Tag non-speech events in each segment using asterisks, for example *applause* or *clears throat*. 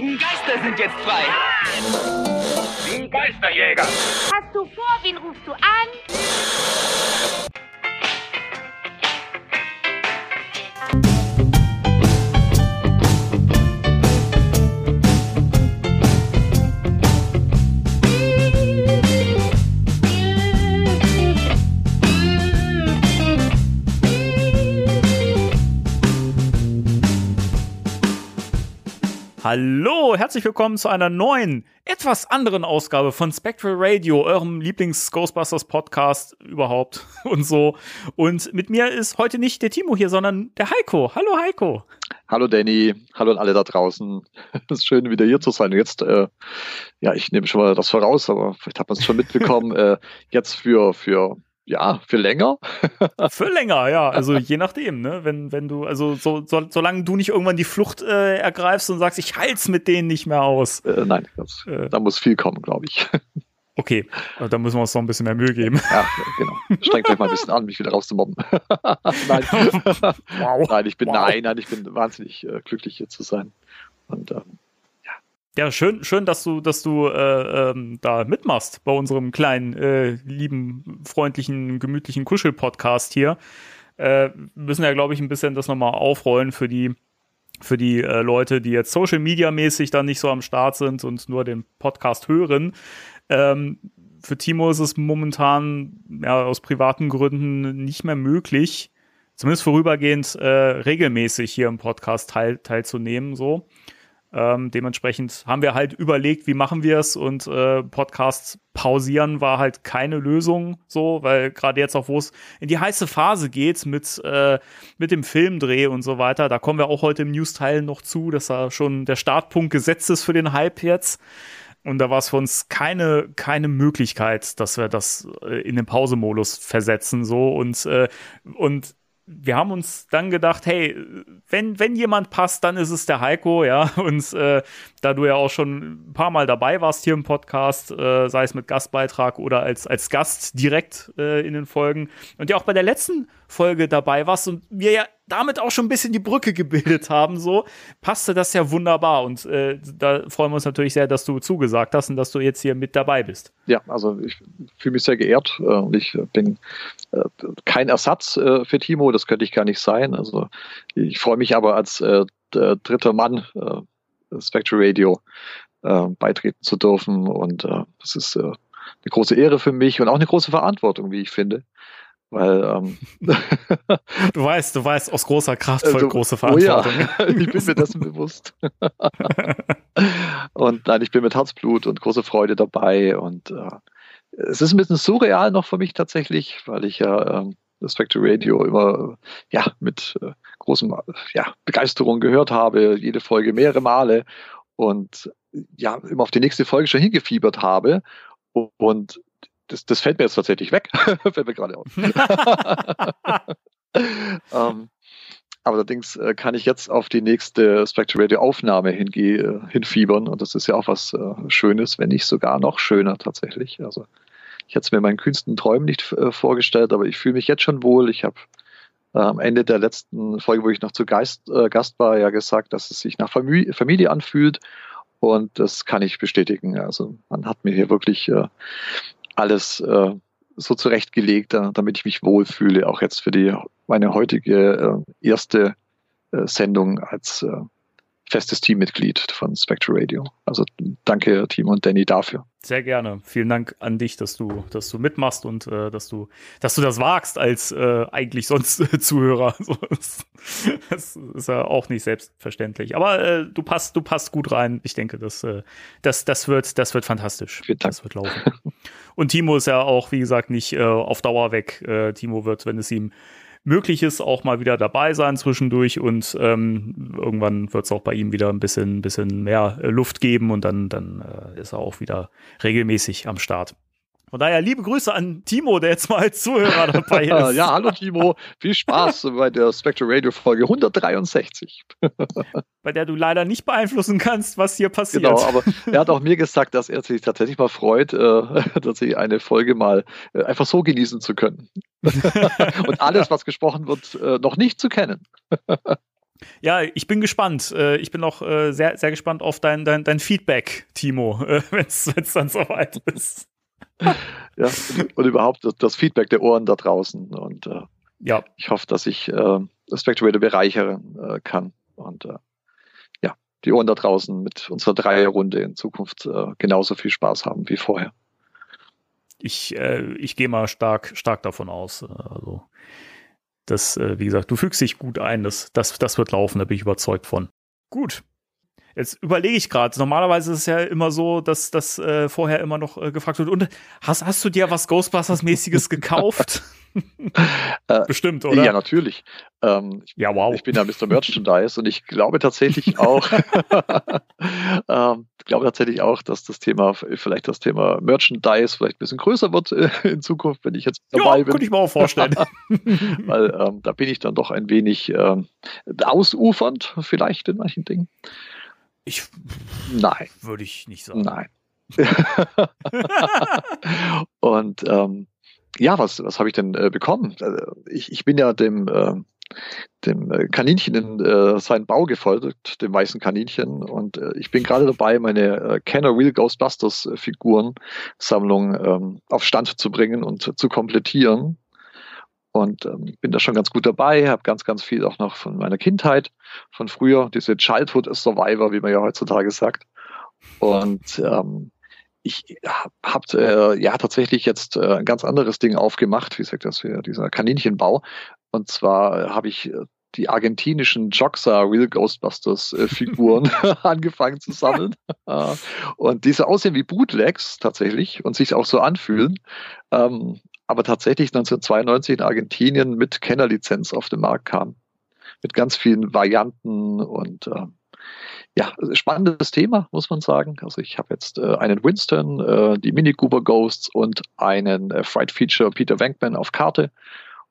giftigen Geister sind jetzt frei. Die Geisterjäger. Hast du vor, wen rufst du an? Hallo, herzlich willkommen zu einer neuen, etwas anderen Ausgabe von Spectral Radio, eurem Lieblings-Ghostbusters-Podcast überhaupt *laughs* und so. Und mit mir ist heute nicht der Timo hier, sondern der Heiko. Hallo Heiko. Hallo Danny, hallo an alle da draußen. *laughs* Es ist schön, wieder hier zu sein. Jetzt, äh, ja, ich nehme schon mal das voraus, aber vielleicht hat man es schon mitbekommen, *laughs* äh, jetzt für, für ja, für länger. *laughs* für länger, ja. Also je nachdem, ne? Wenn, wenn du, also so, so, solange du nicht irgendwann die Flucht äh, ergreifst und sagst, ich halt's mit denen nicht mehr aus. Äh, nein, das, äh. da muss viel kommen, glaube ich. *laughs* Okay, da müssen wir uns noch ein bisschen mehr Mühe geben. Ja, genau. Strengt euch mal ein bisschen an, mich wieder rauszumobben. *laughs* nein. wow. Nein, ich bin, wow. nein, nein, ich bin wahnsinnig äh, glücklich hier zu sein. Und ähm, ja, schön, schön, dass du, dass du äh, ähm, da mitmachst bei unserem kleinen, äh, lieben, freundlichen, gemütlichen Kuschel-Podcast hier. Äh, müssen ja, glaube ich, ein bisschen das nochmal aufrollen für die, für die äh, Leute, die jetzt Social Media mäßig dann nicht so am Start sind und nur den Podcast hören. Ähm, für Timo ist es momentan ja, aus privaten Gründen nicht mehr möglich, zumindest vorübergehend äh, regelmäßig hier im Podcast teil, teilzunehmen. So. Ähm, dementsprechend haben wir halt überlegt, wie machen wir es und äh, Podcasts pausieren war halt keine Lösung so, weil gerade jetzt auch, wo es in die heiße Phase geht mit, äh, mit dem Filmdreh und so weiter, da kommen wir auch heute im News-Teil noch zu, dass da schon der Startpunkt gesetzt ist für den Hype jetzt. Und da war es für uns keine, keine Möglichkeit, dass wir das äh, in den Pausemodus versetzen, so und, äh, und wir haben uns dann gedacht, hey, wenn, wenn jemand passt, dann ist es der Heiko, ja. *laughs* Und äh, da du ja auch schon ein paar Mal dabei warst hier im Podcast, äh, sei es mit Gastbeitrag oder als, als Gast direkt äh, in den Folgen und ja auch bei der letzten Folge dabei warst und wir ja damit auch schon ein bisschen die Brücke gebildet haben, so passte das ja wunderbar. Und äh, da freuen wir uns natürlich sehr, dass du zugesagt hast und dass du jetzt hier mit dabei bist. Ja, also ich fühle mich sehr geehrt äh, und ich bin äh, kein Ersatz äh, für Timo, das könnte ich gar nicht sein. Also ich freue mich aber als äh, dritter Mann äh, Spectre Radio äh, beitreten zu dürfen und äh, das ist äh, eine große Ehre für mich und auch eine große Verantwortung, wie ich finde. Weil ähm, *laughs* du weißt, du weißt aus großer Kraft voll also, große Verantwortung. Oh ja, *laughs* ich bin mir dessen bewusst. *laughs* und nein, ich bin mit Herzblut und große Freude dabei. Und äh, es ist ein bisschen surreal noch für mich tatsächlich, weil ich ja ähm, das Spectre Radio immer ja mit äh, großem ja, Begeisterung gehört habe, jede Folge mehrere Male und ja immer auf die nächste Folge schon hingefiebert habe. Und das, das fällt mir jetzt tatsächlich weg. *laughs* fällt mir gerade auf. *laughs* ähm, aber allerdings äh, kann ich jetzt auf die nächste Spectre Radio Aufnahme hinge äh, hinfiebern und das ist ja auch was äh, Schönes, wenn nicht sogar noch schöner tatsächlich. Also ich hätte es mir in meinen kühnsten Träumen nicht äh, vorgestellt, aber ich fühle mich jetzt schon wohl. Ich habe am Ende der letzten Folge, wo ich noch zu Geist, Gast war, ja gesagt, dass es sich nach Familie, Familie anfühlt und das kann ich bestätigen. Also man hat mir hier wirklich alles äh, so zurechtgelegt, äh, damit ich mich wohlfühle, auch jetzt für die meine heutige äh, erste äh, Sendung als äh, festes Teammitglied von Spectre Radio. Also danke Timo und Danny dafür. Sehr gerne. Vielen Dank an dich, dass du, dass du mitmachst und äh, dass du, dass du das wagst als äh, eigentlich sonst *laughs* Zuhörer. So, das, das, ist ja auch nicht selbstverständlich. Aber äh, du passt, du passt gut rein. Ich denke, das, äh, das, das wird, das wird fantastisch. Vielen Dank. Das wird laufen. Und Timo ist ja auch, wie gesagt, nicht äh, auf Dauer weg. Äh, Timo wird, wenn es ihm möglich ist, auch mal wieder dabei sein zwischendurch und ähm, irgendwann wird es auch bei ihm wieder ein bisschen, bisschen mehr äh, Luft geben und dann, dann äh, ist er auch wieder regelmäßig am Start. Von daher liebe Grüße an Timo, der jetzt mal als Zuhörer dabei *laughs* ist. ja, hallo Timo, viel Spaß bei der Spectre Radio Folge 163. *laughs* bei der du leider nicht beeinflussen kannst, was hier passiert. Genau, aber er hat auch mir gesagt, dass er sich tatsächlich mal freut, äh, *laughs* tatsächlich eine Folge mal äh, einfach so genießen zu können. Und alles, was gesprochen wird, äh, noch nicht zu kennen. Ja, ich bin gespannt. Äh, ich bin auch äh, sehr, sehr gespannt auf dein, dein, dein Feedback, Timo, äh, wenn es dann soweit ist. Ja, und überhaupt das, Feedback der Ohren da draußen. Und äh, ja. ich hoffe, dass ich äh, das Spectrum bereichern äh, kann. Und äh, ja, die Ohren da draußen mit unserer Dreierrunde in Zukunft äh, genauso viel Spaß haben wie vorher. Ich, äh, ich gehe mal stark, stark davon aus. Also das, äh, wie gesagt, du fügst dich gut ein. Das, das, das wird laufen, da bin ich überzeugt von. Gut. Jetzt überlege ich gerade, normalerweise ist es ja immer so, dass das äh, vorher immer noch äh, gefragt wird, und hast, hast du dir was Ghostbusters-mäßiges gekauft? *laughs* *laughs* Äh, Bestimmt, oder? Ja, natürlich. Ähm, ja, wow. Ich bin ja Mr. Merchandise und ich glaube tatsächlich *laughs* auch, ähm, glaube tatsächlich auch, dass das Thema, vielleicht das Thema Merchandise vielleicht ein bisschen größer wird äh, in Zukunft, wenn ich jetzt dabei ja, bin. Könnte ich mir auch vorstellen. Weil ähm, da bin ich dann doch ein wenig ähm, ausufernd, vielleicht in manchen Dingen. Ich. Nein. Würde ich nicht sagen. Nein. *laughs* und ähm, ja, was, was habe ich denn äh, bekommen? Also, ich, ich bin ja dem, äh, dem äh, Kaninchen in äh, seinen Bau gefolgt, dem weißen Kaninchen. Und äh, ich bin gerade dabei, meine äh, Kenner Real Ghostbusters äh, Figurensammlung ähm, auf Stand zu bringen und zu komplettieren. Und ähm, bin da schon ganz gut dabei, habe ganz, ganz viel auch noch von meiner Kindheit, von früher, diese Childhood Survivor, wie man ja heutzutage sagt. Und ähm, ich habe äh, ja tatsächlich jetzt äh, ein ganz anderes Ding aufgemacht, wie sagt das hier, dieser Kaninchenbau. Und zwar habe ich äh, die argentinischen Joxa Real Ghostbusters äh, Figuren *laughs* *laughs* angefangen zu sammeln. und diese aussehen wie Bootlegs tatsächlich und sich auch so anfühlen. Ähm, aber tatsächlich 1992 in Argentinien mit Kennerlizenz auf den Markt kam. Mit ganz vielen Varianten und äh, ja, spannendes Thema, muss man sagen. Also ich habe jetzt äh, einen Winston, äh, die Mini Cooper Ghosts und einen äh, Fright Feature Peter Venkman auf Karte.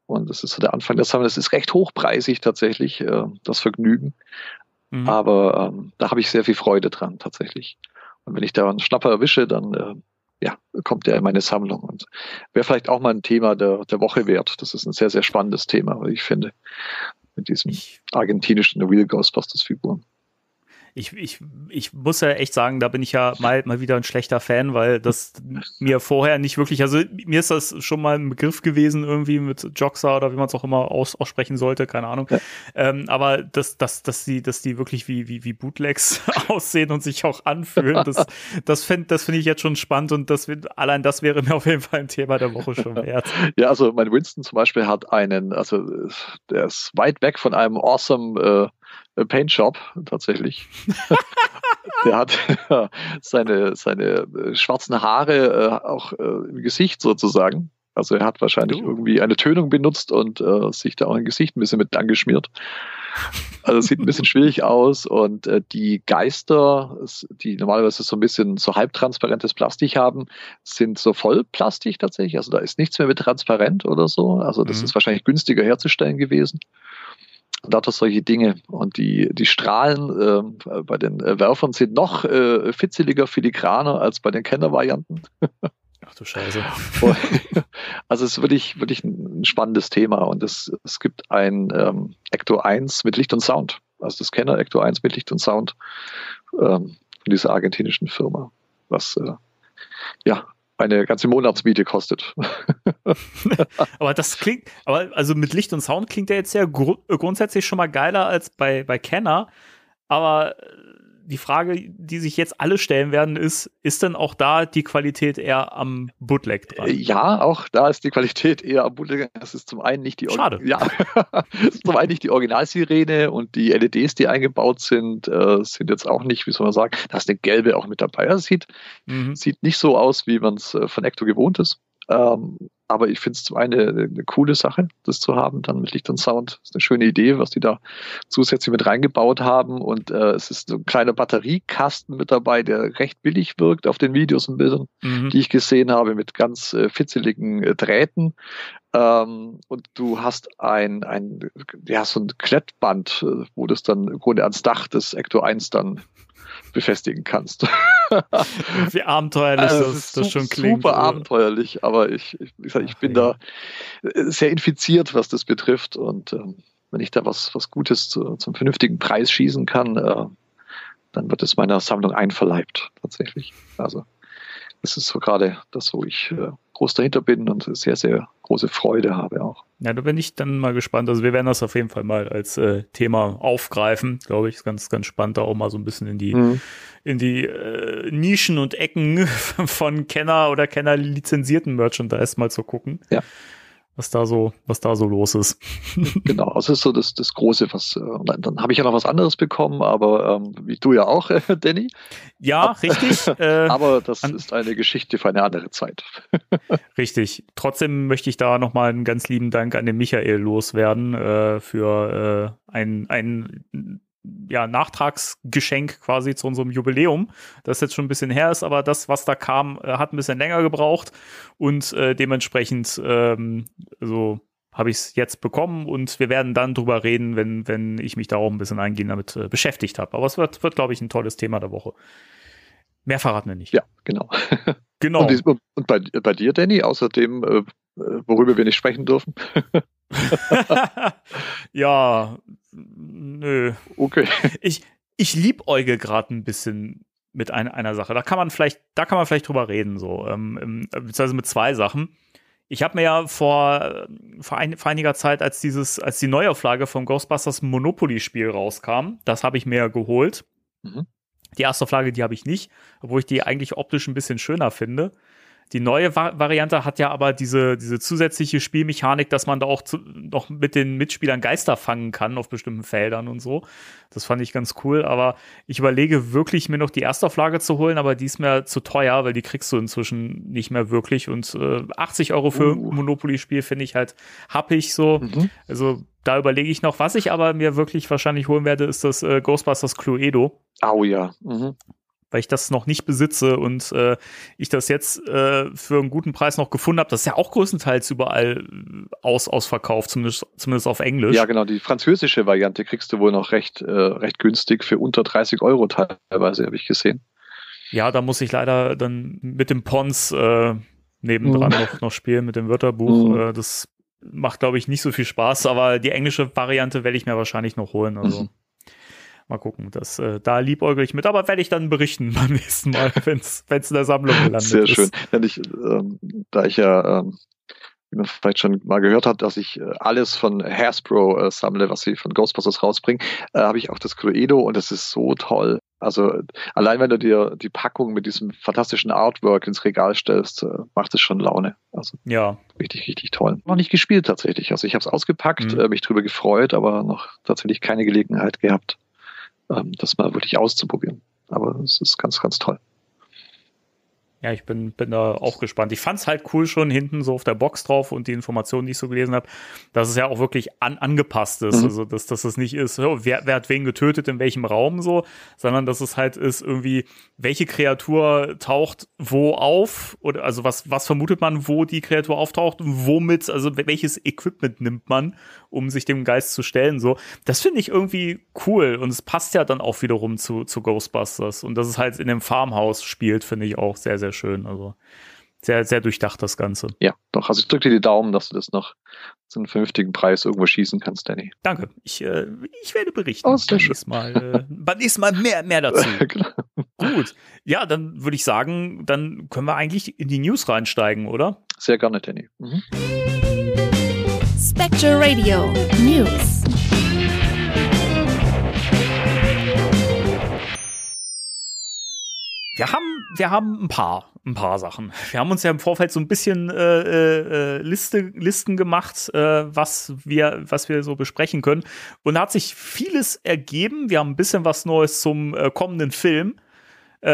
Und das ist so der Anfang der Sammlung. Das ist recht hochpreisig tatsächlich, äh, das Vergnügen. Mhm. Aber ähm, da habe ich sehr viel Freude dran tatsächlich. Und wenn ich da einen Schnapper erwische, dann äh, ja, kommt der in meine Sammlung. Und wäre vielleicht auch mal ein Thema der, der Woche wert. Das ist ein sehr, sehr spannendes Thema, ich finde, mit diesem argentinischen Real Ghostbusters Figuren ich, ich, ich muss ja echt sagen, da bin ich ja mal, mal wieder ein schlechter Fan, weil das mir vorher nicht wirklich, also mir ist das schon mal ein Begriff gewesen, irgendwie mit Joxa oder wie man es auch immer aus, aussprechen sollte, keine Ahnung. Ja. Ähm, aber dass, dass, dass, die, dass die wirklich wie, wie, wie Bootlegs *laughs* aussehen und sich auch anfühlen, das, das finde das find ich jetzt schon spannend und das, allein das wäre mir auf jeden Fall ein Thema der Woche schon wert. Ja, also mein Winston zum Beispiel hat einen, also der ist weit weg von einem awesome äh, Paint Shop tatsächlich. *laughs* der hat seine, seine äh, schwarzen Haare äh, auch im Gesicht sozusagen. Also er hat wahrscheinlich uh. irgendwie eine Tönung benutzt und äh, sich da auch ein Gesicht ein bisschen mit angeschmiert. Also es sieht ein bisschen *laughs* schwierig aus und äh, die Geister, die normalerweise so ein bisschen so halbtransparentes Plastik haben, sind so Vollplastik tatsächlich. Also da ist nichts mehr mit transparent oder so. Also das mhm. ist wahrscheinlich günstiger herzustellen gewesen lauter solche Dinge. Und die, die Strahlen äh, bei den äh, Werfern sind noch äh, fitzeliger, filigraner als bei den Kennervarianten. *laughs* Ach du Scheiße. *laughs* also es ist wirklich, wirklich ein spannendes Thema und es, es gibt ein ähm, Ecto 1 mit Licht und Sound. Also das Kenner Ecto 1 mit Licht und Sound ähm, von dieser argentinischen Firma. Was äh, ja eine ganze Monatsmiete kostet. *laughs* aber das klingt, aber also mit Licht und Sound klingt der jetzt ja gru grundsätzlich schon mal geiler als bei, bei Kenner. Aber die Frage, die sich jetzt alle stellen werden, ist, ist denn auch da die Qualität eher am Bootleg dran? Ja, auch da ist die Qualität eher am Bootleg. Es ist zum einen nicht die Schade. Ja, *laughs* zum einen nicht die Originalsirene und die LEDs, die eingebaut sind, äh, sind jetzt auch nicht, wie soll man sagen, da ist eine gelbe auch mit dabei. Das sieht, mhm. sieht nicht so aus, wie man es äh, von Ecto gewohnt ist. Ähm, aber ich finde es zum einen eine, eine, coole Sache, das zu haben, dann mit Licht und Sound. Das ist eine schöne Idee, was die da zusätzlich mit reingebaut haben. Und äh, es ist so ein kleiner Batteriekasten mit dabei, der recht billig wirkt auf den Videos und Bildern, mhm. die ich gesehen habe, mit ganz äh, fitzeligen äh, Drähten. Ähm, und du hast ein, ein, ja, so ein Klettband, äh, wo das dann im Grunde ans Dach des Ecto 1 dann befestigen kannst. *laughs* *laughs* Wie abenteuerlich also das, das, schon klingt. Super abenteuerlich, aber ich, ich, ich bin da sehr infiziert, was das betrifft und ähm, wenn ich da was, was Gutes zu, zum vernünftigen Preis schießen kann, äh, dann wird es meiner Sammlung einverleibt, tatsächlich. Also, das ist so gerade das, wo ich äh, groß dahinter bin und sehr, sehr große Freude habe auch. Ja, da bin ich dann mal gespannt. Also wir werden das auf jeden Fall mal als äh, Thema aufgreifen, glaube ich. Ist ganz, ganz spannend, da auch mal so ein bisschen in die, mhm. in die äh, Nischen und Ecken *laughs* von Kenner oder Kenner lizenzierten Merchandise mal zu gucken. Ja was da so, was da so los ist. *laughs* genau, das ist so das, das Große, was äh, dann, dann habe ich ja noch was anderes bekommen, aber ähm, wie du ja auch, äh, *laughs* Danny. Ja, Ab richtig. *laughs* Äh, aber das ist eine Geschichte für eine andere Zeit. richtig. Trotzdem möchte ich da nochmal einen ganz lieben Dank an den Michael loswerden äh, für äh, ein, ein ja, Nachtragsgeschenk quasi zu unserem Jubiläum, das jetzt schon ein bisschen her ist, aber das, was da kam, äh, hat ein bisschen länger gebraucht und äh, dementsprechend ähm, so habe ich es jetzt bekommen und wir werden dann drüber reden, wenn, wenn ich mich da auch ein bisschen eingehend damit äh, beschäftigt habe. Aber es wird, wird glaube ich, ein tolles Thema der Woche. Mehr verraten wir nicht. Ja, genau. Genau. Und, und bei, bei, dir, Danny, außerdem, äh, worüber wir nicht sprechen dürfen? *laughs* ja, nö. Okay. Ich, ich liebäuge gerade ein bisschen mit ein, einer Sache. Da kann man vielleicht, da kann man vielleicht drüber reden, so, ähm, beziehungsweise mit zwei Sachen. Ich habe mir ja vor, vor, ein, vor, einiger Zeit, als dieses, als die Neuauflage vom Ghostbusters Monopoly-Spiel rauskam, das habe ich mir ja geholt. Mhm. Die erste Auflage, die habe ich nicht, obwohl ich die eigentlich optisch ein bisschen schöner finde. Die neue Variante hat ja aber diese, diese zusätzliche Spielmechanik, dass man da auch zu, noch mit den Mitspielern Geister fangen kann auf bestimmten Feldern und so. Das fand ich ganz cool, aber ich überlege wirklich, mir noch die erste Auflage zu holen, aber die ist mir zu teuer, weil die kriegst du inzwischen nicht mehr wirklich und äh, 80 Euro für uh. Monopoly-Spiel finde ich halt happig so. Mhm. Also da überlege ich noch. Was ich aber mir wirklich wahrscheinlich holen werde, ist das äh, Ghostbusters Cluedo. Oh ja. Mhm weil ich das noch nicht besitze und äh, ich das jetzt äh, für einen guten Preis noch gefunden habe. Das ist ja auch größtenteils überall aus, ausverkauft, zumindest, zumindest auf Englisch. Ja, genau. Die französische Variante kriegst du wohl noch recht, äh, recht günstig für unter 30 Euro teilweise, habe ich gesehen. Ja, da muss ich leider dann mit dem Pons äh, nebendran mhm. noch, noch spielen, mit dem Wörterbuch. Mhm. Äh, das macht, glaube ich, nicht so viel Spaß, aber die englische Variante werde ich mir wahrscheinlich noch holen. Also. Mhm. *laughs* Mal gucken, das, äh, da liebäugel ich mit, aber werde ich dann berichten *laughs* beim nächsten Mal, wenn es in der Sammlung gelandet Sehr ist. Schön. Wenn ich, ähm, da ich ja, ähm, wie man vielleicht schon mal gehört hat, dass ich äh, alles von Hasbro äh, sammle, was sie von Ghostbusters rausbringen, äh, habe ich auch das Cluedo und das ist so toll. Also allein wenn du dir die Packung mit diesem fantastischen Artwork ins Regal stellst, äh, macht es schon Laune. Also ja. richtig, richtig toll. Noch nicht gespielt tatsächlich. Also ich habe es ausgepackt, mhm. äh, mich drüber gefreut, aber noch tatsächlich keine Gelegenheit gehabt das mal wirklich auszuprobieren. Aber es ist ganz, ganz toll. Ja, ich bin, bin da auch gespannt. Ich fand's halt cool schon hinten so auf der Box drauf und die Informationen, die ich so gelesen habe, dass es ja auch wirklich an, angepasst ist. Mhm. Also, dass, dass es nicht ist, oh, wer, wer hat wen getötet, in welchem Raum so, sondern dass es halt ist irgendwie, welche Kreatur taucht wo auf oder also was, was vermutet man, wo die Kreatur auftaucht, womit, also welches Equipment nimmt man, um sich dem Geist zu stellen. So, das finde ich irgendwie cool und es passt ja dann auch wiederum zu, zu Ghostbusters und dass es halt in dem Farmhaus spielt, finde ich auch sehr, sehr schön. Also sehr, sehr durchdacht das Ganze. Ja, doch. Also ich drücke dir die Daumen, dass du das noch zu einem vernünftigen Preis irgendwo schießen kannst, Danny. Danke. Ich, äh, ich werde berichten. Oh, sehr schön. Mal, äh, beim nächsten Mal mehr, mehr dazu. *laughs* genau. Gut. Ja, dann würde ich sagen, dann können wir eigentlich in die News reinsteigen, oder? Sehr gerne, Danny. Mhm. Spectre Radio News. Wir haben, wir haben ein paar, ein paar Sachen. Wir haben uns ja im Vorfeld so ein bisschen äh, äh, Liste, Listen gemacht, äh, was wir, was wir so besprechen können. Und da hat sich vieles ergeben. Wir haben ein bisschen was Neues zum äh, kommenden Film. Äh,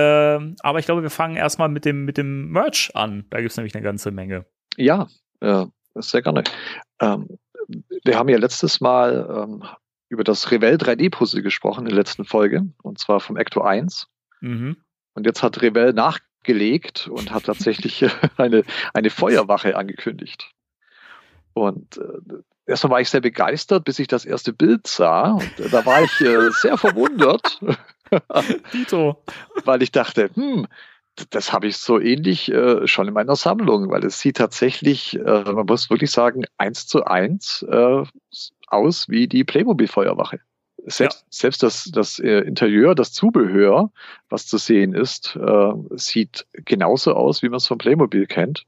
aber ich glaube, wir fangen erstmal mit dem, mit dem Merch an. Da gibt es nämlich eine ganze Menge. Ja, äh, sehr gerne. Ähm, wir haben ja letztes Mal ähm, über das Revell 3D-Puzzle gesprochen in der letzten Folge, und zwar vom Ecto 1. Mhm. Und jetzt hat Revell nachgelegt und hat tatsächlich *laughs* eine, eine Feuerwache angekündigt. Und äh, erstmal war ich sehr begeistert, bis ich das erste Bild sah. Und äh, da war ich äh, *laughs* sehr verwundert. *laughs* Dito. weil ich dachte, hm, das habe ich so ähnlich äh, schon in meiner Sammlung, weil es sieht tatsächlich, äh, man muss wirklich sagen, eins zu eins äh, aus wie die Playmobil-Feuerwache. Selbst, ja. selbst das, das äh, Interieur, das Zubehör, was zu sehen ist, äh, sieht genauso aus, wie man es von Playmobil kennt.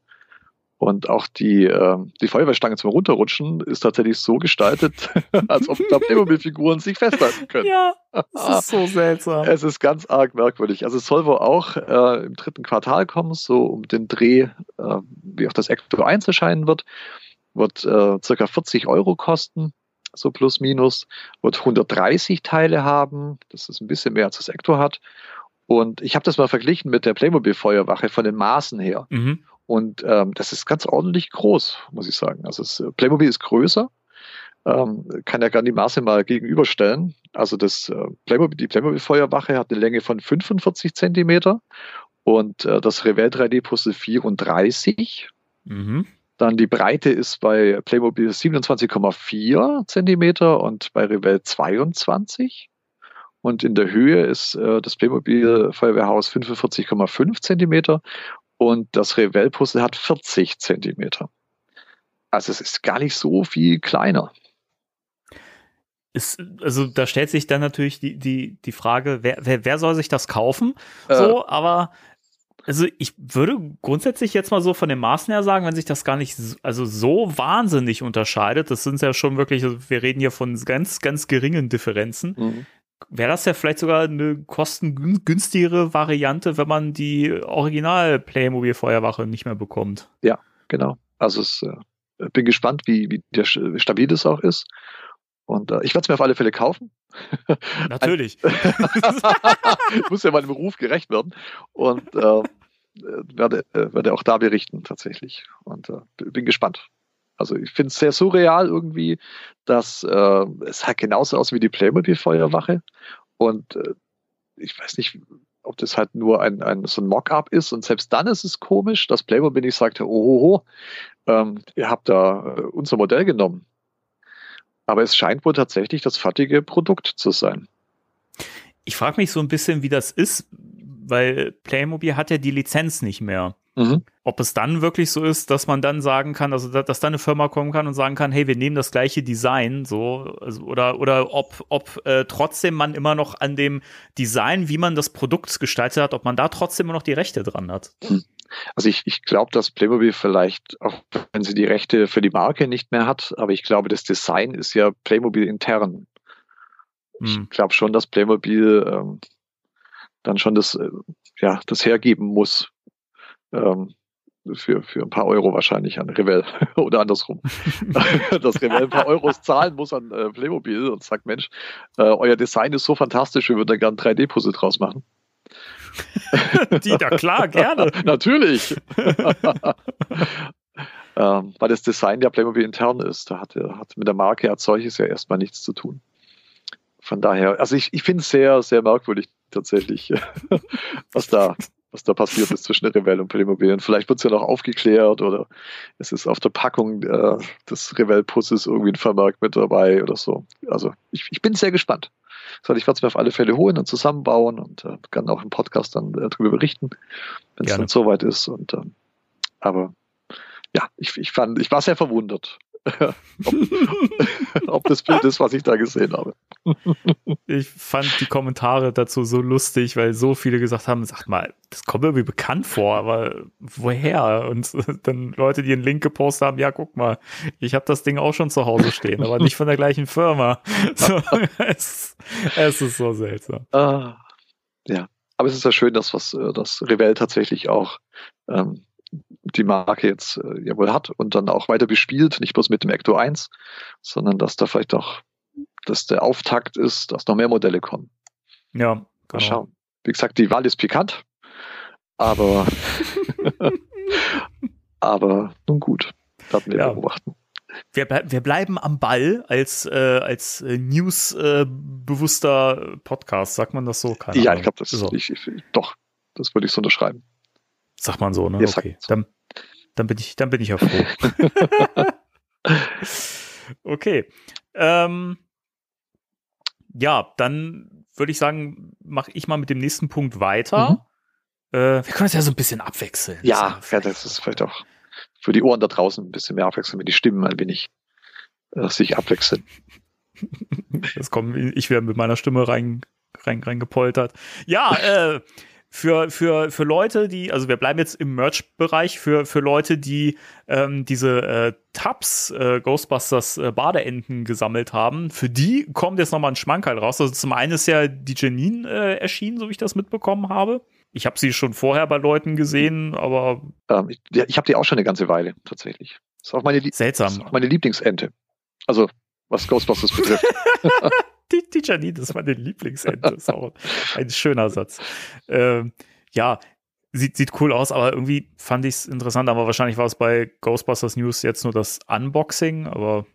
Und auch die, äh, die Feuerwehrstange zum Runterrutschen ist tatsächlich so gestaltet, *laughs* als ob da Playmobil-Figuren sich festhalten können. Ja, *laughs* das ist so seltsam. Es ist ganz arg merkwürdig. Also es soll wohl auch äh, im dritten Quartal kommen, so um den Dreh, äh, wie auch das Ecto 1 erscheinen wird. Wird äh, circa 40 Euro kosten, so plus minus. Wird 130 Teile haben, das ist ein bisschen mehr als das Ecto hat. Und ich habe das mal verglichen mit der Playmobil-Feuerwache von den Maßen her. Mhm. Und ähm, das ist ganz ordentlich groß, muss ich sagen. Also es, äh, Playmobil ist größer, ähm, kann ja gerne die Maße mal gegenüberstellen. Also das äh, Playmobil, die Playmobil-Feuerwache hat eine Länge von 45 Zentimeter und äh, das Revell 3D-Puzzle 34. Mhm. Dann die Breite ist bei Playmobil 27,4 Zentimeter und bei Revell 22. Und in der Höhe ist äh, das Playmobil Feuerwehrhaus 45,5 Zentimeter und das Revell-Puzzle hat 40 Zentimeter. Also es ist gar nicht so viel kleiner. Ist, also da stellt sich dann natürlich die, die, die Frage, wer, wer, wer soll sich das kaufen? So, äh, aber also ich würde grundsätzlich jetzt mal so von den Maßen her sagen, wenn sich das gar nicht so, also so wahnsinnig unterscheidet, das sind ja schon wirklich, also wir reden hier von ganz, ganz geringen Differenzen, mhm wäre das ja vielleicht sogar eine kostengünstigere Variante, wenn man die Original Playmobil Feuerwache nicht mehr bekommt. Ja, genau. Also es, äh, bin gespannt, wie, wie der, stabil das auch ist. Und äh, ich werde es mir auf alle Fälle kaufen. Natürlich. *laughs* muss ja meinem Beruf gerecht werden. Und äh, werde, äh, werde auch da berichten tatsächlich. Und äh, bin gespannt. Also ich finde es sehr surreal irgendwie, dass äh, es halt genauso aus wie die Playmobil-Feuerwache. Und äh, ich weiß nicht, ob das halt nur ein, ein so ein Mock-up ist. Und selbst dann ist es komisch, dass Playmobil nicht sagte, oh, ähm, ihr habt da äh, unser Modell genommen. Aber es scheint wohl tatsächlich das fertige Produkt zu sein. Ich frage mich so ein bisschen, wie das ist, weil Playmobil hat ja die Lizenz nicht mehr. Mhm. Ob es dann wirklich so ist, dass man dann sagen kann, also dass da eine Firma kommen kann und sagen kann, hey, wir nehmen das gleiche Design, so, also, oder, oder ob, ob äh, trotzdem man immer noch an dem Design, wie man das Produkt gestaltet hat, ob man da trotzdem immer noch die Rechte dran hat. Hm. Also ich, ich glaube, dass Playmobil vielleicht, auch wenn sie die Rechte für die Marke nicht mehr hat, aber ich glaube, das Design ist ja Playmobil intern. Ich hm. glaube schon, dass Playmobil ähm, dann schon das, äh, ja, das hergeben muss, ähm, für, für ein paar Euro wahrscheinlich an Revell *laughs* oder andersrum. *laughs* dass Revell ein paar Euros zahlen muss an äh, Playmobil und sagt, Mensch, äh, euer Design ist so fantastisch, wir würden da gerne 3D-Puzzle draus machen. *laughs* Die, da klar, gerne. Natürlich. ähm, weil das Design ja Playmobil intern ist. Da hat, hat mit der Marke als solches ja erstmal nichts zu tun. Von daher, also ich, ich finde es sehr, sehr merkwürdig tatsächlich, *laughs* was da was da passiert ist zwischen Revell und Playmobil. Vielleicht wird es ja noch aufgeklärt oder es ist auf der Packung äh, des Revell-Pusses irgendwie ein Vermerk mit dabei oder so. Also ich, ich bin sehr gespannt. ich werde es mir auf alle Fälle holen und zusammenbauen und äh, kann auch im Podcast dann äh, darüber berichten, wenn es dann soweit ist. Und ähm, aber ja, ich, ich fand, ich war sehr verwundert, ob, *laughs* ob, das Bild ist, was ich da gesehen habe. ich fand die Kommentare dazu so lustig, weil so viele gesagt haben, sag mal, das kommt mir irgendwie bekannt vor, aber woher? Und *laughs* dann Leute, die einen Link gepostet haben, ja, guck mal, ich habe das Ding auch schon zu Hause stehen, aber nicht von der gleichen Firma. *laughs* So, es, es, ist so seltsam. Uh, ja, aber es ist ja schön, dass was äh, das Revell tatsächlich auch ähm, die Marke jetzt äh, ja wohl hat und dann auch weiter bespielt, nicht bloß mit dem Ecto 1, sondern dass da vielleicht auch, dass der Auftakt ist, dass noch mehr Modelle kommen. Ja, genau. Mal schauen. Wie gesagt, die Wahl ist pikant, aber, *laughs* aber nun gut, werden wir ja. beobachten. Wir, ble wir, bleiben am Ball als, äh, als äh, newsbewusster äh, Podcast, sagt man das so? Keine ja, Ahnung. ich glaube, das so. ich, ich, doch, das würde ich so unterschreiben. Sagt man so, ne? Ihr okay. Dann, dann, bin ich, dann bin ich ja froh. *laughs* okay. Ähm, ja, dann würde ich sagen, mache ich mal mit dem nächsten Punkt weiter. Mhm. Äh, wir können es ja so ein bisschen abwechseln. Ja, ja, das ist vielleicht auch für die Ohren da draußen ein bisschen mehr abwechseln, mit die Stimmen ein wenig äh, sich abwechseln. Das kommt ich wieder mit meiner Stimme rein, rein, rein gepoltert. Ja, äh, für, für, für Leute, die, also wir bleiben jetzt im Merch-Bereich, für, für Leute, die ähm, diese äh, Tabs, äh, Ghostbusters äh, Badeenten gesammelt haben, für die kommt jetzt nochmal ein Schmankerl raus. Also zum einen ist ja die Janine äh, erschienen, so wie ich das mitbekommen habe. Ich habe sie schon vorher bei Leuten gesehen, aber. Ähm, ich ich habe die auch schon eine ganze Weile, tatsächlich. Ist auch meine, Lie Seltsam. Das ist auch meine Lieblingsente. Also, was Ghostbusters betrifft. *laughs* *laughs* die, die Janine ist meine Lieblingsente. ist auch ein schöner Satz. Ähm, ja, sieht, sieht cool aus, aber irgendwie fand ich es interessant. Aber wahrscheinlich war es bei Ghostbusters News jetzt nur das Unboxing, aber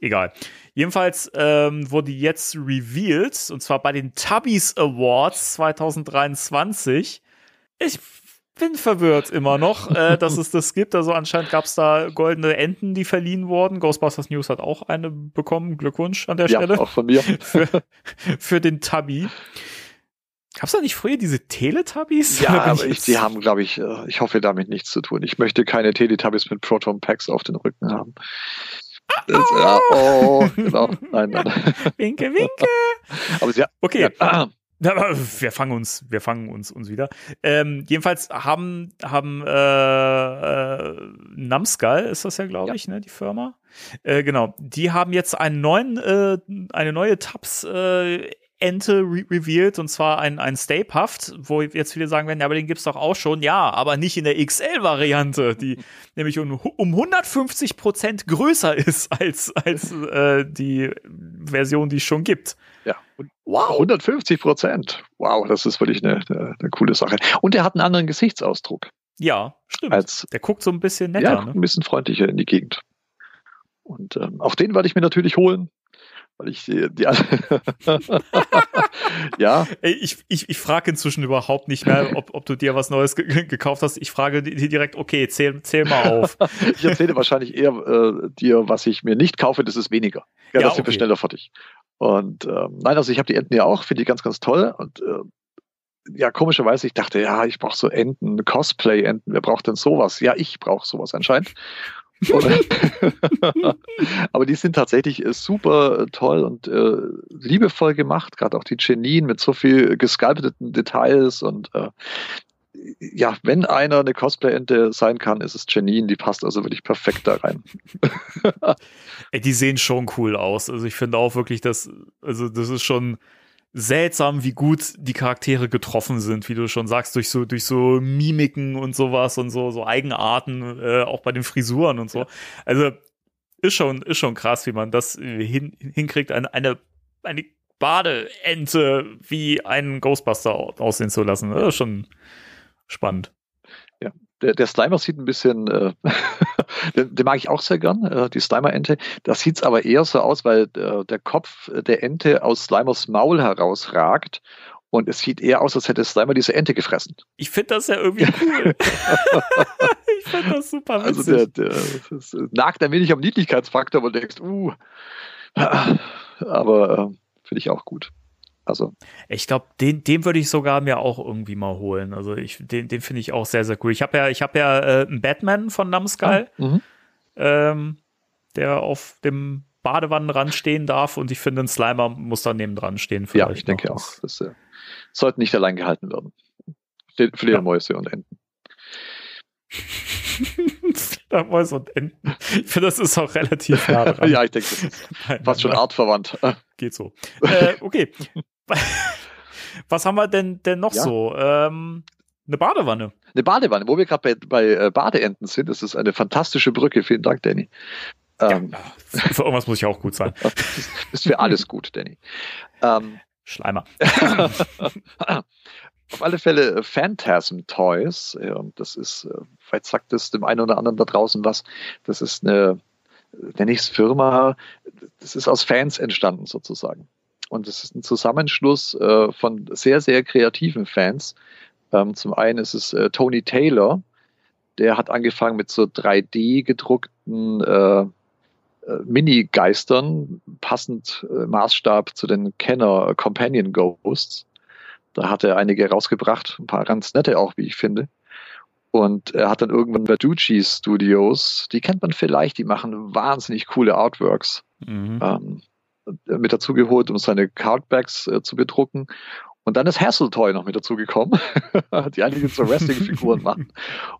egal. Jedenfalls ähm, wurde jetzt revealed, und zwar bei den Tubbies Awards 2023. Ich bin verwirrt immer noch, äh, *laughs* dass es das gibt. Also anscheinend gab es da goldene Enten, die verliehen wurden. Ghostbusters News hat auch eine bekommen. Glückwunsch an der ja, Stelle. auch von mir. *laughs* für, für den Tubby. Gab es da nicht früher diese Teletubbies? Ja, aber ich, die haben, glaube ich, äh, ich hoffe damit nichts zu tun. Ich möchte keine Teletubbies mit Proton Packs auf den Rücken haben. Das, ja, oh, genau. Nein, nein. *laughs* Winke, winke. Aber sie, Okay. ja, *clears throat* aber wir fangen uns, wir fangen uns, uns wieder. Ähm, jedenfalls haben, haben äh, äh, Numskull, ist das ja, glaube Ja. ich, ne, die Firma. Äh, genau. Die haben jetzt einen neuen, äh, eine neue Tabs äh, Ente re revealed und zwar ein, ein Stay Puft, wo jetzt viele sagen werden, ja, aber den gibt's doch auch schon. Ja, aber nicht in der XL-Variante, die *laughs* nämlich um, um 150 Prozent größer ist als, als äh, die Version, die es schon gibt. Ja. Und Wow. 150 Prozent. Wow, das ist wirklich eine, eine, eine coole Sache. Und er hat einen anderen Gesichtsausdruck. Ja, stimmt. Als, Der guckt so ein bisschen ja, netter, guckt ne? ein bisschen freundlicher in die Gegend. Und ähm, auch den werde ich mir natürlich holen, weil ich die, die *laughs* ja, Ey, ich ich, ich frage inzwischen überhaupt nicht mehr, ob, ob du dir was Neues ge gekauft hast. Ich frage di- direkt, okay, zähl, zähl mal auf. ich erzähle wahrscheinlich eher äh, dir, was ich mir nicht kaufe, das ist weniger. Ja, Ja, das sind wir okay. schneller fertig. Und ähm, nein, also ich habe die Enten ja auch, finde die ganz, ganz toll. Und äh, ja, komischerweise, ich dachte, ja, ich brauche so Enten, Cosplay-Enten, wer braucht denn sowas? Ja, ich brauche sowas anscheinend. *laughs* Aber die sind tatsächlich äh, super äh, toll und äh, liebevoll gemacht, gerade auch die Janine mit so viel gesculpteten Details und äh, ja, wenn einer eine Cosplay-Ente sein kann, ist es Janine, die passt also wirklich perfekt da rein. *laughs* Ey, die sehen schon cool aus. Also ich finde auch wirklich, dass, also das ist schon seltsam, wie gut die Charaktere getroffen sind, wie du schon sagst, durch so, durch so Mimiken und sowas und so, so Eigenarten, äh, auch bei den Frisuren und so. Also ist schon, ist schon krass, wie man das hin, hinkriegt, eine, eine, eine Badeente wie einen Ghostbuster au- aussehen zu lassen. Das ist schon spannend. Der, der Slimer sieht ein bisschen, äh, *laughs* den, den mag ich auch sehr gern, äh, die Slimer-Ente. Das sieht's aber eher so aus, weil äh, der Kopf der Ente aus Slimers Maul herausragt. Und es sieht eher aus, als hätte Slimer diese Ente gefressen. Ich finde das ja irgendwie cool. *laughs* ich finde das super Also witzig. der, der das nagt ein wenig am Niedlichkeitsfaktor, wo du denkst, uh, aber äh, finde ich auch gut. Also Ich glaube, den, den würde ich sogar mir auch irgendwie mal holen. Also ich, den, den finde ich auch sehr, sehr cool. Ich habe ja, ich habe ja äh, einen Batman von Numskull, mhm. ähm, der auf dem Badewannenrand stehen darf und ich finde, ein Slimer muss da neben dran stehen. ja, ich denke auch. Das äh, sollte nicht allein gehalten werden. Für Ja. Und Enten. *laughs* Fledermäuse und Enten. Ich finde, das ist auch relativ nah *laughs* dran. ja, ich denke, das ist fast schon artverwandt. Geht so. äh, okay. *laughs* *laughs* Was haben wir denn, denn noch Ja. so? Ähm, eine Badewanne. Eine Badewanne, wo wir gerade bei, bei äh, Badeenten sind, das ist eine fantastische Brücke. Vielen Dank, Danny. Ähm, Ja, *laughs* für irgendwas muss ich auch gut sein. *laughs* ist für alles gut, Danny. Ähm, Schleimer. auf alle Fälle äh, Phantasm Toys. Das ist, äh, vielleicht sagt es dem einen oder anderen da draußen was. Das ist eine, nenne ich es Firma, das ist aus Fans entstanden sozusagen. Und es ist ein Zusammenschluss äh, von sehr, sehr kreativen Fans. Ähm, zum einen ist es äh, Tony Taylor, der hat angefangen mit so 3D gedruckten äh, äh, Mini-Geistern, passend äh, Maßstab zu den Kenner Companion Ghosts. Da hat er einige rausgebracht, ein paar ganz nette auch, wie ich finde. Und er hat dann irgendwann Verducci Studios, die kennt man vielleicht, die machen wahnsinnig coole Artworks Mhm. ähm, mit dazu geholt, um seine Cardbacks äh, zu bedrucken. Und dann ist Hasseltoy noch mit dazugekommen, *laughs* die einige so Wrestling-Figuren machen.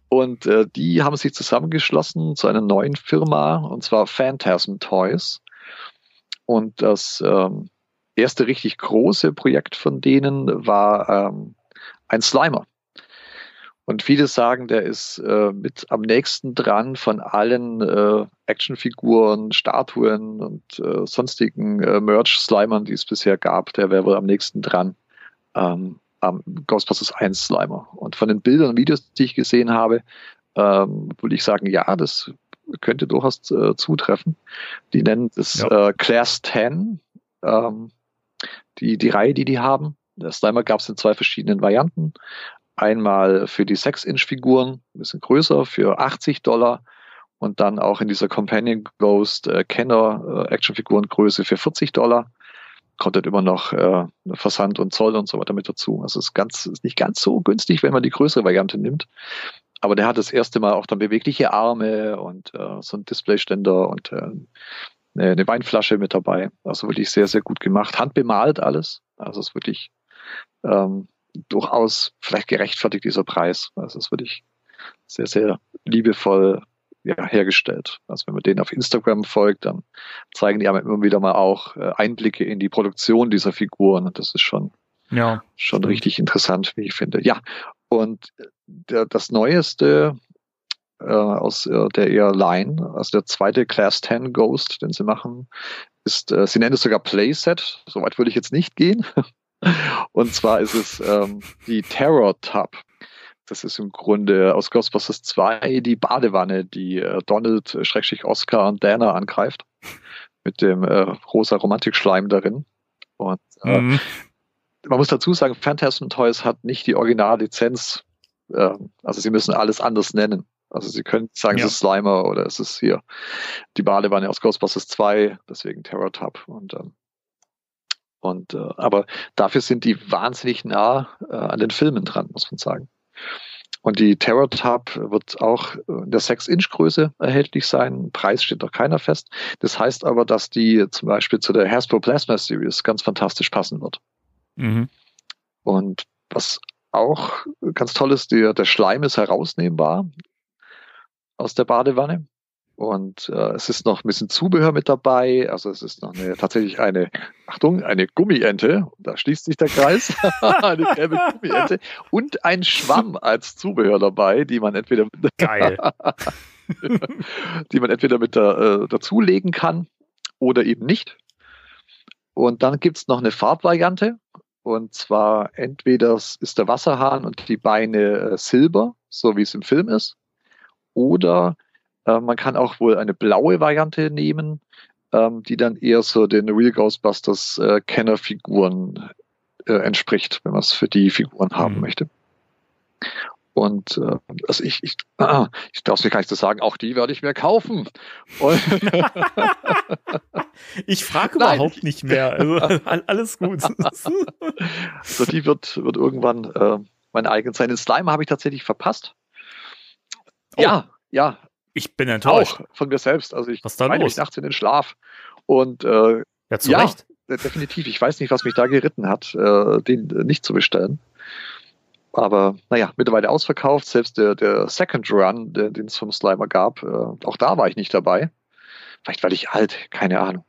Und äh, die haben sich zusammengeschlossen zu einer neuen Firma, und zwar Phantasm Toys. Und das ähm, erste richtig große Projekt von denen war ähm, ein Slimer. Und viele sagen, der ist äh, mit am nächsten dran von allen äh, Actionfiguren, Statuen und äh, sonstigen äh, Merch-Slimern, die es bisher gab. Der wäre wohl am nächsten dran ähm, am Ghostbusters 1 Slimer. Und von den Bildern und Videos, die ich gesehen habe, ähm, würde ich sagen, ja, das könnte durchaus äh, zutreffen. Die nennen es Ja. äh, Class 10, ähm, die, die Reihe, die die haben. Der Slimer gab es in zwei verschiedenen Varianten. Einmal für die 6-Inch-Figuren, ein bisschen größer, für 80 Dollar. Und dann auch in dieser Companion Ghost äh, Kenner äh, Actionfigurengröße für 40 Dollar. Kommt dann immer noch äh, Versand und Zoll und so weiter mit dazu. Also es ist, ganz, ist nicht ganz so günstig, wenn man die größere Variante nimmt. Aber der hat das erste Mal auch dann bewegliche Arme und äh, so ein Displayständer und äh, eine, Weinflasche mit dabei. Also wirklich sehr, sehr gut gemacht. Handbemalt alles. Also ist wirklich ähm, durchaus vielleicht gerechtfertigt dieser Preis. Also es ist wirklich sehr, sehr liebevoll ja, hergestellt. Also wenn man denen auf Instagram folgt, dann zeigen die aber immer wieder mal auch äh, Einblicke in die Produktion dieser Figuren. Und das ist schon, Ja. schon Stimmt. richtig interessant, wie ich finde. Ja, und der, das Neueste äh, aus äh, der eher Line, also der zweite Class 10 Ghost, den sie machen, ist, äh, sie nennen es sogar Playset, soweit würde ich jetzt nicht gehen. Und zwar ist es ähm, die Terror Tub. Das ist im Grunde aus Ghostbusters 2 die Badewanne, die äh, Donald, äh, Schrägstrich Oscar und Dana angreift. Mit dem äh, rosa Romantikschleim darin. Und äh, Mhm. man muss dazu sagen, Phantasm Toys hat nicht die Originallizenz. Äh, also sie müssen alles anders nennen. Also sie können sagen, Ja. es ist Slimer oder es ist hier die Badewanne aus Ghostbusters 2, deswegen Terror Tub. Und, ähm, und äh, aber dafür sind die wahnsinnig nah äh, an den Filmen dran, muss man sagen. Und die Terror Tub wird auch in der 6-Inch-Größe erhältlich sein. Preis steht noch keiner fest. Das heißt aber, dass die zum Beispiel zu der Hasbro Plasma Series ganz fantastisch passen wird. Mhm. Und was auch ganz toll ist, der, der Schleim ist herausnehmbar aus der Badewanne. Und äh, es ist noch ein bisschen Zubehör mit dabei. Also es ist noch eine, tatsächlich eine, Achtung, eine Gummiente. Da schließt sich der Kreis. *laughs* eine gelbe Gummiente. Und ein Schwamm als Zubehör dabei, die man entweder *laughs* Geil. die man entweder mit da, äh, dazulegen kann oder eben nicht. Und dann gibt's noch eine Farbvariante. Und zwar entweder ist der Wasserhahn und die Beine äh, silber, so wie es im Film ist. Oder äh, man kann auch wohl eine blaue Variante nehmen, ähm, die dann eher so den Real Ghostbusters äh, Kennerfiguren äh, entspricht, wenn man es für die Figuren haben Mhm. möchte. Und äh, also ich, ich, ah, *clears throat* ich darf es mir gar nicht so sagen, auch die werde ich mir kaufen. *laughs* Ich frage überhaupt ich- nicht mehr. Also, *laughs* all- alles gut. *laughs* so die wird, wird irgendwann äh, mein eigen sein. Den Slime habe ich tatsächlich verpasst. Oh. Ja, ja, Ich bin enttäuscht. auch von mir selbst. Also ich Was da meine los? mich nachts in den Schlaf. Und äh, Ja, zu Ja. Recht. definitiv, ich weiß nicht, was mich da geritten hat, äh, den nicht zu bestellen. Aber naja, mittlerweile ausverkauft. Selbst der, der Second Run, den es vom Slimer gab, äh, auch da war ich nicht dabei. Vielleicht weil ich alt, keine Ahnung.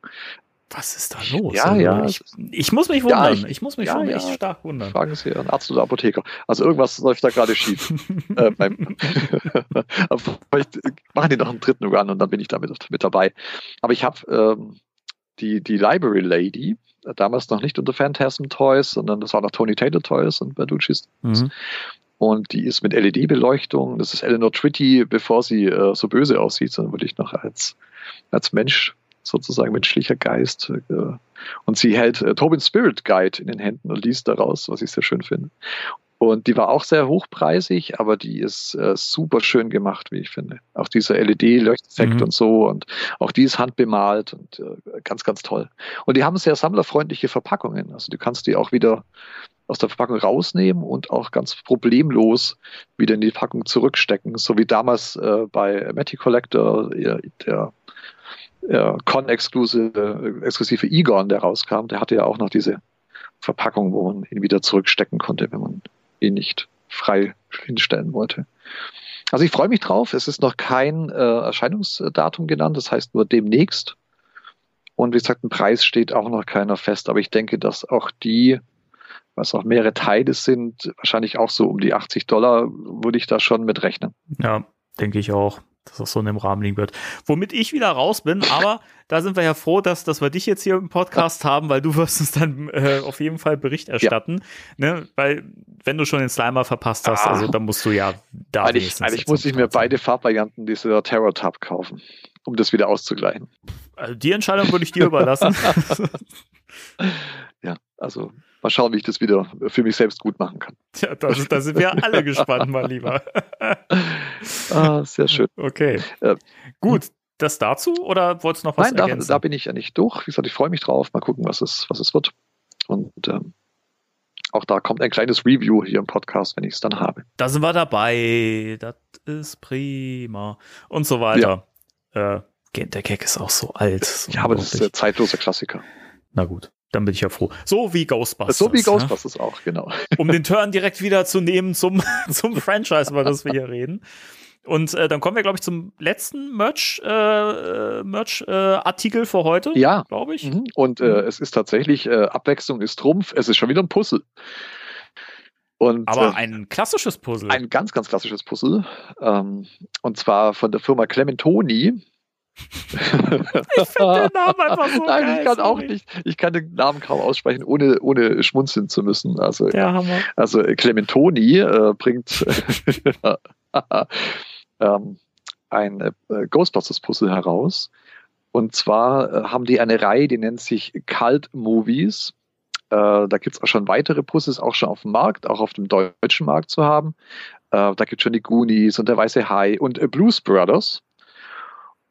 Was ist da los? Ja, Also, ja, Ich, ich muss mich Ja, wundern. ich- ich, muss mich ja, schon ja. echt stark wundern. Fragen Sie einen Arzt oder Apotheker. Also irgendwas läuft da gerade schief. *laughs* äh, beim *laughs* Vielleicht machen die noch einen dritten Run und dann bin ich damit mit dabei. Aber ich habe ähm, die, die Library Lady, äh, damals noch nicht unter Phantasm Toys, sondern das war noch Tony Taylor Toys und Bertucci's. Mhm. Und die ist mit LED-Beleuchtung. Das ist Eleanor Tritty, bevor sie äh, so böse aussieht, sondern wirklich noch als, als Mensch, sozusagen menschlicher Geist. Äh, und sie hält äh, Tobin Spirit Guide in den Händen und liest daraus, was ich sehr schön finde. Und die war auch sehr hochpreisig, aber die ist äh, super schön gemacht, wie ich finde. Auch dieser LED-Leuchteffekt Mhm. und so und auch die ist handbemalt und äh, ganz, ganz toll. Und die haben sehr sammlerfreundliche Verpackungen. Also du kannst die auch wieder aus der Verpackung rausnehmen und auch ganz problemlos wieder in die Packung zurückstecken, so wie damals äh, bei Matty Collector der, der äh, Con-exklusive exklusive Egon, der rauskam, der hatte ja auch noch diese Verpackung, wo man ihn wieder zurückstecken konnte, wenn man ihn nicht frei hinstellen wollte. Also ich freue mich drauf. Es ist noch kein äh, Erscheinungsdatum genannt, das heißt nur demnächst. Und wie gesagt, ein Preis steht auch noch keiner fest, aber ich denke, dass auch die, was auch mehrere Teile sind, wahrscheinlich auch so um die 80 Dollar, würde ich da schon mit rechnen. Ja, denke ich auch dass das so in dem Rahmen liegen wird. Womit ich wieder raus bin, aber da sind wir ja froh, dass, dass wir dich jetzt hier im Podcast haben, weil du wirst uns dann äh, auf jeden Fall Bericht erstatten. Ja. Ne? Weil, wenn du schon den Slimer verpasst hast, ah. also dann musst du ja da Eigentlich, eigentlich muss ich mir beide Farbvarianten dieser Terror Tab kaufen, um das wieder auszugleichen. Also die Entscheidung würde ich dir überlassen. *laughs* ja, also mal schauen, wie ich das wieder für mich selbst gut machen kann. Ja, da, sind wir alle gespannt, mein Lieber. *laughs* ah, sehr schön. Okay. Äh, gut, das dazu oder wolltest du noch was Nein, da, da, bin ich ja nicht durch. Wie gesagt, ich freue mich drauf. Mal gucken, was es, was es wird. Und ähm, auch da kommt ein kleines Review hier im Podcast, wenn ich es dann habe. Da sind wir dabei. Das ist prima. Und so weiter. Ja. Äh, der Gag ist auch so alt. So ja, aber das ist der zeitlose Klassiker. Na gut. Dann bin ich ja froh. So wie Ghostbusters. So wie Ghostbusters ja? auch, genau. *laughs* Um den Turn direkt wieder zu nehmen zum, *laughs* zum Franchise, über das wir hier reden. Und äh, dann kommen wir, glaube ich, zum letzten Merch, äh, Merch äh, Artikel für heute. Ja, glaube ich. Mhm. Und äh, es ist tatsächlich äh, Abwechslung ist Trumpf. Es ist schon wieder ein Puzzle. Und, Aber äh, ein klassisches Puzzle. Ein ganz, ganz klassisches Puzzle. Ähm, und zwar von der Firma Clementoni ich finde den Namen einfach so *laughs* Nein, geil, ich kann auch nicht. Ich kann den Namen kaum aussprechen, ohne, ohne schmunzeln zu müssen. Also, ja, Hammer. also Clementoni äh, bringt *laughs* ähm, ein äh, Ghostbusters-Puzzle heraus. Und zwar äh, haben die eine Reihe, die nennt sich Cult Movies. Äh, da gibt es auch schon weitere Puzzles, auch schon auf dem Markt, auch auf dem deutschen Markt zu haben. Äh, da gibt es schon die Goonies und der Weiße Hai und äh, Blues Brothers.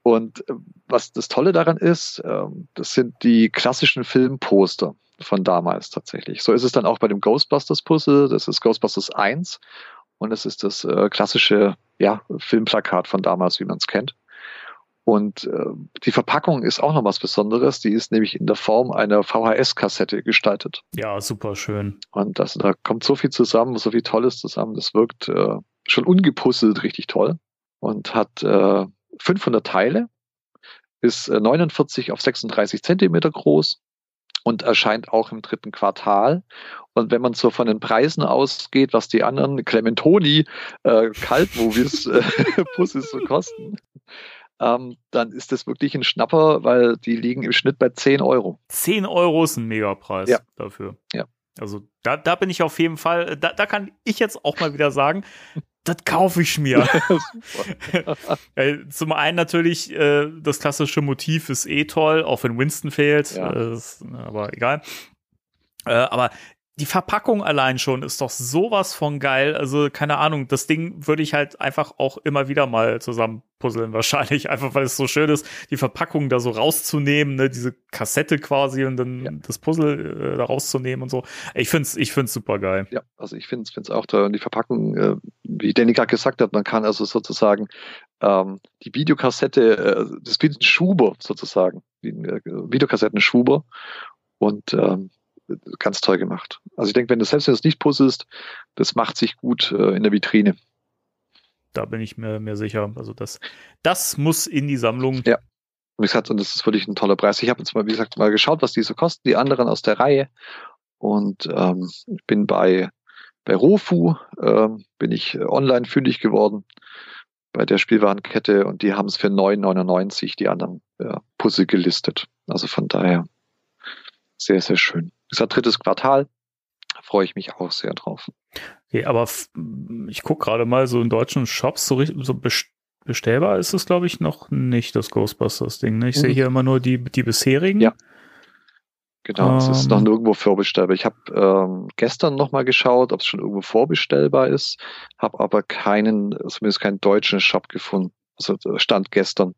Und äh, was das Tolle daran ist, ähm, das sind die klassischen Filmposter von damals tatsächlich. So ist es dann auch bei dem Ghostbusters Puzzle. Das ist Ghostbusters 1 und das ist das äh, klassische ja, Filmplakat von damals, wie man es kennt. Und äh, die Verpackung ist auch noch was Besonderes. Die ist nämlich in der Form einer VHS-Kassette gestaltet. Ja, super schön. Und das, da kommt so viel zusammen, so viel Tolles zusammen. Das wirkt schon ungepuzzelt richtig toll und hat äh, 500 Teile, ist 49 äh, auf 36 Zentimeter groß und erscheint auch im dritten Quartal. Und wenn man so von den Preisen ausgeht, was die anderen Clementoni äh, Kaltmovies äh, *laughs* Pussys so kosten, ähm, dann ist das wirklich ein Schnapper, weil die liegen im Schnitt bei 10 Euro. 10 Euro ist ein Megapreis ja. dafür. Ja. Also da, da bin ich auf jeden Fall, da, da kann ich jetzt auch mal wieder sagen, das kaufe ich mir. *laughs* Zum einen natürlich, äh, das klassische Motiv ist eh toll, auch wenn Winston fehlt, ja. äh, ist, aber egal. Äh, aber die Verpackung allein schon ist doch sowas von geil. Also, keine Ahnung, das Ding würde ich halt einfach auch immer wieder mal zusammen puzzeln, *laughs* wahrscheinlich. Einfach weil es so schön ist, die Verpackung da so rauszunehmen, ne, diese Kassette quasi und dann ja. das Puzzle äh, da rauszunehmen und so. Ich find's, ich find's super geil. Ja, also ich find's, find's auch toll. Und die Verpackung, äh, wie Danny gerade gesagt hat, man kann also sozusagen ähm, die Videokassette, äh, das ist wie ein Schuber sozusagen, wie ein äh, Videokassettenschuber. Und ähm, ganz toll gemacht. Also ich denke, wenn du selbst wenn du es nicht puzzelst, das macht sich gut äh, in der Vitrine. Da bin ich mir, mir sicher. Also das, das muss in die Sammlung. Ja. Und wie gesagt, und das ist wirklich ein toller Preis. Ich habe jetzt mal, wie gesagt, mal geschaut, was die so kosten, die anderen aus der Reihe. Und ähm, bin bei, bei Rofu, ähm, bin ich online fündig geworden bei der Spielwarenkette und die haben es für 9,99 die anderen ja, Puzzle gelistet. Also von daher sehr, sehr schön. Ist ja drittes Quartal. freue ich mich auch sehr drauf. Okay, aber ich gucke gerade mal so in deutschen Shops, so, so bestellbar ist es, glaube ich, noch nicht, das Ghostbusters-Ding. Ne? Ich mhm. sehe hier immer nur die, die bisherigen. Ja. Genau, es ist noch ähm. nirgendwo vorbestellbar. Ich habe ähm, gestern nochmal geschaut, ob es schon irgendwo vorbestellbar ist, habe aber keinen, zumindest keinen deutschen Shop gefunden. Also äh, stand gestern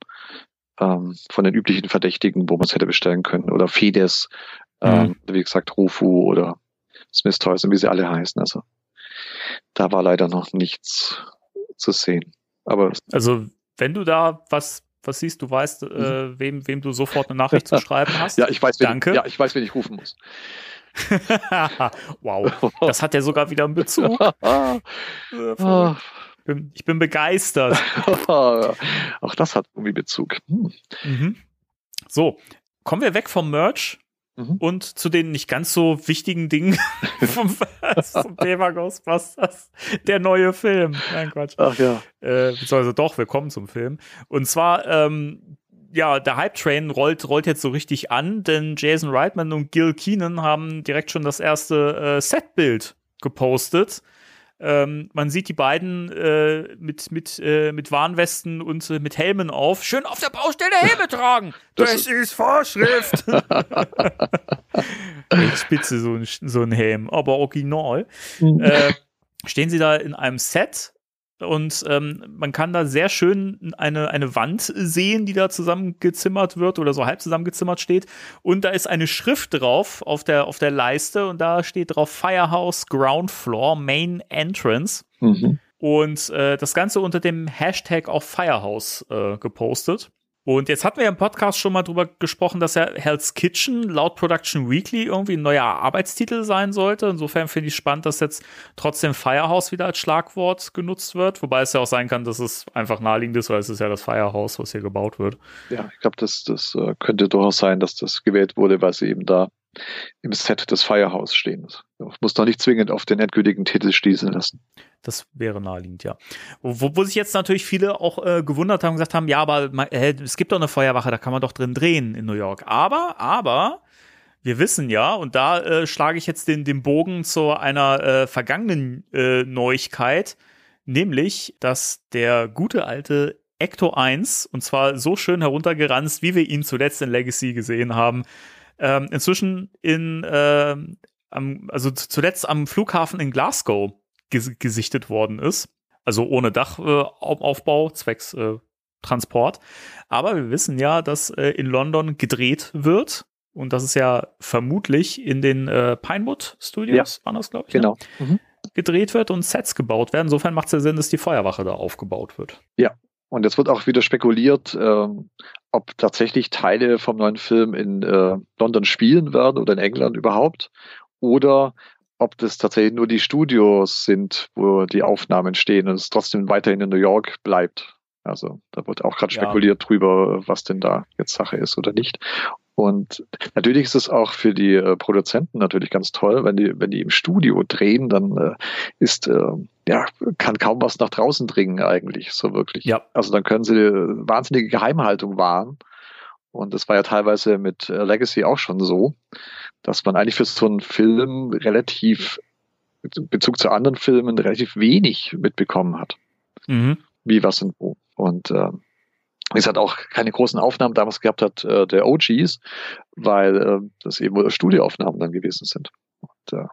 ähm, von den üblichen Verdächtigen, wo man es hätte bestellen können. Oder Fides, ähm, mhm. wie gesagt, Rufu oder Smith Toys und wie sie alle heißen. Also da war leider noch nichts zu sehen. Aber Also, wenn du da was, was siehst, du weißt, äh, wem, wem du sofort eine Nachricht zu schreiben *laughs* hast. ja, ich weiß, wen, Danke. ja, ich weiß, wen ich rufen muss. *laughs* wow, das hat ja sogar wieder einen Bezug. *laughs* Ich bin, ich bin begeistert. Auch das hat irgendwie Bezug. Hm. Mhm. So, kommen wir weg vom Merch Mhm. und zu den nicht ganz so wichtigen Dingen *laughs* *laughs* vom, zum Thema Ghostbusters. Der neue Film. Nein, Quatsch. Ach ja. Äh, beziehungsweise doch, wir kommen zum Film. Und zwar, ähm, ja, der Hype-Train rollt, rollt jetzt so richtig an, denn Jason Reitman und Gil Keenan haben direkt schon das erste äh, Setbild gepostet. Ähm, man sieht die beiden äh, mit, mit, äh, mit Warnwesten und äh, mit Helmen auf. Schön auf der Baustelle Helme *laughs* tragen. Das Das, ist Vorschrift. *laughs* Echt spitze, so ein, so ein Helm, aber original. Äh, stehen sie da in einem Set und ähm, man kann da sehr schön eine, eine Wand sehen, die da zusammengezimmert wird oder so halb zusammengezimmert steht. Und da ist eine Schrift drauf auf der, auf der Leiste und da steht drauf Firehouse Ground Floor Main Entrance. Mhm. Und äh, das Ganze unter dem Hashtag auf Firehouse äh, gepostet. Und jetzt hatten wir im Podcast schon mal drüber gesprochen, dass ja Hell's Kitchen laut Production Weekly irgendwie ein neuer Arbeitstitel sein sollte. Insofern finde ich spannend, dass jetzt trotzdem Firehouse wieder als Schlagwort genutzt wird. Wobei es ja auch sein kann, dass es einfach naheliegend ist, weil es ist ja das Firehouse, was hier gebaut wird. Ja, ich glaube, das, das äh, könnte durchaus sein, dass das gewählt wurde, weil sie eben da im Set des Firehouse stehen. Das muss doch nicht zwingend auf den endgültigen Titel schließen lassen. Das wäre naheliegend, ja. Wo, wo sich jetzt natürlich viele auch äh, gewundert haben und gesagt haben, ja, aber ma- äh, es gibt doch eine Feuerwache, da kann man doch drin drehen in New York. Aber, aber, wir wissen ja, und da äh, schlage ich jetzt den, den Bogen zu einer äh, vergangenen äh, Neuigkeit, nämlich, dass der gute alte Ecto 1, und zwar so schön heruntergeranzt, wie wir ihn zuletzt in Legacy gesehen haben, ähm, inzwischen in, ähm, am, also zuletzt am Flughafen in Glasgow ges gesichtet worden ist. Also ohne Dachaufbau, zwecks äh, Transport. Aber wir wissen ja, dass äh, in London gedreht wird. Und das ist ja vermutlich in den äh, Pinewood Studios, waren das, glaube ich. ne? Genau. Mhm. Gedreht wird und Sets gebaut werden. Insofern macht es ja Sinn, dass die Feuerwache da aufgebaut wird. Und jetzt wird auch wieder spekuliert, ähm, ob tatsächlich Teile vom neuen Film in äh, London spielen werden oder in England überhaupt. Oder ob das tatsächlich nur die Studios sind, wo die Aufnahmen stehen und es trotzdem weiterhin in New York bleibt. Also da wird auch gerade Ja. spekuliert drüber, was denn da jetzt Sache ist oder nicht. Und natürlich ist es auch für die äh, Produzenten natürlich ganz toll, wenn die, wenn die im Studio drehen, dann äh, ist, äh, ja, kann kaum was nach draußen dringen eigentlich, so wirklich. Ja. Also dann können sie wahnsinnige Geheimhaltung wahren. Und das war ja teilweise mit äh, Legacy auch schon so, dass man eigentlich für so einen Film relativ, in Bezug zu anderen Filmen, relativ wenig mitbekommen hat Mhm. Wie, was und wo. Und ähm, es hat auch keine großen Aufnahmen damals gehabt hat, äh, der OGs, weil äh, das eben wohl Studioaufnahmen dann gewesen sind. Und äh,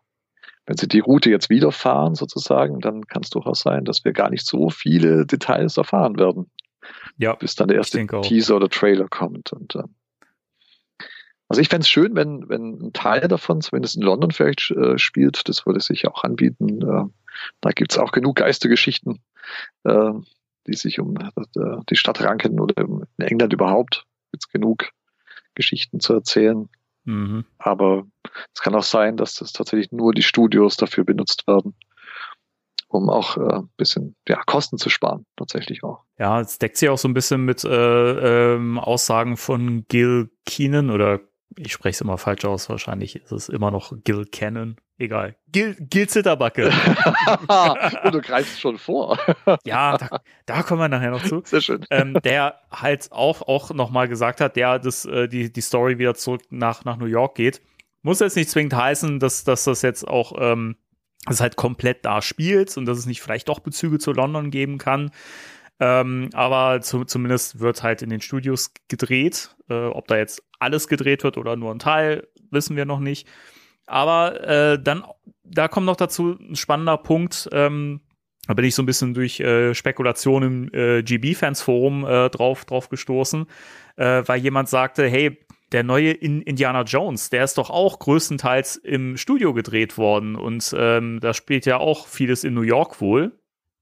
wenn sie die Route jetzt wieder fahren, sozusagen, dann kann es durchaus sein, dass wir gar nicht so viele Details erfahren werden, Ja, bis dann der erste. Teaser oder Trailer kommt. Und äh, also ich fände es schön, wenn, wenn ein Teil davon zumindest in London vielleicht äh, spielt. Das würde sich auch anbieten. Äh, da gibt's auch genug Geistergeschichten, äh, die sich um äh, die Stadt ranken oder in England überhaupt. Gibt's genug Geschichten zu erzählen. Mhm. Aber es kann auch sein, dass das tatsächlich nur die Studios dafür benutzt werden, um auch äh, ein bisschen ja, Kosten zu sparen, tatsächlich auch. Ja, es deckt sich auch so ein bisschen mit äh, ähm, Aussagen von Gil Keenan oder ich spreche es immer falsch aus, wahrscheinlich ist es immer noch Gil Cannon. Egal. Gil, Gil Zitterbacke. *laughs* Und du greifst schon vor. *laughs* ja, da, da kommen wir nachher noch zu. Sehr schön. ähm, der halt auch, auch nochmal gesagt hat, ja, dass äh, die, die Story wieder zurück nach, nach New York geht. Muss jetzt nicht zwingend heißen, dass, dass das jetzt auch ähm, dass es halt komplett da spielt und dass es nicht vielleicht doch Bezüge zu London geben kann. Ähm, aber zu, zumindest wird halt in den Studios gedreht. Äh, ob da jetzt alles gedreht wird oder nur ein Teil, wissen wir noch nicht. Aber äh, dann, da kommt noch dazu ein spannender Punkt. Ähm, da bin ich so ein bisschen durch äh, Spekulationen im äh, GB-Fans-Forum äh, drauf, drauf gestoßen, äh, weil jemand sagte, hey, der neue in Indiana Jones, der ist doch auch größtenteils im Studio gedreht worden und ähm, da spielt ja auch vieles in New York wohl.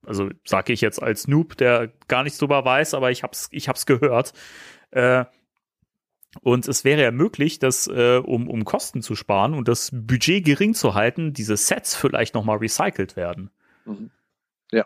Also sage ich jetzt als Noob, der gar nichts drüber weiß, aber ich hab's, ich hab's gehört. Äh, und es wäre ja möglich, dass, äh, um, um Kosten zu sparen und das Budget gering zu halten, diese Sets vielleicht nochmal recycelt werden. Mhm. Ja.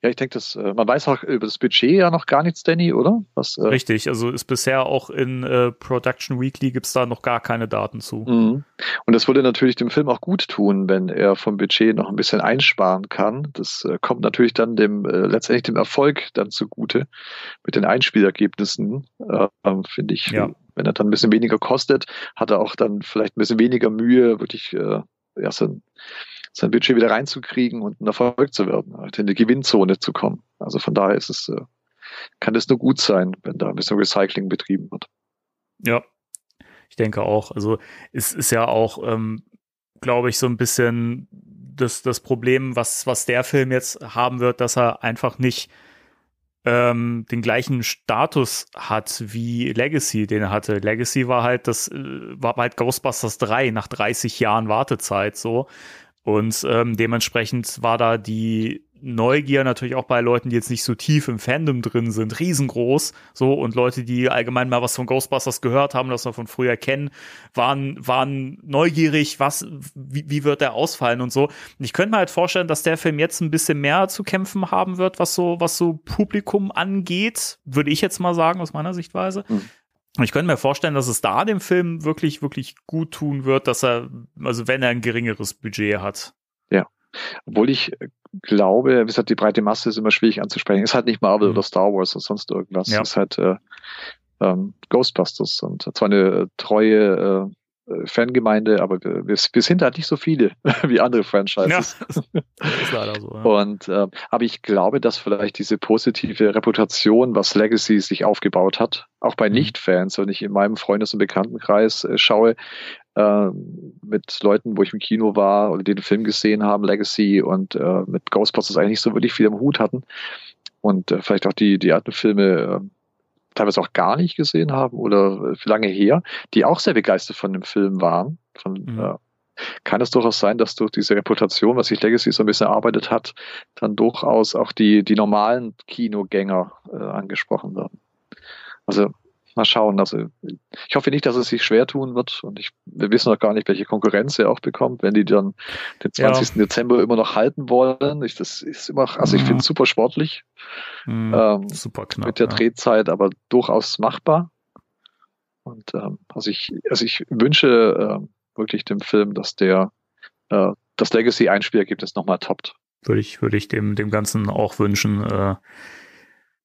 Ja, ich denke, das, äh, man weiß auch über das Budget ja noch gar nichts, Danny, oder? Was, äh Richtig, also ist bisher auch in äh, Production Weekly gibt es da noch gar keine Daten zu. Mhm. Und das würde natürlich dem Film auch gut tun, wenn er vom Budget noch ein bisschen einsparen kann. Das äh, kommt natürlich dann dem äh, letztendlich dem Erfolg dann zugute mit den Einspielergebnissen, äh, finde ich. Ja. Wenn er dann ein bisschen weniger kostet, hat er auch dann vielleicht ein bisschen weniger Mühe, wirklich äh, ja, sein, sein Budget wieder reinzukriegen und ein Erfolg zu werden, halt in die Gewinnzone zu kommen. Also von daher ist es, äh, kann es nur gut sein, wenn da ein bisschen Recycling betrieben wird. Ja, ich denke auch. Also es ist ja auch, ähm, glaube ich, so ein bisschen das, das Problem, was, was der Film jetzt haben wird, dass er einfach nicht ähm, den gleichen Status hat wie Legacy, den er hatte. Legacy war halt das, äh, war halt Ghostbusters 3 nach 30 Jahren Wartezeit so. Und ähm, dementsprechend war da die Neugier natürlich auch bei Leuten, die jetzt nicht so tief im Fandom drin sind, riesengroß. So, und Leute, die allgemein mal was von Ghostbusters gehört haben, das wir von früher kennen, waren, waren neugierig, was, wie, wie wird der ausfallen und so. Und ich könnte mir halt vorstellen, dass der Film jetzt ein bisschen mehr zu kämpfen haben wird, was so, was so Publikum angeht, würde ich jetzt mal sagen, aus meiner Sichtweise. Mhm. Ich könnte mir vorstellen, dass es da dem Film wirklich, wirklich gut tun wird, dass er, also wenn er ein geringeres Budget hat. Obwohl ich glaube, wie gesagt, die breite Masse ist immer schwierig anzusprechen. Ist halt nicht Marvel mhm. oder Star Wars oder sonst irgendwas. Ja. Ist halt äh, ähm, Ghostbusters und zwar eine äh, treue äh, Fangemeinde, aber wir, wir, wir, sind halt nicht so viele *laughs* wie andere Franchises. Ja, *laughs* ist leider so. Ja. Und äh, aber ich glaube, dass vielleicht diese positive Reputation, was Legacy sich aufgebaut hat, auch bei mhm. Nicht-Fans, wenn ich in meinem Freundes- und Bekanntenkreis äh, schaue, äh, mit Leuten, wo ich im Kino war oder die den Film gesehen haben, Legacy und äh, mit Ghostbusters eigentlich so wirklich viel im Hut hatten und äh, vielleicht auch die, die alten Filme äh, teilweise auch gar nicht gesehen haben oder für lange her, die auch sehr begeistert von dem Film waren. Von, mhm. äh, kann es durchaus sein, dass durch diese Reputation, was sich Legacy so ein bisschen erarbeitet hat, dann durchaus auch die, die normalen Kinogänger äh, angesprochen werden. Also mal schauen. Also ich hoffe nicht, dass es sich schwer tun wird und ich, wir wissen noch gar nicht, welche Konkurrenz er auch bekommt, wenn die dann den 20. Ja. Dezember immer noch halten wollen. Ich, das ist immer, also ich finde es super sportlich. Mhm, ähm, super knapp. Mit der ja. Drehzeit, aber durchaus machbar. Und ähm, also ich, also ich wünsche äh, wirklich dem Film, dass der äh, das Legacy-Einspielergebnis nochmal toppt. Würde ich, würde ich dem, dem Ganzen auch wünschen. Äh,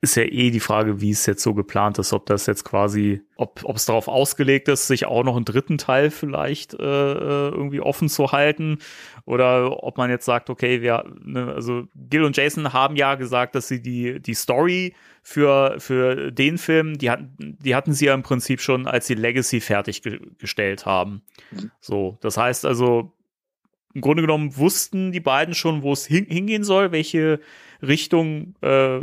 ist ja eh die Frage, wie es jetzt so geplant ist, ob das jetzt quasi, ob, ob es darauf ausgelegt ist, sich auch noch einen dritten Teil vielleicht äh, äh, irgendwie offen zu halten oder ob man jetzt sagt, okay, wir, ne, also Gil und Jason haben ja gesagt, dass sie die, die Story für, für den Film, die hatten, die hatten sie ja im Prinzip schon, als sie Legacy fertiggestellt haben. Mhm. So, das heißt also, im Grunde genommen wussten die beiden schon, wo es hin, hingehen soll, welche Richtung äh,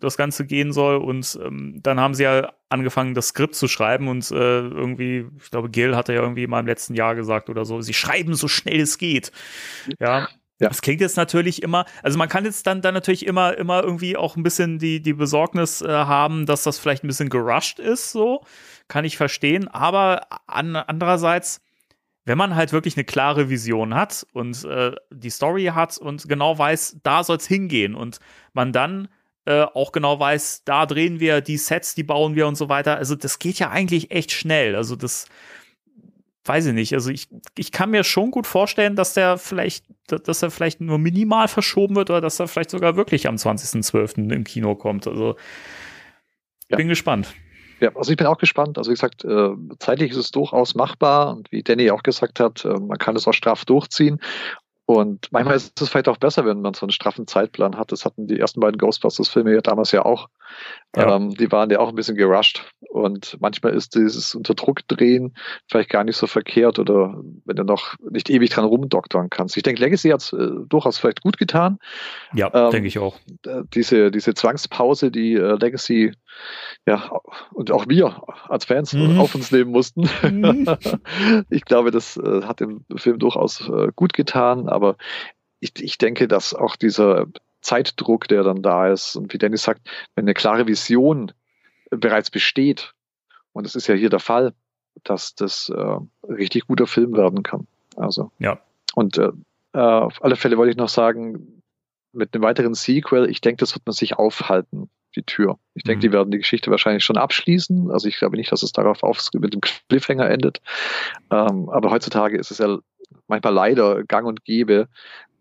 das Ganze gehen soll. Und ähm, dann haben sie ja angefangen, das Skript zu schreiben und äh, irgendwie, ich glaube, Gil hatte ja irgendwie mal im letzten Jahr gesagt oder so, sie schreiben so schnell es geht. Ja. Ja. Das klingt jetzt natürlich immer, also man kann jetzt dann, dann natürlich immer, immer irgendwie auch ein bisschen die, die Besorgnis äh, haben, dass das vielleicht ein bisschen gerusht ist, so. Kann ich verstehen. Aber an, andererseits, wenn man halt wirklich eine klare Vision hat und äh, die Story hat und genau weiß, da soll es hingehen und man dann äh, auch genau weiß, da drehen wir die Sets, die bauen wir und so weiter. Also das geht ja eigentlich echt schnell. Also das weiß ich nicht. Also ich, ich kann mir schon gut vorstellen, dass der vielleicht, dass er vielleicht nur minimal verschoben wird oder dass er vielleicht sogar wirklich am 20.12. im Kino kommt. Also ja. bin gespannt. Ja, also ich bin auch gespannt. Also wie gesagt, äh, zeitlich ist es durchaus machbar und wie Danny auch gesagt hat, äh, man kann es auch straff durchziehen. Und manchmal ist es vielleicht auch besser, wenn man so einen straffen Zeitplan hat. Das hatten die ersten beiden Ghostbusters-Filme ja damals ja auch. Ja. Ähm, die waren ja auch ein bisschen gerusht und manchmal ist dieses unter Druck drehen vielleicht gar nicht so verkehrt oder wenn du noch nicht ewig dran rumdoktern kannst. Ich denke, Legacy hat es äh, durchaus vielleicht gut getan. Ja, Ähm, denke ich auch. Diese, diese Zwangspause, die äh, Legacy ja und auch wir als Fans Mhm. auf uns nehmen mussten. Mhm. *laughs* ich glaube, das äh, hat dem Film durchaus äh, gut getan, aber ich, ich denke, dass auch dieser Zeitdruck, der dann da ist, und wie Dennis sagt, wenn eine klare Vision bereits besteht, und das ist ja hier der Fall, dass das äh, richtig guter Film werden kann. Also. Ja. Und äh, äh, auf alle Fälle wollte ich noch sagen, mit einem weiteren Sequel, ich denke, das wird man sich aufhalten, die Tür. Ich denke, Mhm. die werden die Geschichte wahrscheinlich schon abschließen. Also ich glaube nicht, dass es darauf auf, mit dem Cliffhanger endet. Ähm, aber heutzutage ist es ja manchmal leider gang und gäbe,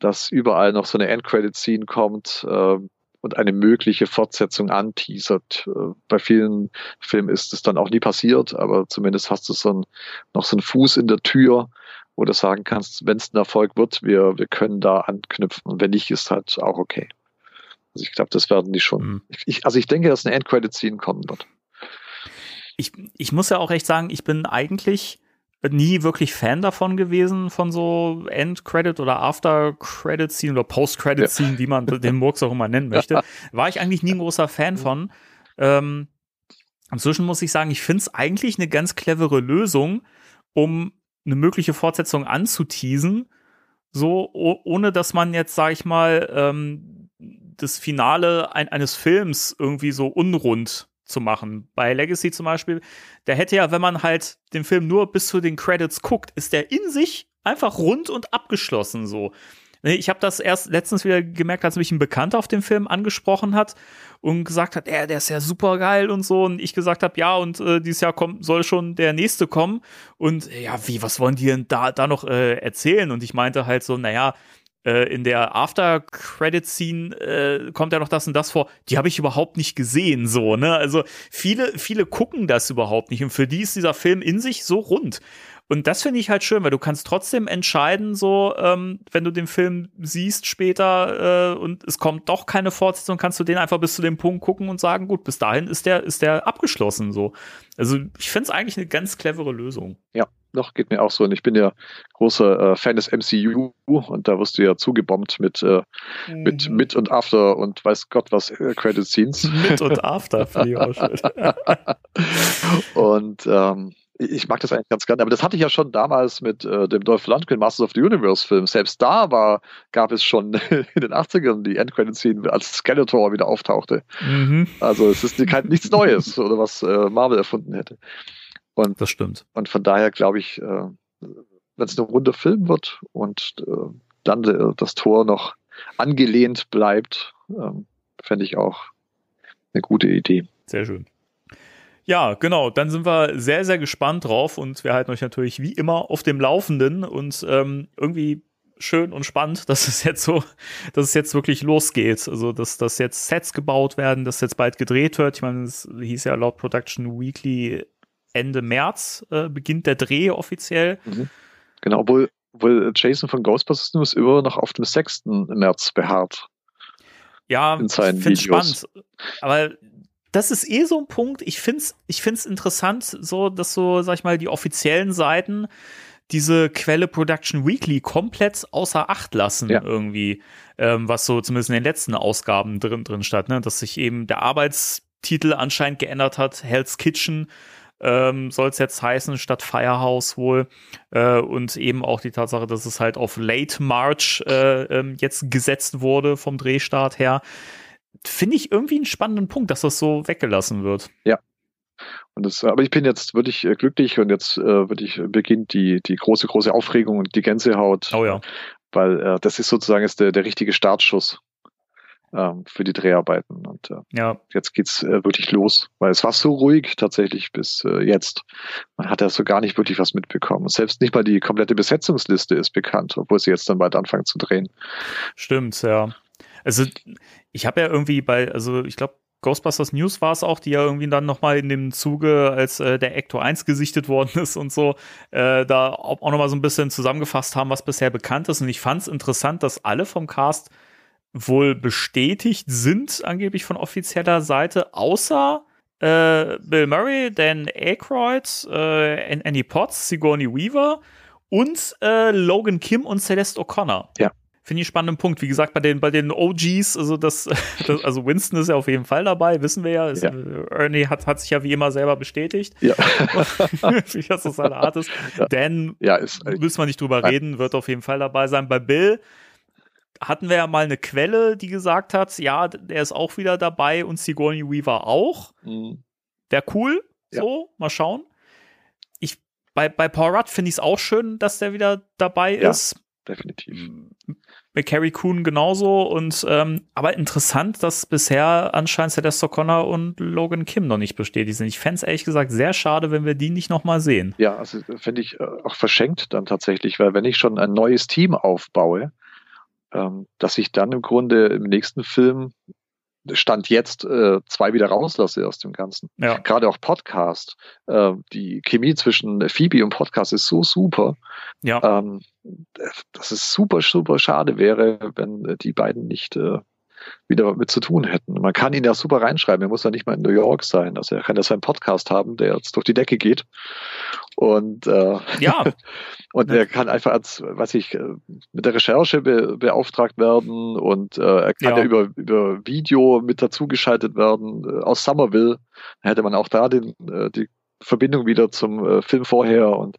dass überall noch so eine Endcredit-Scene kommt äh, und eine mögliche Fortsetzung anteasert. Äh, bei vielen Filmen ist es dann auch nie passiert, aber zumindest hast du so ein, noch so einen Fuß in der Tür, wo du sagen kannst, wenn es ein Erfolg wird, wir, wir können da anknüpfen. Und wenn nicht, ist halt auch okay. Also ich glaube, das werden die schon. Mhm. Ich, also ich denke, dass eine Endcredit-Scene kommen wird. ich, ich muss ja auch echt sagen, ich bin eigentlich nie wirklich Fan davon gewesen, von so End-Credit oder After-Credit-Scene oder Post-Credit-Scene, wie man den Murks auch immer nennen möchte. *laughs* War ich eigentlich nie ein großer Fan von. Ähm, inzwischen muss ich sagen, ich finde es eigentlich eine ganz clevere Lösung, um eine mögliche Fortsetzung anzuteasen, so ohne dass man jetzt, sag ich mal, ähm, das Finale ein, eines Films irgendwie so unrund zu machen. Bei Legacy zum Beispiel, der hätte ja, wenn man halt den Film nur bis zu den Credits guckt, ist der in sich einfach rund und abgeschlossen so. Ich habe das erst letztens wieder gemerkt, als mich ein Bekannter auf den Film angesprochen hat und gesagt hat, er, der ist ja super geil und so. Und ich gesagt habe, ja, und äh, dieses Jahr kommt, soll schon der nächste kommen. Und äh, ja, wie, was wollen die denn da, da noch äh, erzählen? Und ich meinte halt so, naja, äh, in der After-Credit-Scene äh, kommt ja noch das und das vor. Die habe ich überhaupt nicht gesehen, so, ne? Also viele, viele gucken das überhaupt nicht. Und für die ist dieser Film in sich so rund. Und das finde ich halt schön, weil du kannst trotzdem entscheiden, so, ähm, wenn du den Film siehst später äh, und es kommt doch keine Fortsetzung, kannst du den einfach bis zu dem Punkt gucken und sagen, gut, bis dahin ist der, ist der abgeschlossen, so. Also ich finde es eigentlich eine ganz clevere Lösung. Doch, geht mir auch so. Und ich bin ja großer äh, Fan des MCU und da wirst du ja zugebombt mit, äh, mit Mhm. Mit und After und weiß Gott was äh, Credit Scenes. Mit und *laughs* After finde ich auch schön. *laughs* und ähm, ich mag das eigentlich ganz gerne. Aber das hatte ich ja schon damals mit äh, dem Dolph Lundgren Masters of the Universe Film. Selbst da war, gab es schon *laughs* in den 80ern die Endcredit-Scene, als Skeletor wieder auftauchte. mhm. Also es ist kein, nichts Neues *laughs* oder was äh, Marvel erfunden hätte. Und Das stimmt. Und von daher glaube ich, äh, wenn es ein runder Film wird und äh, dann äh, das Tor noch angelehnt bleibt, ähm, fände ich auch eine gute Idee. Sehr schön. Ja, genau. Dann sind wir sehr, sehr gespannt drauf und wir halten euch natürlich wie immer auf dem Laufenden und ähm, irgendwie schön und spannend, *laughs* dass es jetzt so, dass es jetzt wirklich losgeht. Also, dass, dass jetzt Sets gebaut werden, dass jetzt bald gedreht wird. Ich meine, es hieß ja laut Production Weekly Ende März äh, beginnt der Dreh offiziell. Genau, obwohl, obwohl Jason von Ghostbusters News immer noch auf dem 6. März beharrt. Ja, finde spannend. Aber das ist eh so ein Punkt. Ich finde es ich find's interessant, so, dass so, sag ich mal, die offiziellen Seiten diese Quelle Production Weekly komplett außer Acht lassen, Ja. irgendwie, ähm, was so zumindest in den letzten Ausgaben drin, drin stand, ne? dass sich eben der Arbeitstitel anscheinend geändert hat, Hell's Kitchen ähm, soll es jetzt heißen, statt Firehouse wohl. Äh, und eben auch die Tatsache, dass es halt auf Late March äh, ähm, jetzt gesetzt wurde vom Drehstart her. Finde ich irgendwie einen spannenden Punkt, dass das so weggelassen wird. Und das, aber ich bin jetzt wirklich äh, glücklich und jetzt äh, wirklich beginnt die, die große, große Aufregung und die Gänsehaut, Oh ja. weil äh, das ist sozusagen jetzt der, der richtige Startschuss ähm, für die Dreharbeiten. Und äh, Ja, jetzt geht's äh, wirklich los, weil es war so ruhig tatsächlich bis äh, jetzt. Man hat ja so gar nicht wirklich was mitbekommen. Selbst nicht mal die komplette Besetzungsliste ist bekannt, obwohl sie jetzt dann bald anfangen zu drehen. stimmt, ja. Also, ich habe ja irgendwie bei, also ich glaube, Ghostbusters News war es auch, die ja irgendwie dann nochmal in dem Zuge, als äh, der Ecto 1 gesichtet worden *laughs* ist und so, äh, da auch, auch nochmal so ein bisschen zusammengefasst haben, was bisher bekannt ist. Und ich fand es interessant, dass alle vom Cast wohl bestätigt sind, angeblich von offizieller Seite, außer äh, Bill Murray, Dan Aykroyd, äh, Annie Potts, Sigourney Weaver und äh, Logan Kim und Celeste O'Connor. Ja. Finde ich einen spannenden Punkt. Wie gesagt, bei den, bei den OGs, also das, *laughs* das, also Winston ist ja auf jeden Fall dabei, wissen wir ja. Ist, Ja. Ernie hat, hat sich ja wie immer selber bestätigt. Ja, *laughs* wie das so seine Art ist. Ja. Dan ja ist, müssen wir nicht drüber Nein. reden, wird auf jeden Fall dabei sein. Bei Bill hatten wir ja mal eine Quelle, die gesagt hat, ja, der ist auch wieder dabei und Sigourney Weaver auch. mh, Wäre cool. Ja. So, mal schauen. Ich, bei, bei Paul Rudd finde ich es auch schön, dass der wieder dabei Ja. ist. definitiv. Bei Carrie Coon genauso. Und ähm, aber interessant, dass bisher anscheinend Celeste O'Connor und Logan Kim noch nicht bestätigt sind. Ich fände es ehrlich gesagt sehr schade, wenn wir die nicht nochmal sehen. Ja, also finde ich äh, auch verschenkt dann tatsächlich, weil wenn ich schon ein neues Team aufbaue, ähm, dass ich dann im Grunde im nächsten Film Stand jetzt äh, zwei wieder rauslasse aus dem Ganzen. Ja. Gerade auch Podcast. Äh, die Chemie zwischen Phoebe und Podcast ist so super. Ja. Ähm, dass es super, super schade wäre, wenn äh, die beiden nicht äh, wieder mit zu tun hätten. Man kann ihn ja super reinschreiben. Er muss ja nicht mal in New York sein. Also er kann ja seinen Podcast haben, der jetzt durch die Decke geht. Und, äh, Ja, *laughs* und er kann einfach als, weiß ich, äh, mit der Recherche be beauftragt werden und äh, er kann Ja. ja, über, über Video mit dazugeschaltet werden. Äh, aus Somerville hätte man auch da den, äh, die Verbindung wieder zum Film vorher und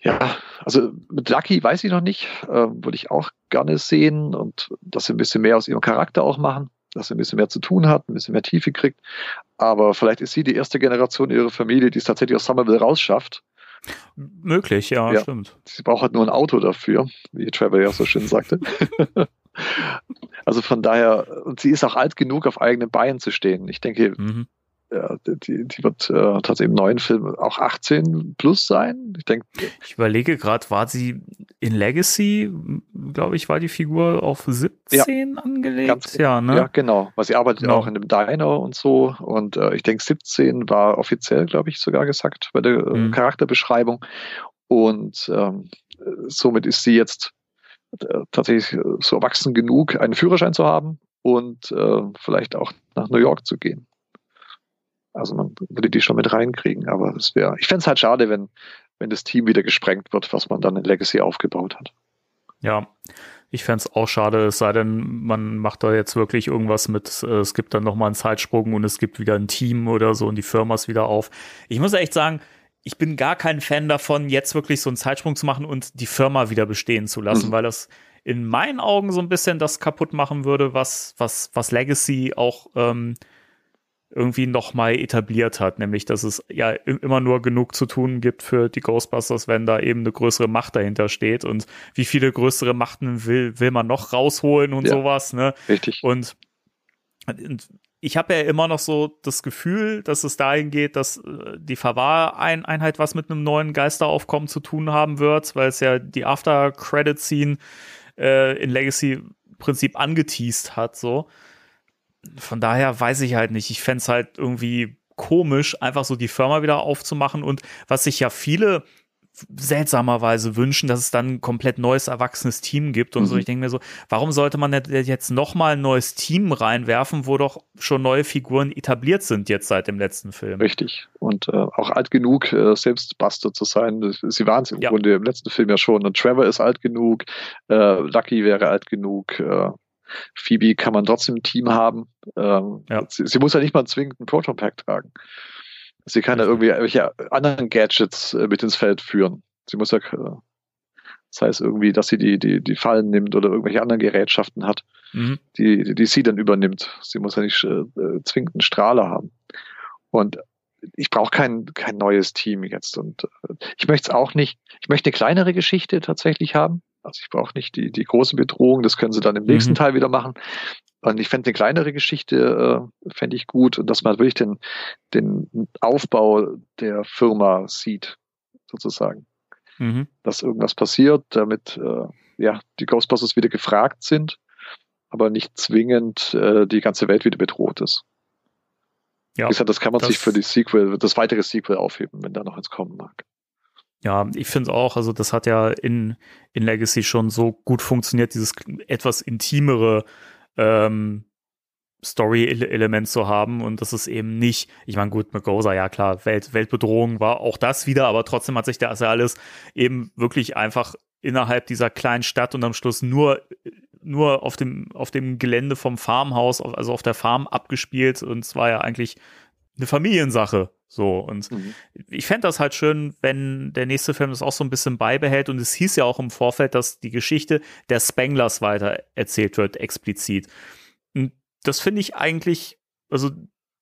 ja, also mit Lucky weiß ich noch nicht, äh, würde ich auch gerne sehen und dass sie ein bisschen mehr aus ihrem Charakter auch machen, dass sie ein bisschen mehr zu tun hat, ein bisschen mehr Tiefe kriegt. Aber vielleicht ist sie die erste Generation ihrer Familie, die es tatsächlich aus Somerville rausschafft. möglich, ja, Ja. stimmt. Sie braucht halt nur ein Auto dafür, wie Trevor ja so schön sagte. *laughs* also von daher, und sie ist auch alt genug, auf eigenen Beinen zu stehen. Ich denke, Mhm. Ja, die, die wird äh, tatsächlich im neuen Film auch 18 plus sein. Ich denke, Ich überlege gerade, war sie in Legacy, glaube ich, war die Figur auf 17 angelegt? Ganz- ja, ne? ja, genau. Weil sie arbeitet Genau. auch in einem Diner und so. Und äh, ich denke, 17 war offiziell, glaube ich, sogar gesagt bei der äh, Mhm. Charakterbeschreibung. Und ähm, äh, somit ist sie jetzt äh, tatsächlich äh, so erwachsen genug, einen Führerschein zu haben und äh, vielleicht auch nach New York zu gehen. Also man würde die schon mit reinkriegen, aber es wäre, ich fände es halt schade, wenn, wenn das Team wieder gesprengt wird, was man dann in Legacy aufgebaut hat. Ja, ich fände es auch schade, es sei denn, man macht da jetzt wirklich irgendwas mit, äh, es gibt dann nochmal einen Zeitsprung und es gibt wieder ein Team oder so und die Firma ist wieder auf. Ich muss echt sagen, ich bin gar kein Fan davon, jetzt wirklich so einen Zeitsprung zu machen und die Firma wieder bestehen zu lassen, Mhm. weil das in meinen Augen so ein bisschen das kaputt machen würde, was, was, was Legacy auch ähm, irgendwie nochmal etabliert hat, nämlich dass es ja immer nur genug zu tun gibt für die Ghostbusters, wenn da eben eine größere Macht dahinter steht und wie viele größere Machten will, will man noch rausholen und Ja. sowas, ne? Richtig. Und, und ich habe ja immer noch so das Gefühl, dass es dahin geht, dass äh, die Verwahreinheit was mit einem neuen Geisteraufkommen zu tun haben wird, weil es ja die After-Credit-Scene äh, in Legacy Prinzip angeteased hat, so. Von daher weiß ich halt nicht. Ich fänd's halt irgendwie komisch, einfach so die Firma wieder aufzumachen und was sich ja viele seltsamerweise wünschen, dass es dann ein komplett neues, erwachsenes Team gibt und so. Mhm. Ich denke mir so, warum sollte man jetzt nochmal ein neues Team reinwerfen, wo doch schon neue Figuren etabliert sind jetzt seit dem letzten Film? Richtig. Und äh, auch alt genug, äh, selbst Buster zu sein. Sie waren es im Ja. Grunde im letzten Film ja schon. Und Trevor ist alt genug, äh, Lucky wäre alt genug, äh, Phoebe kann man trotzdem im Team haben. Ähm, Ja. sie, sie muss ja nicht mal zwingend einen Proton Pack tragen. Sie kann ja irgendwie irgendwelche anderen Gadgets äh, mit ins Feld führen. Sie muss ja, äh, das heißt irgendwie, dass sie die, die, die Fallen nimmt oder irgendwelche anderen Gerätschaften hat Mhm. die, die, die sie dann übernimmt. Sie muss ja nicht äh, äh, zwingend einen Strahler haben. Und ich brauche kein, kein neues Team jetzt. Und äh, ich möchte es auch nicht, ich möchte eine kleinere Geschichte tatsächlich haben. Also ich brauche nicht die, die große Bedrohung, das können sie dann im nächsten Mhm. Teil wieder machen. Und ich fände eine kleinere Geschichte, äh, fände ich gut, und dass man wirklich den, den Aufbau der Firma sieht, sozusagen Mhm. dass irgendwas passiert, damit äh, ja die Ghostbusters wieder gefragt sind, aber nicht zwingend äh, die ganze Welt wieder bedroht ist. Ja, Wie gesagt, das kann man das- sich für die Sequel, das weitere Sequel aufheben, wenn da noch eins kommen mag. Ja, ich finde auch, also das hat ja in, in Legacy schon so gut funktioniert, dieses etwas intimere ähm, Story-Element zu haben. Und das ist eben nicht, ich meine, gut, Magosa, ja klar, Welt, Weltbedrohung war auch das wieder, aber trotzdem hat sich das ja alles eben wirklich einfach innerhalb dieser kleinen Stadt und am Schluss nur, nur auf dem, auf dem Gelände vom Farmhaus, also auf der Farm abgespielt. Und es war ja eigentlich eine Familiensache. So, und mhm. ich fände das halt schön, wenn der nächste Film das auch so ein bisschen beibehält. Und es hieß ja auch im Vorfeld, dass die Geschichte der Spanglers weiter erzählt wird, explizit. Und das finde ich eigentlich, also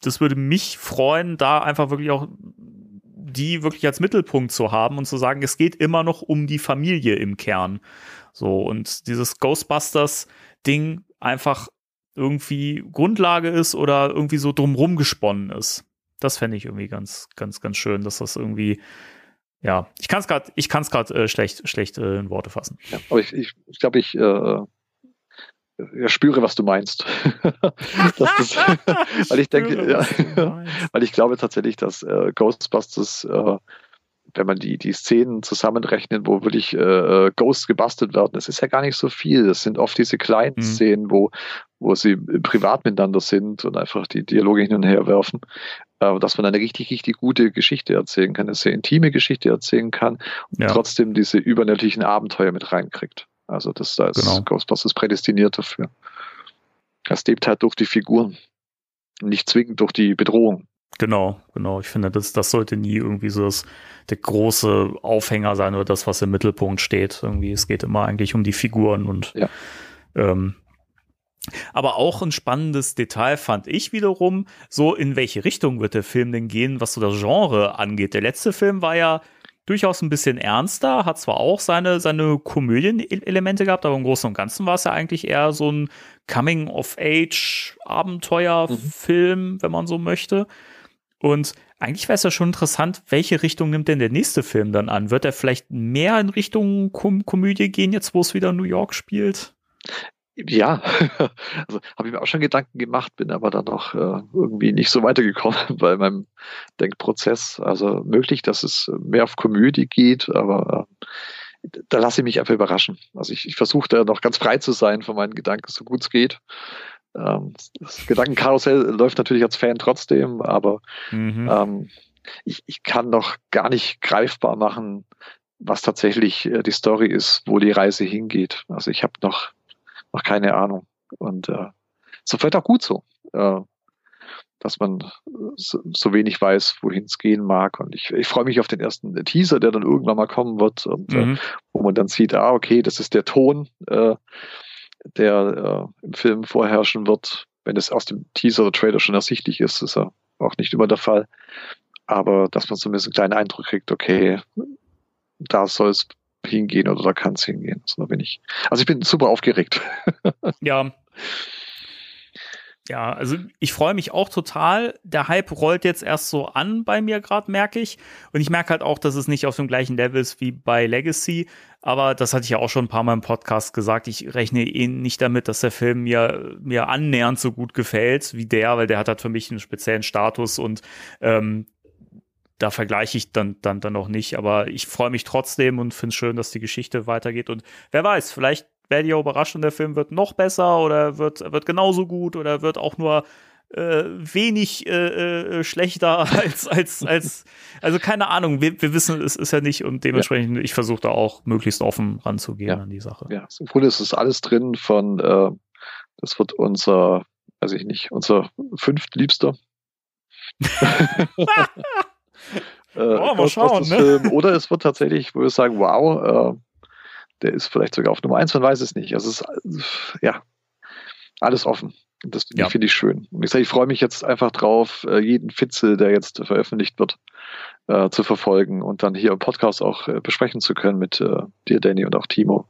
das würde mich freuen, da einfach wirklich auch die wirklich als Mittelpunkt zu haben und zu sagen, es geht immer noch um die Familie im Kern. So, und dieses Ghostbusters-Ding einfach irgendwie Grundlage ist oder irgendwie so drumrum gesponnen ist. Das fände ich irgendwie ganz, ganz, ganz schön, dass das irgendwie, ja, ich kann es gerade, ich kann es gerade äh, schlecht, schlecht äh, in Worte fassen. Ja, aber ich, ich, ich glaube, ich äh, ja, spüre, was du meinst. *laughs* das, *laughs* weil ich denke, ja, *laughs* weil ich glaube tatsächlich, dass äh, Ghostbusters, äh, wenn man die, die Szenen zusammenrechnet, wo wirklich äh, Ghosts gebastelt werden, das ist ja gar nicht so viel. Das sind oft diese kleinen mhm. Szenen, wo, wo sie privat miteinander sind und einfach die Dialoge hin und her werfen. Äh, dass man eine richtig, richtig gute Geschichte erzählen kann, eine sehr intime Geschichte erzählen kann und ja. trotzdem diese übernatürlichen Abenteuer mit reinkriegt. Also das da ist genau. Ghostbusters prädestiniert dafür. Es lebt halt durch die Figuren, nicht zwingend durch die Bedrohung. Genau, genau. Ich finde, das, das sollte nie irgendwie so das, der große Aufhänger sein oder das, was im Mittelpunkt steht. Irgendwie, es geht immer eigentlich um die Figuren und ja. ähm, aber auch ein spannendes Detail fand ich wiederum, so in welche Richtung wird der Film denn gehen, was so das Genre angeht. Der letzte Film war ja durchaus ein bisschen ernster, hat zwar auch seine, seine Komödien-Elemente gehabt, aber im Großen und Ganzen war es ja eigentlich eher so ein Coming-of-Age-Abenteuerfilm, mhm. wenn man so möchte. Und eigentlich wäre es ja schon interessant, welche Richtung nimmt denn der nächste Film dann an? Wird er vielleicht mehr in Richtung Kom Komödie gehen, jetzt wo es wieder New York spielt? Ja, *laughs* also habe ich mir auch schon Gedanken gemacht, bin aber dann noch äh, irgendwie nicht so weitergekommen *laughs* bei meinem Denkprozess. Also möglich, dass es mehr auf Komödie geht, aber äh, da lasse ich mich einfach überraschen. Also ich, ich versuche da noch ganz frei zu sein von meinen Gedanken, so gut es geht. Ähm, das Gedankenkarussell läuft natürlich als Fan trotzdem, aber mhm. ähm, ich, ich kann noch gar nicht greifbar machen, was tatsächlich äh, die Story ist, wo die Reise hingeht. Also ich habe noch noch keine Ahnung. Und äh, so vielleicht auch gut so, äh, dass man so, so wenig weiß, wohin es gehen mag. Und ich, ich freue mich auf den ersten Teaser, der dann irgendwann mal kommen wird und äh, mhm. äh, wo man dann sieht, ah, okay, das ist der Ton, äh, der äh, im Film vorherrschen wird. Wenn es aus dem Teaser oder Trailer schon ersichtlich ist, ist ja auch nicht immer der Fall. Aber dass man zumindest einen kleinen Eindruck kriegt, okay, da soll es hingehen oder da kann es hingehen. Also, da bin ich, also ich bin super aufgeregt. *laughs* ja. Ja, also ich freue mich auch total. Der Hype rollt jetzt erst so an bei mir gerade, merke ich. Und ich merke halt auch, dass es nicht auf dem gleichen Level ist wie bei Legacy. Aber das hatte ich ja auch schon ein paar Mal im Podcast gesagt. Ich rechne eh nicht damit, dass der Film mir, mir annähernd so gut gefällt wie der, weil der hat halt für mich einen speziellen Status und ähm, da vergleiche ich dann, dann, dann noch nicht, aber ich freue mich trotzdem und finde es schön, dass die Geschichte weitergeht. Und wer weiß, vielleicht werde ich auch überrascht und der Film wird noch besser oder wird, wird genauso gut oder wird auch nur äh, wenig äh, äh, schlechter *laughs* als, als, als, also keine Ahnung, wir, wir wissen, es ist ja nicht und dementsprechend, ja. ich versuche da auch möglichst offen ranzugehen ja. an die Sache. Ja, im Grunde ist es alles drin von, äh, das wird unser, weiß ich nicht, unser fünftliebster. *laughs* *laughs* äh, oh, mal schauen, ne? Oder es wird tatsächlich, wo wir sagen, wow, äh, der ist vielleicht sogar auf Nummer eins, man weiß es nicht. Also es ist, ja, alles offen. Das ja. finde ich schön. Und ich sage, ich freue mich jetzt einfach drauf, äh, jeden Fitzel, der jetzt veröffentlicht wird, äh, zu verfolgen und dann hier im Podcast auch äh, besprechen zu können mit äh, dir, Danny, und auch Timo,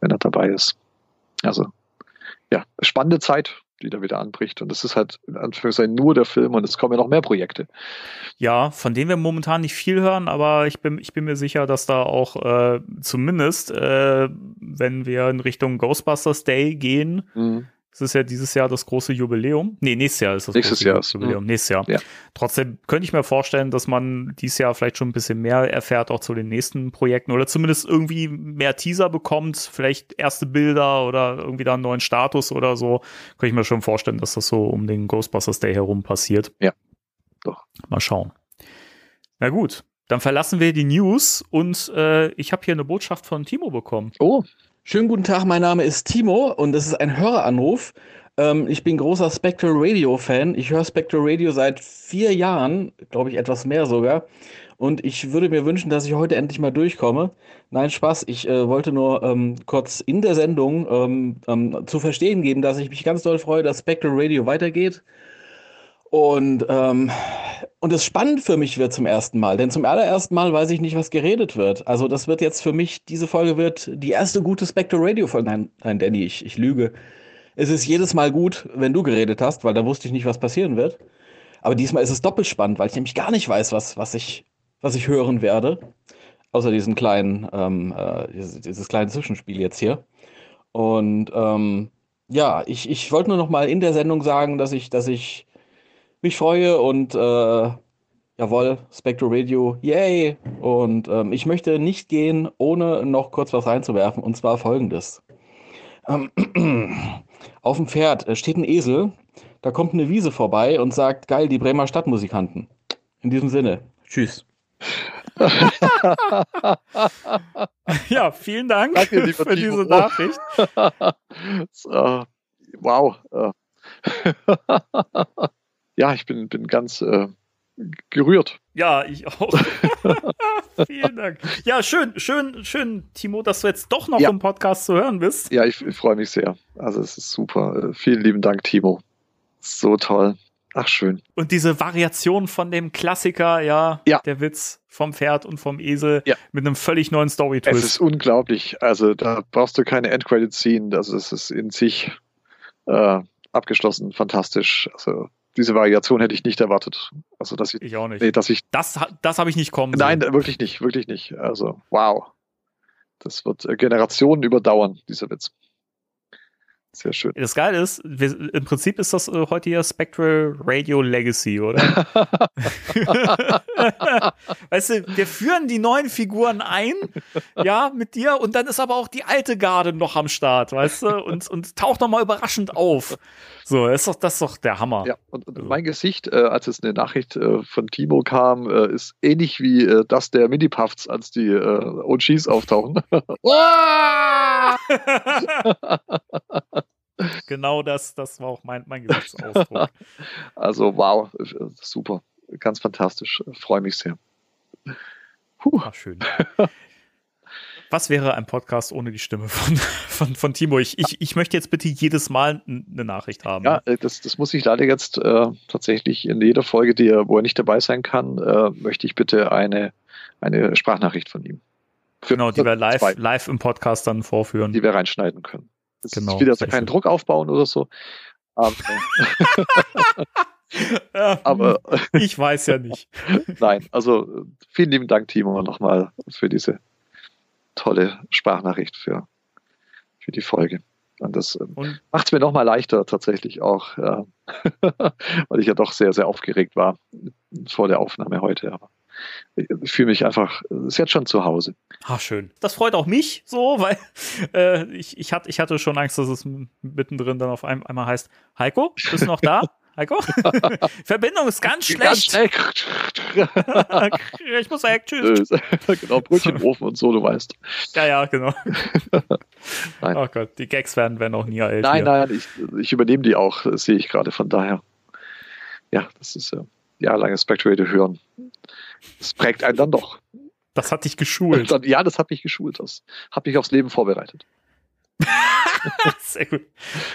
wenn er dabei ist. Also, ja, spannende Zeit die da wieder anbricht. Und das ist halt in Anführungszeichen nur der Film und es kommen ja noch mehr Projekte. Ja, von denen wir momentan nicht viel hören, aber ich bin, ich bin mir sicher, dass da auch äh, zumindest, äh, wenn wir in Richtung Ghostbusters Day gehen, mhm. Es ist ja dieses Jahr das große Jubiläum. Nee, nächstes Jahr ist das Nächstes große Jahr ist- Jubiläum. Nächstes Jahr. Ja. Trotzdem könnte ich mir vorstellen, dass man dieses Jahr vielleicht schon ein bisschen mehr erfährt, auch zu den nächsten Projekten oder zumindest irgendwie mehr Teaser bekommt, vielleicht erste Bilder oder irgendwie da einen neuen Status oder so. Könnte ich mir schon vorstellen, dass das so um den Ghostbusters Day herum passiert. Ja, doch. Mal schauen. Na gut, dann verlassen wir die News und äh, ich habe hier eine Botschaft von Timo bekommen. Oh, Schönen guten Tag, mein Name ist Timo und es ist ein Höreranruf. Ähm, ich bin großer Spectral Radio Fan. Ich höre Spectral Radio seit vier Jahren, glaube ich etwas mehr sogar. Und ich würde mir wünschen, dass ich heute endlich mal durchkomme. Nein, Spaß. Ich äh, wollte nur ähm, kurz in der Sendung ähm, ähm, zu verstehen geben, dass ich mich ganz doll freue, dass Spectral Radio weitergeht. Und, ähm, und es spannend für mich wird zum ersten Mal, denn zum allerersten Mal weiß ich nicht, was geredet wird. Also das wird jetzt für mich, diese Folge wird die erste gute Spectre Radio Folge. Nein, nein, Danny, ich, ich lüge. Es ist jedes Mal gut, wenn du geredet hast, weil da wusste ich nicht, was passieren wird. Aber diesmal ist es doppelt spannend, weil ich nämlich gar nicht weiß, was, was, ich, was ich hören werde. Außer diesen kleinen, ähm, äh, dieses, dieses kleine Zwischenspiel jetzt hier. Und ähm, ja, ich, ich wollte nur noch mal in der Sendung sagen, dass ich, dass ich mich freue und äh, jawohl, Spectral Radio, yay! Und ähm, ich möchte nicht gehen, ohne noch kurz was reinzuwerfen, und zwar folgendes. Ähm, *clears throat* auf dem Pferd äh, steht ein Esel, da kommt eine Wiese vorbei und sagt, geil, die Bremer Stadtmusikanten. In diesem Sinne, tschüss. *laughs* Ja, vielen Dank Danke, für diese Nachricht. *laughs* so, wow. *laughs* ja, ich bin, bin ganz äh, gerührt. Ja, ich auch. *laughs* Vielen Dank. Ja, schön, schön, schön, Timo, dass du jetzt doch noch Ja. im Podcast zu hören bist. Ja, ich, ich freue mich sehr. Also es ist super. Äh, vielen lieben Dank, Timo. So toll. Ach, schön. Und diese Variation von dem Klassiker, ja, Ja. der Witz vom Pferd und vom Esel Ja. mit einem völlig neuen Es ist Story-Twist. unglaublich. Also da brauchst du keine Endcredit-Scene. Also es ist in sich äh, abgeschlossen. Fantastisch. Also diese Variation hätte ich nicht erwartet. Also dass ich, Ich auch nicht. nee, dass ich, Das, das habe ich nicht kommen nein, sehen. wirklich nicht, wirklich nicht. Also wow. Das wird äh, Generationen überdauern, dieser Witz. Sehr schön. Das Geile ist, wir, im Prinzip ist das äh, heute hier Spectral Radio Legacy, oder? *laughs* weißt du, wir führen die neuen Figuren ein, ja, mit dir, und dann ist aber auch die alte Garde noch am Start, weißt du, und, und taucht nochmal überraschend auf. So, das ist doch, das ist doch der Hammer. Ja, und, und Also. mein Gesicht, äh, als es eine Nachricht äh, von Timo kam, äh, ist ähnlich wie äh, das der Mini-Puffs, als die äh, OGs auftauchen. *laughs* *laughs* Genau das, das war auch mein, mein Gesichtsausdruck. *laughs* also wow, super, ganz fantastisch, freue mich sehr. Puh. Ach, schön. Was wäre ein Podcast ohne die Stimme von, *laughs* von, von Timo? Ich, ich, ich möchte jetzt bitte jedes Mal eine Nachricht haben. Ja, äh, das, das muss ich leider jetzt äh, tatsächlich in jeder Folge, die er, wo er nicht dabei sein kann, äh, möchte ich bitte eine, eine Sprachnachricht von ihm. Für genau, die wir live, zwei, live im Podcast dann vorführen. die wir reinschneiden können. Das Genau, ist wieder so keinen schön. Druck aufbauen oder so. Aber, Ja, *laughs* *laughs* aber ich weiß ja nicht. Nein, also vielen lieben Dank, Timo, nochmal für diese tolle Sprachnachricht für, für die Folge. Und das ähm, macht es mir nochmal leichter tatsächlich auch, äh, *laughs* weil ich ja doch sehr, sehr aufgeregt war vor der Aufnahme heute. Aber ich, fühle mich einfach, ist jetzt schon zu Hause. Ah, schön. Das freut auch mich so, *laughs* weil äh, ich, ich, hatte, ich hatte schon Angst, dass es mittendrin dann auf ein, einmal heißt, Heiko, bist du noch da? *laughs* Heiko? *laughs* Verbindung ist ganz schlecht. ich muss weg, tschüss. *laughs* genau, Brötchenofen *laughs* und so, du weißt. Ja, ja, genau. Nein. Oh Gott, die Gags werden, werden auch nie alt. Nein, hier. nein, ich, ich übernehme die auch, das sehe ich gerade. Von daher, ja, das ist äh, jahrelanges Spectrator hören. Das prägt einen dann doch. Das hat dich geschult. dann, ja, das hat mich geschult. Das hat mich aufs Leben vorbereitet. *laughs* Sehr gut.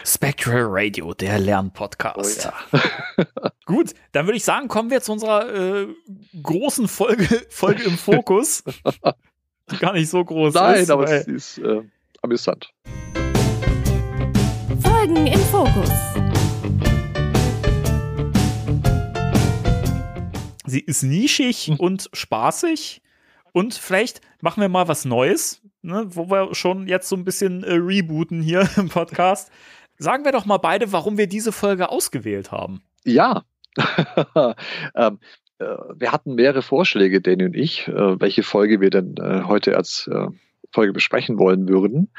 Spectral Radio, der Lernpodcast. Oh *laughs* Gut, dann würde ich sagen, kommen wir zu unserer äh, großen Folge, Folge im Fokus. *laughs* Die gar nicht so groß Nein, ist. aber weil- es ist äh, amüsant. Folgen im Fokus. Sie ist nischig und spaßig. Und vielleicht machen wir mal was Neues, ne, wo wir schon jetzt so ein bisschen äh, rebooten hier *laughs* im Podcast. sagen wir doch mal beide, warum wir diese Folge ausgewählt haben. Ja. *laughs* ähm, äh, wir hatten mehrere Vorschläge, Danny und ich, äh, welche Folge wir denn äh, heute als äh, Folge besprechen wollen würden.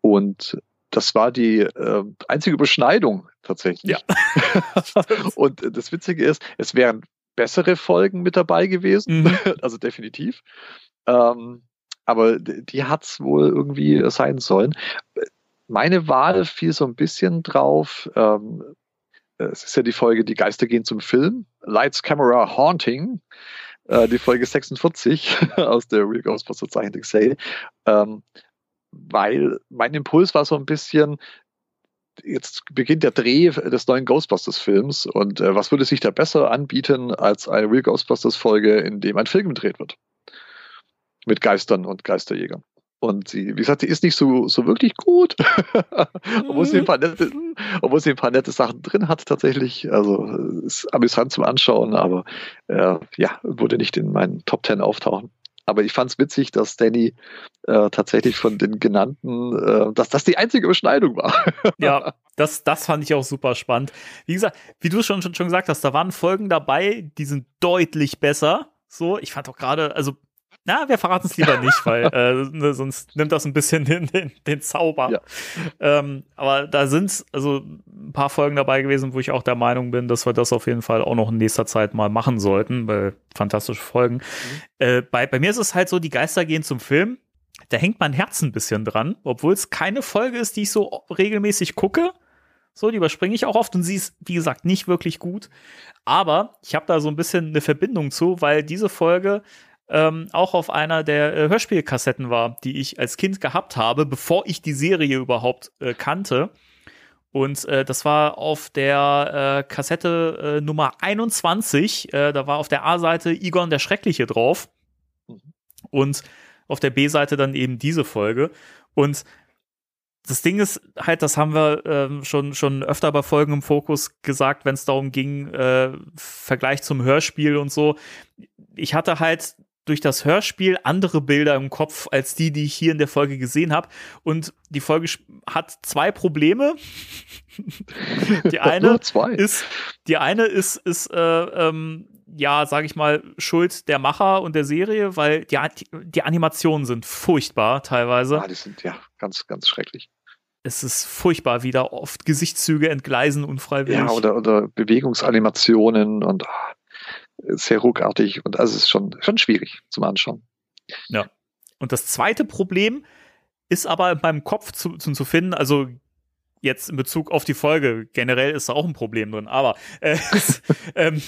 Und das war die äh, einzige Überschneidung tatsächlich. Ja. *laughs* und das Witzige ist, es wären bessere Folgen mit dabei gewesen, Mhm. also definitiv. Ähm, aber die hat's wohl irgendwie sein sollen. Meine Wahl fiel so ein bisschen drauf. Ähm, es ist ja die Folge Die Geister gehen zum Film. Lights, Camera, Haunting. Äh, die Folge 46 *laughs* aus der Real Ghostbusters Zeichentrickserie. Ähm, weil mein Impuls war so ein bisschen, jetzt beginnt der Dreh des neuen Ghostbusters-Films und äh, was würde sich da besser anbieten als eine Real Ghostbusters-Folge, in dem ein Film gedreht wird? Mit Geistern und Geisterjägern. Und sie, wie gesagt, sie ist nicht so, so wirklich gut, *laughs* obwohl, sie ein paar nette, obwohl sie ein paar nette Sachen drin hat tatsächlich. Also äh, ist amüsant zum Anschauen, aber äh, ja, würde nicht in meinen Top Ten auftauchen. Aber ich fand es witzig, dass Danny äh, tatsächlich von den genannten, äh, dass das die einzige Überschneidung war. *laughs* Ja, das, das fand ich auch super spannend. Wie gesagt, wie du schon, schon, schon gesagt hast, da waren Folgen dabei, die sind deutlich besser. So, ich fand auch gerade, also, na, wir verraten es lieber *laughs* nicht, weil äh, ne, sonst nimmt das ein bisschen den, den, den Zauber. Ja. Ähm, aber da sind also ein paar Folgen dabei gewesen, wo ich auch der Meinung bin, dass wir das auf jeden Fall auch noch in nächster Zeit mal machen sollten, weil fantastische Folgen. Äh, bei, bei mir ist es halt so, die Geister gehen zum Film. Da hängt mein Herz ein bisschen dran, obwohl es keine Folge ist, die ich so regelmäßig gucke. So, die überspringe ich auch oft und sie ist, wie gesagt, nicht wirklich gut. Aber ich habe da so ein bisschen eine Verbindung zu, weil diese Folge ähm, auch auf einer der äh, Hörspielkassetten war, die ich als Kind gehabt habe, bevor ich die Serie überhaupt äh, kannte. Und äh, das war auf der äh, Kassette äh, Nummer 21. Äh, da war auf der A-Seite Egon der Schreckliche drauf. Und auf der B-Seite dann eben diese Folge. Und das Ding ist halt, das haben wir ähm, schon, schon öfter bei Folgen im Fokus gesagt, wenn es darum ging, äh, Vergleich zum Hörspiel und so. Ich hatte halt durch das Hörspiel andere Bilder im Kopf als die, die ich hier in der Folge gesehen habe. Und die Folge hat zwei Probleme. *laughs* die eine ist, die eine ist, ist äh, ähm, ja, sage ich mal, Schuld der Macher und der Serie, weil die, die Animationen sind furchtbar teilweise. Ah, die sind ja ganz, ganz schrecklich. Es ist furchtbar, wie da oft Gesichtszüge entgleisen unfreiwillig. Ja, oder, oder Bewegungsanimationen und ah, sehr ruckartig und also es ist schon, schon schwierig zum Anschauen. Und das zweite Problem ist aber in meinem Kopf zu, zu, zu finden, also jetzt in Bezug auf die Folge, generell ist da auch ein Problem drin, aber äh, *laughs* ähm,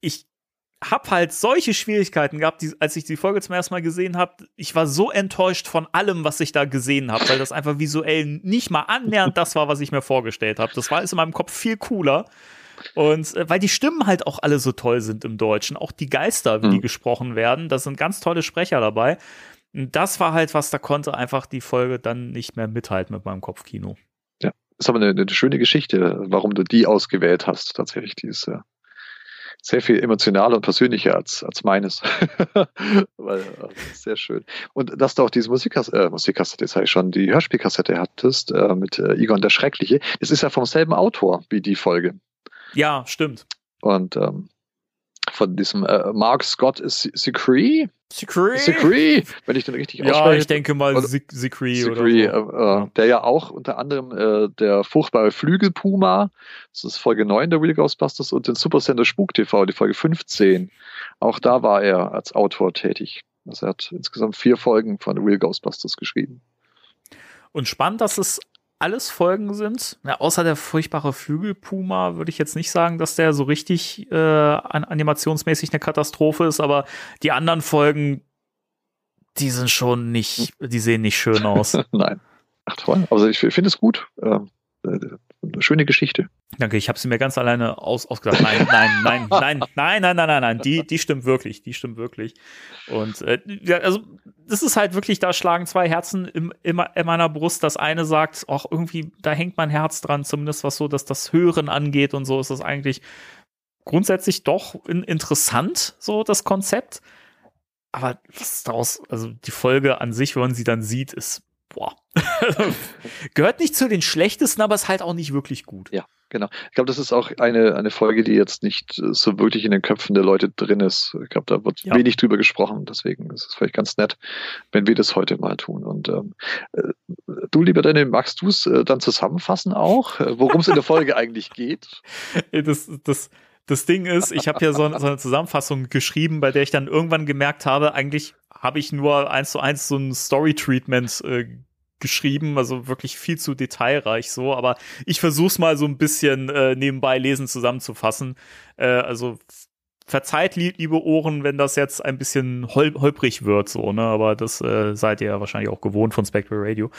ich habe halt solche Schwierigkeiten gehabt, die, als ich die Folge zum ersten Mal gesehen habe. Ich war so enttäuscht von allem, was ich da gesehen habe, weil das einfach visuell nicht mal annähernd das war, was ich mir vorgestellt habe. Das war ist in meinem Kopf viel cooler. Und äh, weil die Stimmen halt auch alle so toll sind im Deutschen, auch die Geister, wie die Mhm. gesprochen werden, da sind ganz tolle Sprecher dabei. Und das war halt was, da konnte einfach die Folge dann nicht mehr mithalten mit meinem Kopfkino. ist aber eine, eine schöne Geschichte, warum du die ausgewählt hast. Tatsächlich, die ist äh, sehr viel emotionaler und persönlicher als, als meines. *laughs* Weil, äh, sehr schön. Und dass du auch diese Musikkassette, äh, Musikkassette, das heißt schon, die Hörspielkassette hattest äh, mit äh, Egon der Schreckliche, das ist ja vom selben Autor wie die Folge. Ja, stimmt. Und ähm, von diesem äh, Mark Scott Secree, Secret. Secree, wenn ich den richtig Ja, ausspreche. ich denke mal Secret oder Secree, so. äh, äh, der ja auch unter anderem äh, der furchtbare Flügelpuma, das ist Folge 9 der Real Ghostbusters und den Supercenter Spuk TV, die Folge 15. Auch da war er als Autor tätig. Also er hat insgesamt vier Folgen von Real Ghostbusters geschrieben. Und spannend, dass es alles Folgen sind. Ja, außer der furchtbare Flügelpuma würde ich jetzt nicht sagen, dass der so richtig äh, an animationsmäßig eine Katastrophe ist, aber die anderen Folgen, die sind schon nicht, die sehen nicht schön aus. *laughs* Nein. Ach toll. Also ich finde es gut. Ähm, äh, eine schöne Geschichte. Danke, ich habe sie mir ganz alleine aus, ausgedacht. Nein, nein, nein, *laughs* nein, nein, nein, nein, nein, nein, die, die stimmt wirklich, die stimmt wirklich. Und äh, ja, also das ist halt wirklich, da schlagen zwei Herzen im, in, in meiner Brust. Das eine sagt, auch irgendwie, da hängt mein Herz dran, zumindest was so, dass das Hören angeht und so ist das eigentlich grundsätzlich doch in, interessant, so das Konzept. Aber was daraus, also die Folge an sich, wenn man sie dann sieht, ist, boah, Gehört nicht zu den schlechtesten, aber ist halt auch nicht wirklich gut. Ja, genau. Ich glaube, das ist auch eine, eine Folge, die jetzt nicht äh, so wirklich in den Köpfen der Leute drin ist. Ich glaube, da wird Ja. wenig drüber gesprochen. Deswegen ist es vielleicht ganz nett, wenn wir das heute mal tun. Und ähm, äh, du, lieber Daniel, magst du es äh, dann zusammenfassen auch, äh, worum es in der Folge *laughs* eigentlich geht? Das, das, das Ding ist, ich habe ja so, so eine Zusammenfassung geschrieben, bei der ich dann irgendwann gemerkt habe, eigentlich habe ich nur eins zu eins so ein Story-Treatment äh, geschrieben, also wirklich viel zu detailreich so, aber ich versuche es mal so ein bisschen äh, nebenbei lesen zusammenzufassen. Äh, also verzeiht, lie- liebe Ohren, wenn das jetzt ein bisschen hol holprig wird, so, ne? Aber das äh, seid ihr ja wahrscheinlich auch gewohnt von Spectral Radio.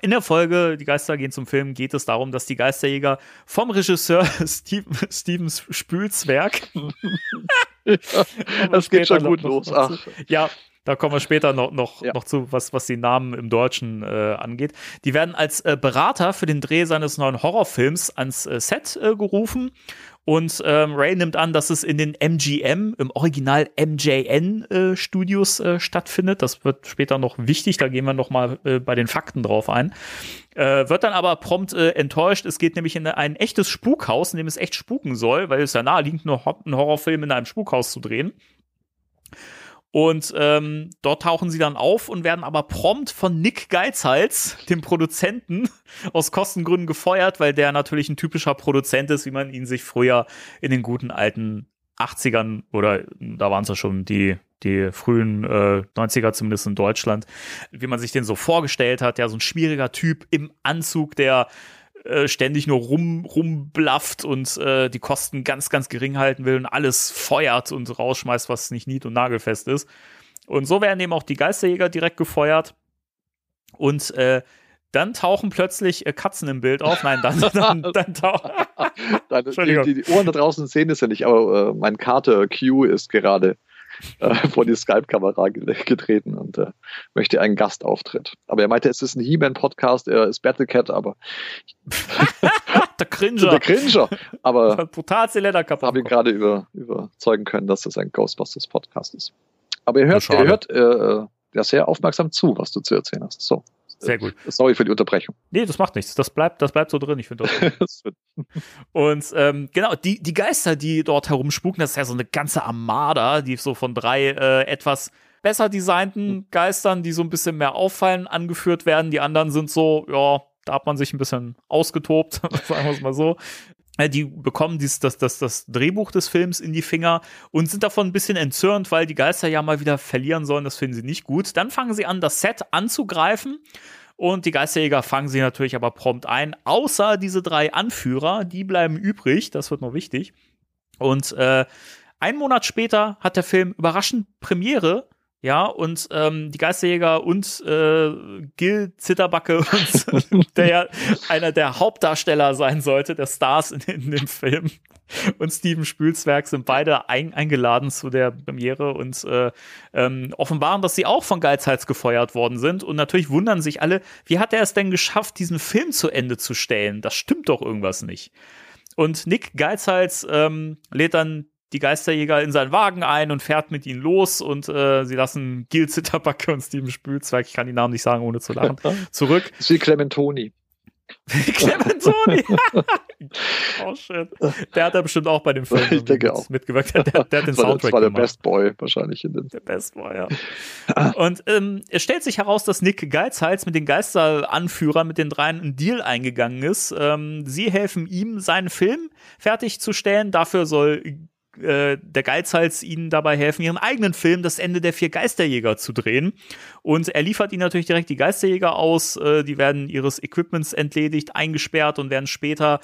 In der Folge Die Geister gehen zum Film geht es darum, dass die Geisterjäger vom Regisseur *laughs* Steven, Steven Spülzwerg *laughs* *laughs* Das geht schon gut los. Ach. Ja, da kommen wir später noch, noch, Ja. noch zu, was, was die Namen im Deutschen äh, angeht. Die werden als äh, Berater für den Dreh seines neuen Horrorfilms ans äh, Set äh, gerufen. Und ähm, Ray nimmt an, dass es in den MGM, im Original MJN äh, Studios äh, stattfindet. Das wird später noch wichtig, da gehen wir noch mal äh, bei den Fakten drauf ein. Äh, wird dann aber prompt äh, enttäuscht. Es geht nämlich in ein echtes Spukhaus, in dem es echt spuken soll, weil es ja naheliegend, einen Horrorfilm in einem Spukhaus zu drehen. Und ähm, dort tauchen sie dann auf und werden aber prompt von Nick Geizhals, dem Produzenten, *laughs* aus Kostengründen gefeuert, weil der natürlich ein typischer Produzent ist, wie man ihn sich früher in den guten alten 80ern oder da waren es ja schon die, die frühen äh, 90er zumindest in Deutschland, wie man sich den so vorgestellt hat, ja, so ein schwieriger Typ im Anzug, der äh, ständig nur rum, rumblafft und äh, die Kosten ganz, ganz gering halten will und alles feuert und rausschmeißt, was nicht nied- und nagelfest ist. Und so werden eben auch die Geisterjäger direkt gefeuert. Und äh, dann tauchen plötzlich äh, Katzen im Bild auf. Nein, dann, dann, dann *laughs* tauchen. Die, die Ohren da draußen sehen es ja nicht, aber äh, mein Kater Q ist gerade äh, vor die Skype-Kamera ge getreten und äh, möchte einen Gastauftritt. Aber er meinte, es ist ein He-Man-Podcast, er ist Battlecat, aber *laughs* der Cringer. der Cringer. Aber Hat *laughs* brutal Leder kaputt. habe ihn gerade über, überzeugen können, dass das ein Ghostbusters-Podcast ist. Aber ihr hört, schade. ihr hört äh, ja sehr aufmerksam zu, was du zu erzählen hast. So. Sehr gut. Sorry für die Unterbrechung. Nee, das macht nichts. Das bleibt, das bleibt so drin. Ich finde das. *laughs* Und ähm, genau, die, die Geister, die dort herumspuken, das ist ja so eine ganze Armada, die so von drei äh, etwas besser designten Geistern, die so ein bisschen mehr auffallen, angeführt werden. Die anderen sind so, ja, da hat man sich ein bisschen ausgetobt, *laughs* sagen wir es mal so. Äh, Die bekommen dies, das, das, das Drehbuch des Films in die Finger und sind davon ein bisschen entzürnt, weil die Geister ja mal wieder verlieren sollen. Das finden sie nicht gut. Dann fangen sie an, das Set anzugreifen. Und die Geisterjäger fangen sie natürlich aber prompt ein, außer diese drei Anführer, die bleiben übrig, das wird noch wichtig. Und äh, einen Monat später hat der Film überraschend Premiere, ja, und ähm, die Geisterjäger und äh, Gil Zitterbacke, *laughs* und, der ja einer der Hauptdarsteller sein sollte, der Stars in, in dem Film, und Steven Spülzwerg sind beide ein, eingeladen zu der Premiere und äh, ähm, offenbaren, dass sie auch von Geizhals gefeuert worden sind. Und natürlich wundern sich alle, wie hat er es denn geschafft, diesen Film zu Ende zu stellen? Das stimmt doch irgendwas nicht. Und Nick Geizhals ähm, lädt dann die Geisterjäger in seinen Wagen ein und fährt mit ihnen los und äh, sie lassen Gil Zitterbacke und Steven Spülzwerg, ich kann die Namen nicht sagen, ohne zu lachen, *laughs* zurück. Das ist wie Clementoni. Clementoni. *laughs* *laughs* oh shit. Der hat da bestimmt auch bei dem Film Ich denke auch. mitgewirkt. Der, der, der hat den war, Soundtrack das war der gemacht. Best Boy wahrscheinlich in den. Der Best war, ja. Und ähm, es stellt sich heraus, dass Nick Geizhals mit den Geisteranführern, mit den dreien, einen Deal eingegangen ist. Ähm, sie helfen ihm, seinen Film fertigzustellen. Dafür soll äh, der Geizhals ihnen dabei helfen, ihren eigenen Film, das Ende der vier Geisterjäger, zu drehen. Und er liefert ihnen natürlich direkt die Geisterjäger aus. Äh, die werden ihres Equipments entledigt, eingesperrt und werden später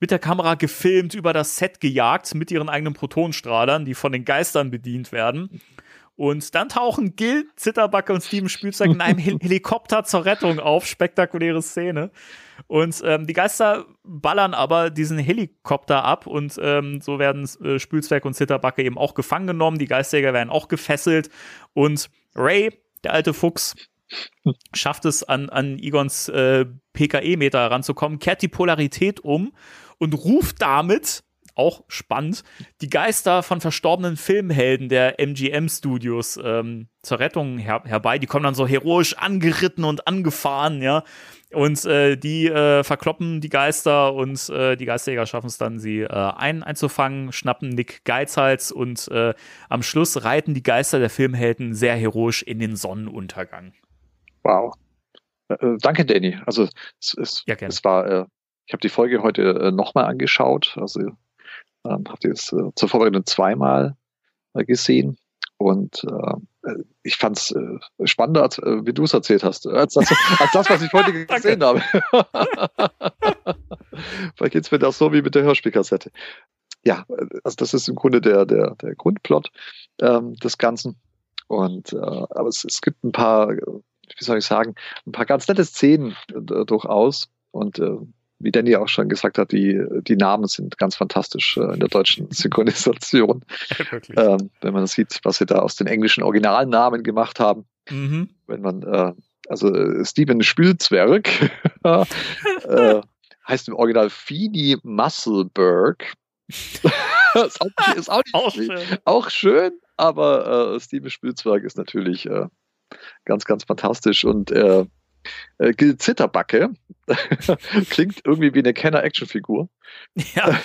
mit der Kamera gefilmt, über das Set gejagt mit ihren eigenen Protonstrahlern, die von den Geistern bedient werden. Und dann tauchen Gil, Zitterbacke und Steven Spielzeug in einem Hel Helikopter zur Rettung auf. Spektakuläre Szene. Und ähm, die Geister ballern aber diesen Helikopter ab und ähm, so werden äh, Spülzwerg und Zitterbacke eben auch gefangen genommen. Die Geisterjäger werden auch gefesselt und Ray, der alte Fuchs, schafft es an, an Igons äh, PKE-Meter heranzukommen, kehrt die Polarität um und ruft damit auch spannend, die Geister von verstorbenen Filmhelden der MGM-Studios ähm, zur Rettung her herbei. Die kommen dann so heroisch angeritten und angefahren, ja. Und äh, die äh, verkloppen die Geister und äh, die Geisterjäger schaffen es dann, sie äh, ein einzufangen, schnappen Nick Geizhals und äh, am Schluss reiten die Geister der Filmhelden sehr heroisch in den Sonnenuntergang. Wow. Äh, danke, Danny. Also es, es, Ja, es war, äh, ich habe die Folge heute äh, nochmal angeschaut. Also ähm, habe die jetzt äh, zur Vorbereitung zweimal äh, gesehen. Und äh, ich fand es äh, spannender, als, äh, wie du es erzählt hast, als das, als das, was ich heute *laughs* gesehen habe. *laughs* Vielleicht geht's mir das so wie mit der Hörspielkassette. Ja, äh, also das ist im Grunde der, der, der Grundplot ähm, des Ganzen. Und äh, aber es, es gibt ein paar, äh, wie soll ich sagen, ein paar ganz nette Szenen äh, durchaus. Und äh, wie Danny auch schon gesagt hat, die, die Namen sind ganz fantastisch äh, in der deutschen *laughs* Synchronisation. Ähm, wenn man sieht, was sie da aus den englischen Originalnamen gemacht haben. Mhm. Wenn man, äh, also äh, Steven Spielzwerg *laughs* äh, heißt im Original Feedy Musselberg. *laughs* ist auch nicht, ist auch nicht Auch schön. auch schön, aber äh, Steven Spielzwerg ist natürlich äh, ganz, ganz fantastisch und äh, Gil Zitterbacke *laughs* klingt irgendwie wie eine Kenner-Action-Figur. Ja, *laughs*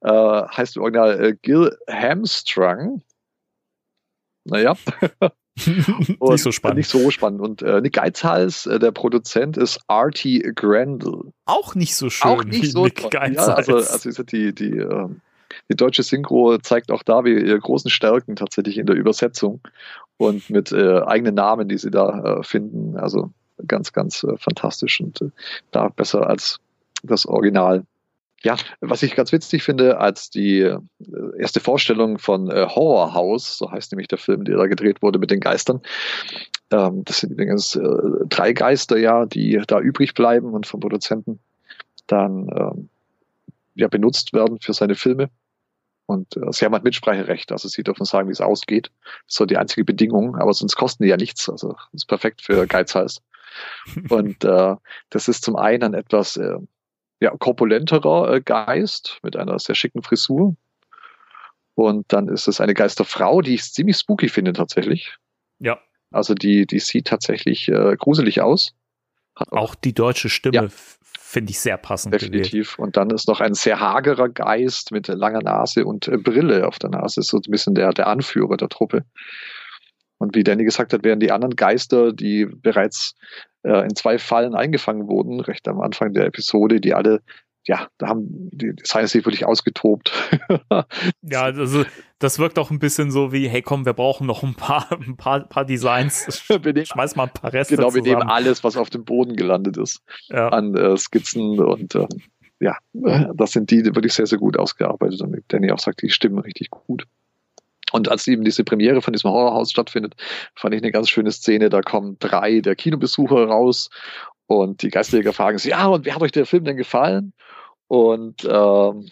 äh, heißt im Original äh, Gil Hamstrung. Naja, und *laughs* nicht so spannend. Nicht so spannend. Und äh, Nick Geizhals, äh, der Produzent, ist Artie Grendel. Auch nicht so schön auch nicht so Nick. Geizhals. Ja, also, also die, die, ähm, die deutsche Synchro zeigt auch da wie ihre großen Stärken tatsächlich in der Übersetzung und mit äh, eigenen Namen, die sie da äh, finden. Also ganz, ganz äh, fantastisch und äh, da besser als das Original. Ja, was ich ganz witzig finde, als die äh, erste Vorstellung von äh, Horror House, so heißt nämlich der Film, der da gedreht wurde mit den Geistern. Ähm, das sind übrigens drei Geister, ja, die da übrig bleiben und vom Produzenten dann ähm, ja, benutzt werden für seine Filme. Und äh, sie haben halt Mitspracherecht, also sie dürfen sagen, wie es ausgeht. Das ist so die einzige Bedingung, aber sonst kosten die ja nichts. Also das ist perfekt für Geizhals. *laughs* Und äh, das ist zum einen ein etwas äh, ja, korpulenterer äh, Geist mit einer sehr schicken Frisur. Und dann ist es eine Geisterfrau, die ich ziemlich spooky finde tatsächlich. ja, Also die, die sieht tatsächlich äh, gruselig aus. Hat auch die deutsche Stimme Ja. finde ich sehr passend gewählt. Definitiv. Und dann ist noch ein sehr hagerer Geist mit langer Nase und äh, Brille auf der Nase, so ein bisschen der, der Anführer der Truppe. Und wie Danny gesagt hat, wären die anderen Geister, die bereits äh, in zwei Fallen eingefangen wurden, recht am Anfang der Episode, die alle, ja, da haben die seien sich wirklich ausgetobt. *laughs* Ja, also das wirkt auch ein bisschen so wie, hey komm, wir brauchen noch ein paar, *laughs* ein paar, paar Designs. *laughs* nehmen, Schmeiß mal ein paar Reste genau, wir nehmen zusammen. alles, was auf dem Boden gelandet ist, Ja. an äh, Skizzen und ähm, ja, das sind die, die wirklich sehr, sehr gut ausgearbeitet. Und Danny auch sagt, die stimmen richtig gut. Und als eben diese Premiere von diesem Horrorhaus stattfindet, fand ich eine ganz schöne Szene. Da kommen drei der Kinobesucher raus und die Geisterjäger fragen sie, ja, und wie hat euch der Film denn gefallen? Und ähm,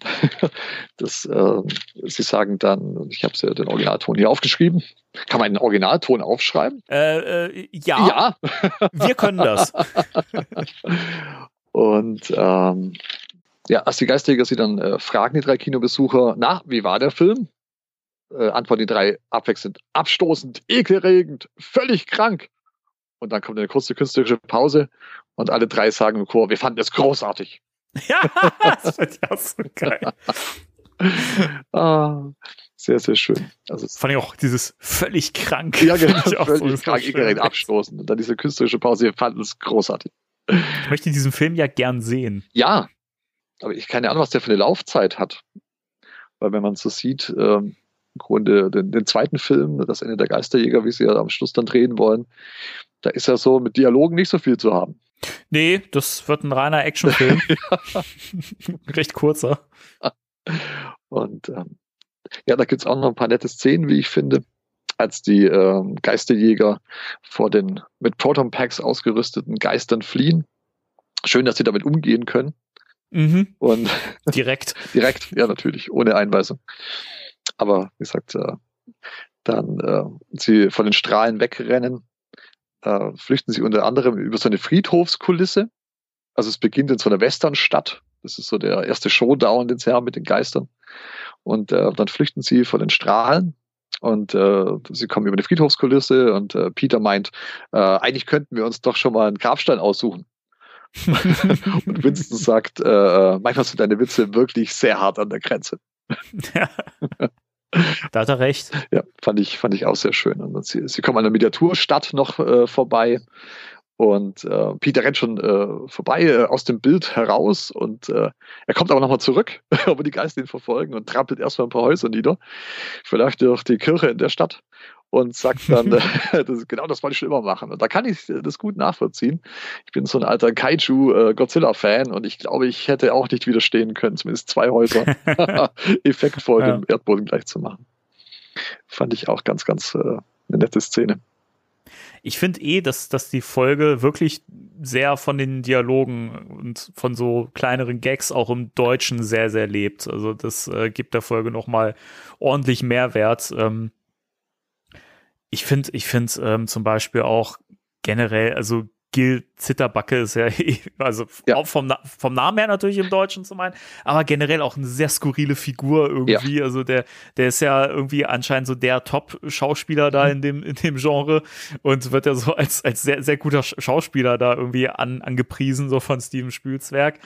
*laughs* das, ähm, sie sagen dann, ich habe ja den Originalton hier aufgeschrieben. Kann man einen Originalton aufschreiben? Äh, äh, ja, wir können das. *laughs* Und ähm, ja, als die Geisterjäger sie dann äh, fragen, die drei Kinobesucher, na, wie war der Film? Äh, antworten die drei abwechselnd, abstoßend, ekelerregend, völlig krank. Und dann kommt eine kurze künstlerische Pause und alle drei sagen im Chor, wir fanden es großartig. *laughs* ja, das wird ja so geil. Ah, sehr, sehr schön. Also Vor allem auch dieses völlig krank. ja, genau, ich auch so völlig krank, ekelerregend, abstoßend. Und dann diese künstlerische Pause, wir fanden es großartig. Ich möchte diesen Film ja gern sehen. Ja, aber ich keine Ahnung, was der für eine Laufzeit hat. Weil wenn man so sieht, ähm, im Grunde den, den zweiten Film, das Ende der Geisterjäger, wie sie ja am Schluss dann drehen wollen, da ist ja so mit Dialogen nicht so viel zu haben. Nee, das wird ein reiner Actionfilm. *laughs* *laughs* Recht kurzer. Und ähm, ja, da gibt's auch noch ein paar nette Szenen, wie ich finde, als die ähm, Geisterjäger vor den mit Proton Packs ausgerüsteten Geistern fliehen. Schön, dass sie damit umgehen können. Mhm, Und *laughs* direkt. Direkt, ja, natürlich, ohne Einweisung. Aber wie gesagt, äh, dann äh, sie von den Strahlen wegrennen, äh, flüchten sie unter anderem über so eine Friedhofskulisse. Also es beginnt in so einer Westernstadt Das ist so der erste Showdown, den sie haben mit den Geistern. Und äh, dann flüchten sie vor den Strahlen und äh, sie kommen über eine Friedhofskulisse und äh, Peter meint, äh, eigentlich könnten wir uns doch schon mal einen Grabstein aussuchen. *laughs* und Winston sagt, äh, manchmal sind deine Witze wirklich sehr hart an der Grenze. Ja. *laughs* *laughs* da hat er recht. Ja, fand ich, fand ich auch sehr schön. Und sie, sie kommen an der Miniaturstadt noch äh, vorbei und äh, Peter rennt schon äh, vorbei äh, aus dem Bild heraus und äh, er kommt aber nochmal zurück, *laughs* aber die Geister ihn verfolgen und trampelt erstmal ein paar Häuser nieder, vielleicht durch die Kirche in der Stadt und sagt dann, *laughs* äh, das, genau das wollte ich schon immer machen. Und da kann ich das gut nachvollziehen. Ich bin so ein alter Kaiju-Godzilla-Fan äh, und ich glaube, ich hätte auch nicht widerstehen können, zumindest zwei Häuser *laughs* *laughs* effektvoll ja. dem Erdboden gleich zu machen. Fand ich auch ganz, ganz äh, eine nette Szene. Ich finde eh, dass, dass die Folge wirklich sehr von den Dialogen und von so kleineren Gags auch im Deutschen sehr, sehr lebt. Also das äh, gibt der Folge nochmal ordentlich Mehrwert. Ähm, ich finde, ich finde ähm, zum Beispiel auch generell, also Gil Zitterbacke ist ja, *laughs* also ja. auch vom, vom Namen her natürlich im Deutschen zu meinen, aber generell auch eine sehr skurrile Figur irgendwie. Ja. Also der, der ist ja irgendwie anscheinend so der Top-Schauspieler da mhm. in dem, in dem Genre und wird ja so als, als sehr, sehr guter Schauspieler da irgendwie an, angepriesen, so von Steven Spielzwerg.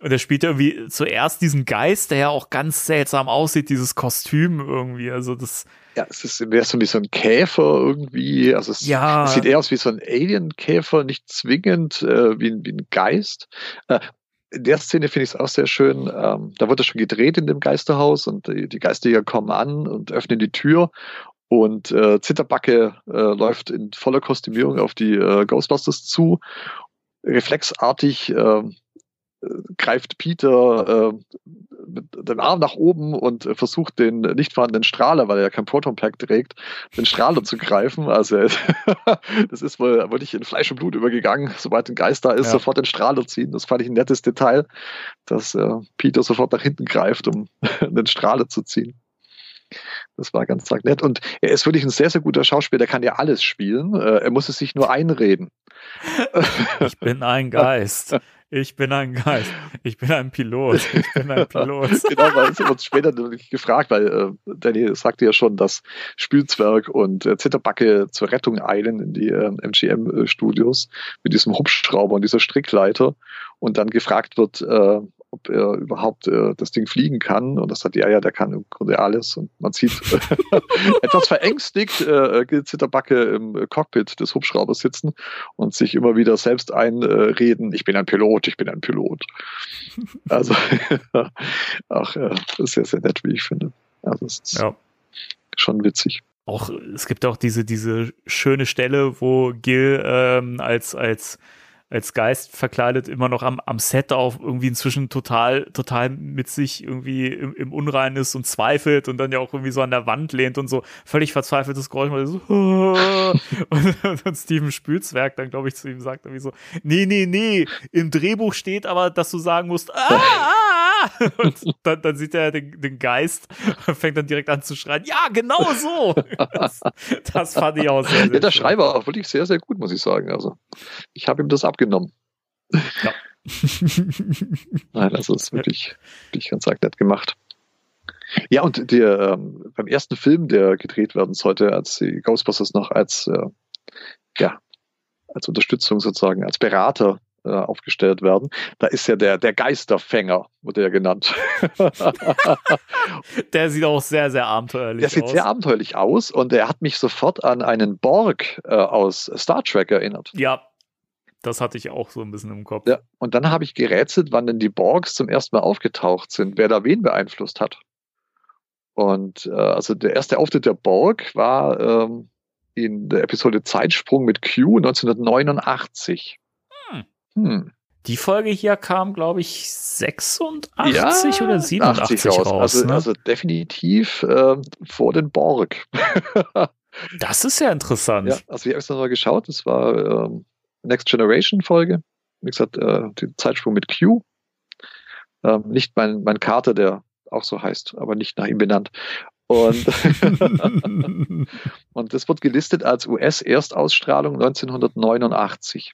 Und er spielt irgendwie zuerst diesen Geist, der ja auch ganz seltsam aussieht, dieses Kostüm irgendwie. Also das, ja, es ist mehr so wie so ein Käfer irgendwie. Also es, ja. sieht eher aus wie so ein Alien-Käfer, nicht zwingend äh, wie, wie, ein Geist. Äh, in der Szene finde ich es auch sehr schön. Ähm, da wurde schon gedreht in dem Geisterhaus und die, die Geisterjäger kommen an und öffnen die Tür und äh, Zitterbacke äh, läuft in voller Kostümierung auf die äh, Ghostbusters zu. Reflexartig äh, greift Peter äh, mit dem Arm nach oben und äh, versucht den nicht vorhandenen Strahler, weil er ja kein Proton Pack trägt, den Strahler zu greifen. Also *laughs* das ist wohl wirklich in Fleisch und Blut übergegangen. Sobald ein Geist da ist, ja. sofort den Strahler ziehen. Das fand ich ein nettes Detail, dass äh, Peter sofort nach hinten greift, um *laughs* den Strahler zu ziehen. Das war ganz nett. Und er ist wirklich ein sehr, sehr guter Schauspieler. Der kann ja alles spielen. Äh, er muss es sich nur einreden. Ich bin ein Geist. *laughs* Ich bin ein Geist. Ich bin ein Pilot. Ich bin ein *laughs* Pilot. genau, weil es uns später gefragt, weil äh, Danny sagte ja schon, dass Spielzwerg und äh, Zitterbacke zur Rettung eilen in die äh, MGM-Studios mit diesem Hubschrauber und dieser Strickleiter und dann gefragt wird, äh, ob er überhaupt äh, das Ding fliegen kann. Und das sagt, ja, ja, der kann im Grunde alles. Und man sieht *laughs* etwas verängstigt äh, Zitterbacke im Cockpit des Hubschraubers sitzen und sich immer wieder selbst einreden, ich bin ein Pilot, ich bin ein Pilot. *laughs* Also *laughs* auch äh, sehr, sehr nett, wie ich finde. Also es ist ja. schon witzig auch, es gibt auch diese, diese schöne Stelle, wo Gil ähm, als, als als Geist verkleidet immer noch am, am Set auf irgendwie inzwischen total, total mit sich irgendwie im, im Unrein ist und zweifelt und dann ja auch irgendwie so an der Wand lehnt und so. Völlig verzweifeltes Geräusch *laughs* und, so, und, und Steven Spülzwerg dann, glaube ich, zu ihm sagt irgendwie so, nee, nee, nee, im Drehbuch steht aber, dass du sagen musst, ah, *laughs* ah, *laughs* und dann, dann sieht er den, den, Geist und fängt dann direkt an zu schreien, ja, genau so. Das, das fand ich auch sehr, sehr ja, Der Schrei war auch wirklich sehr, sehr gut, muss ich sagen. Also, ich habe ihm das abgenommen. Ja. *laughs* Nein, also es ist wirklich, wirklich ganz nett gemacht. Ja, und der, ähm, beim ersten Film, der gedreht werden sollte, als die Ghostbusters noch als, äh, ja, als Unterstützung sozusagen, als Berater äh, aufgestellt werden. Da ist ja der, der Geisterfänger, wurde er genannt. *laughs* der sieht auch sehr, sehr abenteuerlich aus. Der sieht sehr abenteuerlich aus und er hat mich sofort an einen Borg äh, aus Star Trek erinnert. Ja, das hatte ich auch so ein bisschen im Kopf. Ja, und dann habe ich gerätselt, wann denn die Borgs zum ersten Mal aufgetaucht sind, wer da wen beeinflusst hat. Und äh, also der erste Auftritt der Borg war ähm, in der Episode Zeitsprung mit Q 1989. Hm. Die Folge hier kam, glaube ich, 86 ja, oder 87 raus. raus also, ne? also, definitiv äh, vor den Borg. *laughs* das ist ja interessant. Ja, also wir haben es nochmal geschaut. Das war ähm, Next Generation Folge. Wie gesagt, äh, den Zeitsprung mit Q. Ähm, nicht mein, mein Kater, der auch so heißt, aber nicht nach ihm benannt. Und, *laughs* *laughs* und das wird gelistet als US-Erstausstrahlung 1989.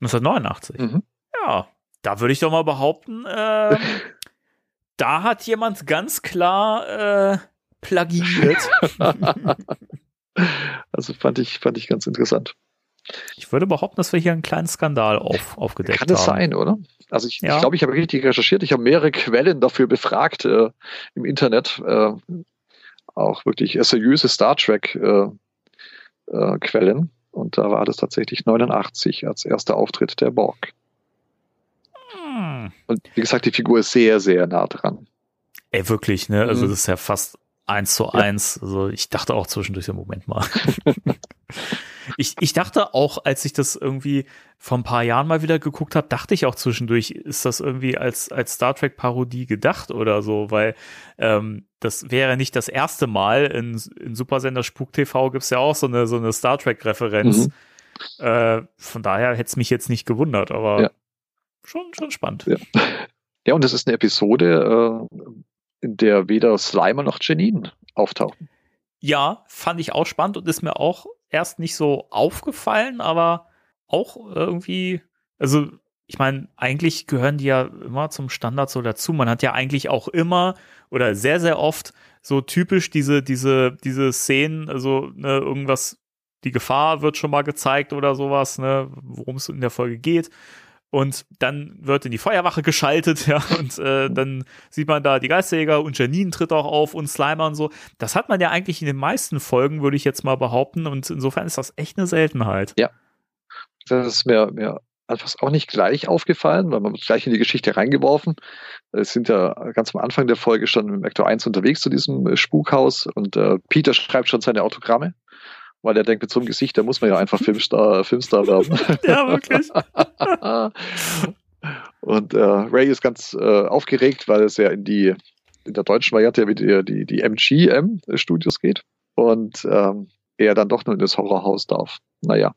1989. Mhm. Ja, da würde ich doch mal behaupten, äh, *laughs* da hat jemand ganz klar äh, plagiiert. *laughs* also fand ich, fand ich ganz interessant. Ich würde behaupten, dass wir hier einen kleinen Skandal auf, aufgedeckt haben. Kann es sein, oder? Also ich glaube, Ja. ich, glaub, ich habe richtig recherchiert. Ich habe mehrere Quellen dafür befragt äh, im Internet. Äh, auch wirklich seriöse Star Trek äh, äh. Und da war das tatsächlich 89 als erster Auftritt der Borg. Hm. Und wie gesagt, die Figur ist sehr, sehr nah dran. Ey, wirklich, ne? Also Mhm. das ist ja fast eins zu eins. Also ich dachte auch zwischendurch, ja, Moment mal. *laughs* ich, ich dachte auch, als ich das irgendwie vor ein paar Jahren mal wieder geguckt habe, dachte ich auch zwischendurch, ist das irgendwie als, als Star Trek-Parodie gedacht oder so, weil ähm, das wäre nicht das erste Mal. In, in Supersender Spuk TV gibt es ja auch so eine, so eine Star Trek-Referenz. Mhm. Äh, von daher hätte es mich jetzt nicht gewundert, aber Ja. schon, schon spannend. Ja. Ja, und es ist eine Episode, äh, in der weder Slimer noch Janine auftauchen. Ja, fand ich auch spannend und ist mir auch erst nicht so aufgefallen, aber auch irgendwie, also ich meine, eigentlich gehören die ja immer zum Standard so dazu. Man hat ja eigentlich auch immer oder sehr, sehr oft so typisch diese, diese, diese Szenen, also ne, irgendwas, die Gefahr wird schon mal gezeigt oder sowas, ne, worum es in der Folge geht. Und dann wird in die Feuerwache geschaltet, *laughs* ja, und äh, dann sieht man da die Geisterjäger und Janine tritt auch auf und Slimer und so. Das hat man ja eigentlich in den meisten Folgen, würde ich jetzt mal behaupten. Und insofern ist das echt eine Seltenheit. Das ist mir, mir einfach auch nicht gleich aufgefallen, weil man wird gleich in die Geschichte reingeworfen. Es sind ja ganz am Anfang der Folge schon mit Vector 1 unterwegs zu diesem Spukhaus und äh, Peter schreibt schon seine Autogramme, weil er denkt, mit so einem Gesicht, da muss man ja einfach Filmstar, *laughs* Filmstar werden. Ja, wirklich. *laughs* und äh, Ray ist ganz äh, aufgeregt, weil es ja in die in der deutschen Variante ja wieder die, die MGM-Studios geht und ähm, er dann doch nur in das Horrorhaus darf. Naja.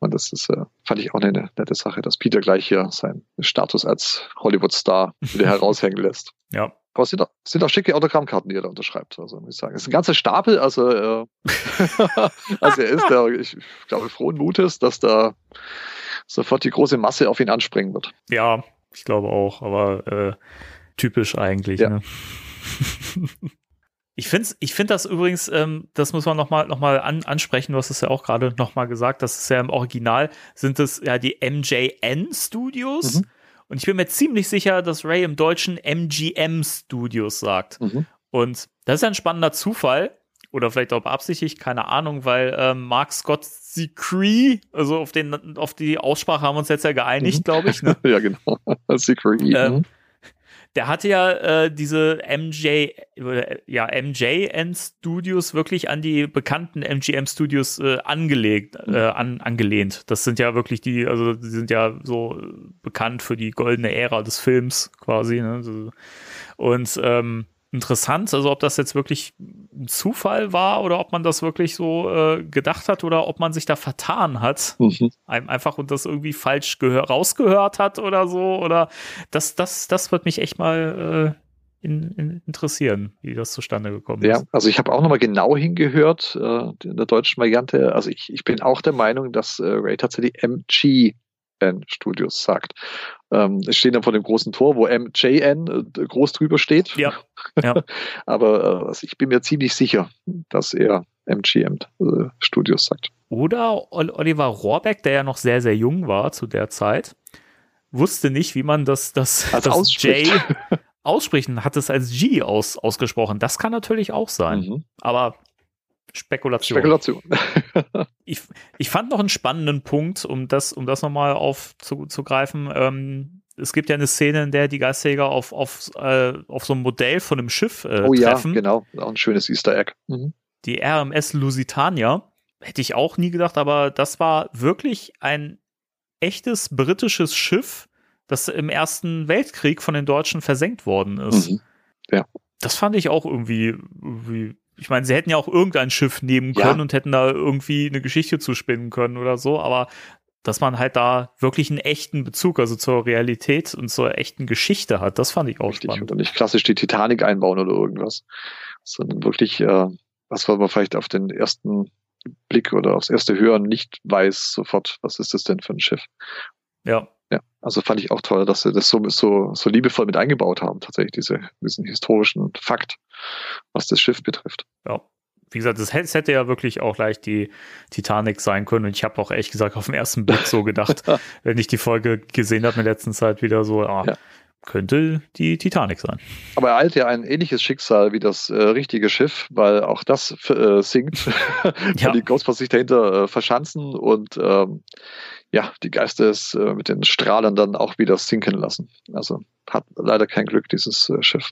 Und das ist, äh, fand ich auch eine nette Sache, dass Peter gleich hier seinen Status als Hollywood-Star wieder *laughs* heraushängen lässt. Ja. Aber es sind auch, es sind auch schicke Autogrammkarten, die er da unterschreibt, also muss ich sagen. Es ist ein ganzer Stapel, also, äh, *laughs* also er ist da, ich glaube, frohen Mutes, dass da sofort die große Masse auf ihn anspringen wird. Ja, ich glaube auch, aber äh, typisch eigentlich. Ja. Ne? *laughs* Ich finde ich find das übrigens, ähm, das muss man nochmal noch mal an, ansprechen, du hast es ja auch gerade nochmal gesagt, das ist ja im Original, sind es ja die MJN Studios. Mhm. Und ich bin mir ziemlich sicher, dass Ray im Deutschen MGM Studios sagt. Mhm. Und das ist ein spannender Zufall. Oder vielleicht auch beabsichtigt, keine Ahnung, weil ähm, Mark Scott Zicree, also auf, den, auf die Aussprache haben wir uns jetzt ja geeinigt, Mhm. glaube ich. Ne? *laughs* ja, genau. *laughs* Secret. Ähm, Mhm. Der hatte ja äh, diese MJ, äh, ja, MJN Studios wirklich an die bekannten MGM Studios äh, angelegt, Mhm. äh, an, angelehnt. Das sind ja wirklich die, also die sind ja so äh, bekannt für die goldene Ära des Films quasi. Ne? Und ähm, interessant, also ob das jetzt wirklich ein Zufall war oder ob man das wirklich so äh, gedacht hat oder ob man sich da vertan hat Mhm. ein- einfach und das irgendwie falsch gehör rausgehört hat oder so oder das das das wird mich echt mal äh, in, in, interessieren, wie das zustande gekommen Ja, ist. also ich habe auch nochmal genau hingehört äh, in der deutschen Variante. Also ich, ich bin auch der Meinung, dass äh, Ray tatsächlich MGN Studios sagt. Ähm, es steht dann vor dem großen Tor, wo MJN äh, groß drüber steht. Ja, ja. *laughs* Aber äh, also ich bin mir ziemlich sicher, dass er MGM äh, Studios sagt. Oder Ol- Oliver Rohrbeck, der ja noch sehr sehr jung war zu der Zeit, wusste nicht, wie man das das, Also das ausspricht. J *laughs* ausspricht und hat es als G aus, ausgesprochen. Das kann natürlich auch sein, Mhm. aber Spekulation. Spekulation. *laughs* ich, ich fand noch einen spannenden Punkt, um das, um das nochmal aufzugreifen. Ähm, es gibt ja eine Szene, in der die Geisterjäger auf, auf, äh, auf so einem Modell von einem Schiff äh, oh ja, treffen. genau. Auch ein schönes Easter Egg. Mhm. Die RMS Lusitania. Hätte ich auch nie gedacht, aber das war wirklich ein echtes britisches Schiff, das im Ersten Weltkrieg von den Deutschen versenkt worden ist. Mhm. Das fand ich auch irgendwie, irgendwie ich meine, sie hätten ja auch irgendein Schiff nehmen Ja. können und hätten da irgendwie eine Geschichte zuspinnen können oder so, aber dass man halt da wirklich einen echten Bezug, also zur Realität und zur echten Geschichte hat, das fand ich auch Richtig. spannend. Oder nicht klassisch die Titanic einbauen oder irgendwas, sondern wirklich, äh, was man vielleicht auf den ersten Blick oder aufs erste Hören nicht weiß sofort, was ist das denn für ein Schiff. Ja. Ja, also fand ich auch toll, dass sie das so, so, so liebevoll mit eingebaut haben, tatsächlich, diese, diesen historischen Fakt, was das Schiff betrifft. Ja. Wie gesagt, es hätte ja wirklich auch leicht die Titanic sein können. Und ich habe auch ehrlich gesagt auf den ersten Blick so gedacht, *laughs* wenn ich die Folge gesehen habe in der letzten Zeit wieder so, ah, ja. Könnte die Titanic sein. Aber er eilt ja ein ähnliches Schicksal wie das äh, richtige Schiff, weil auch das äh, sinkt, *laughs* weil ja. die Ghostbusters sich dahinter äh, verschanzen und ähm, ja, die Geister es äh, mit den Strahlern dann auch wieder sinken lassen. Also hat leider kein Glück, dieses äh, Schiff.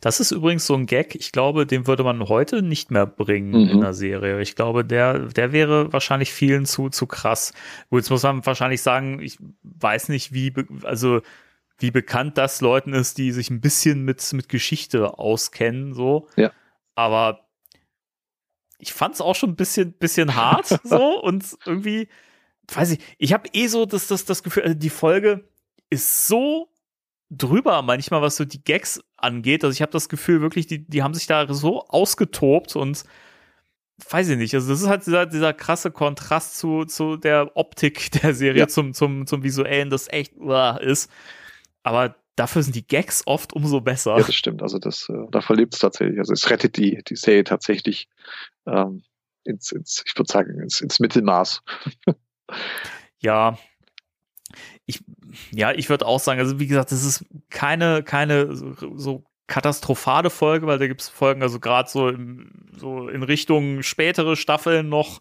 Das ist übrigens so ein Gag, ich glaube, den würde man heute nicht mehr bringen mhm. in der Serie. Ich glaube, der, der wäre wahrscheinlich vielen zu, zu krass. Gut, jetzt muss man wahrscheinlich sagen, ich weiß nicht, wie, also, wie bekannt das Leuten ist, die sich ein bisschen mit, mit Geschichte auskennen, so. Ja. Aber ich fand es auch schon ein bisschen, bisschen hart *laughs* so und irgendwie, weiß ich, ich habe eh so das, das, das Gefühl, also die Folge ist so drüber manchmal, was so die Gags angeht. Also ich habe das Gefühl wirklich, die, die haben sich da so ausgetobt und weiß ich nicht, also das ist halt dieser, dieser krasse Kontrast zu, zu der Optik *laughs* der Serie, ja. zum, zum, zum Visuellen, das echt uh, ist. Aber dafür sind die Gags oft umso besser. Ja, das stimmt. Also das, äh, da verlebt es tatsächlich. Also es rettet die, die Serie tatsächlich ähm, ins, ins, ich würde sagen, ins, ins Mittelmaß. ja. Ich, ja, ich würde auch sagen, also wie gesagt, das ist keine, keine so, katastrophale Folge, weil da gibt es Folgen, also gerade so, so in Richtung spätere Staffeln noch,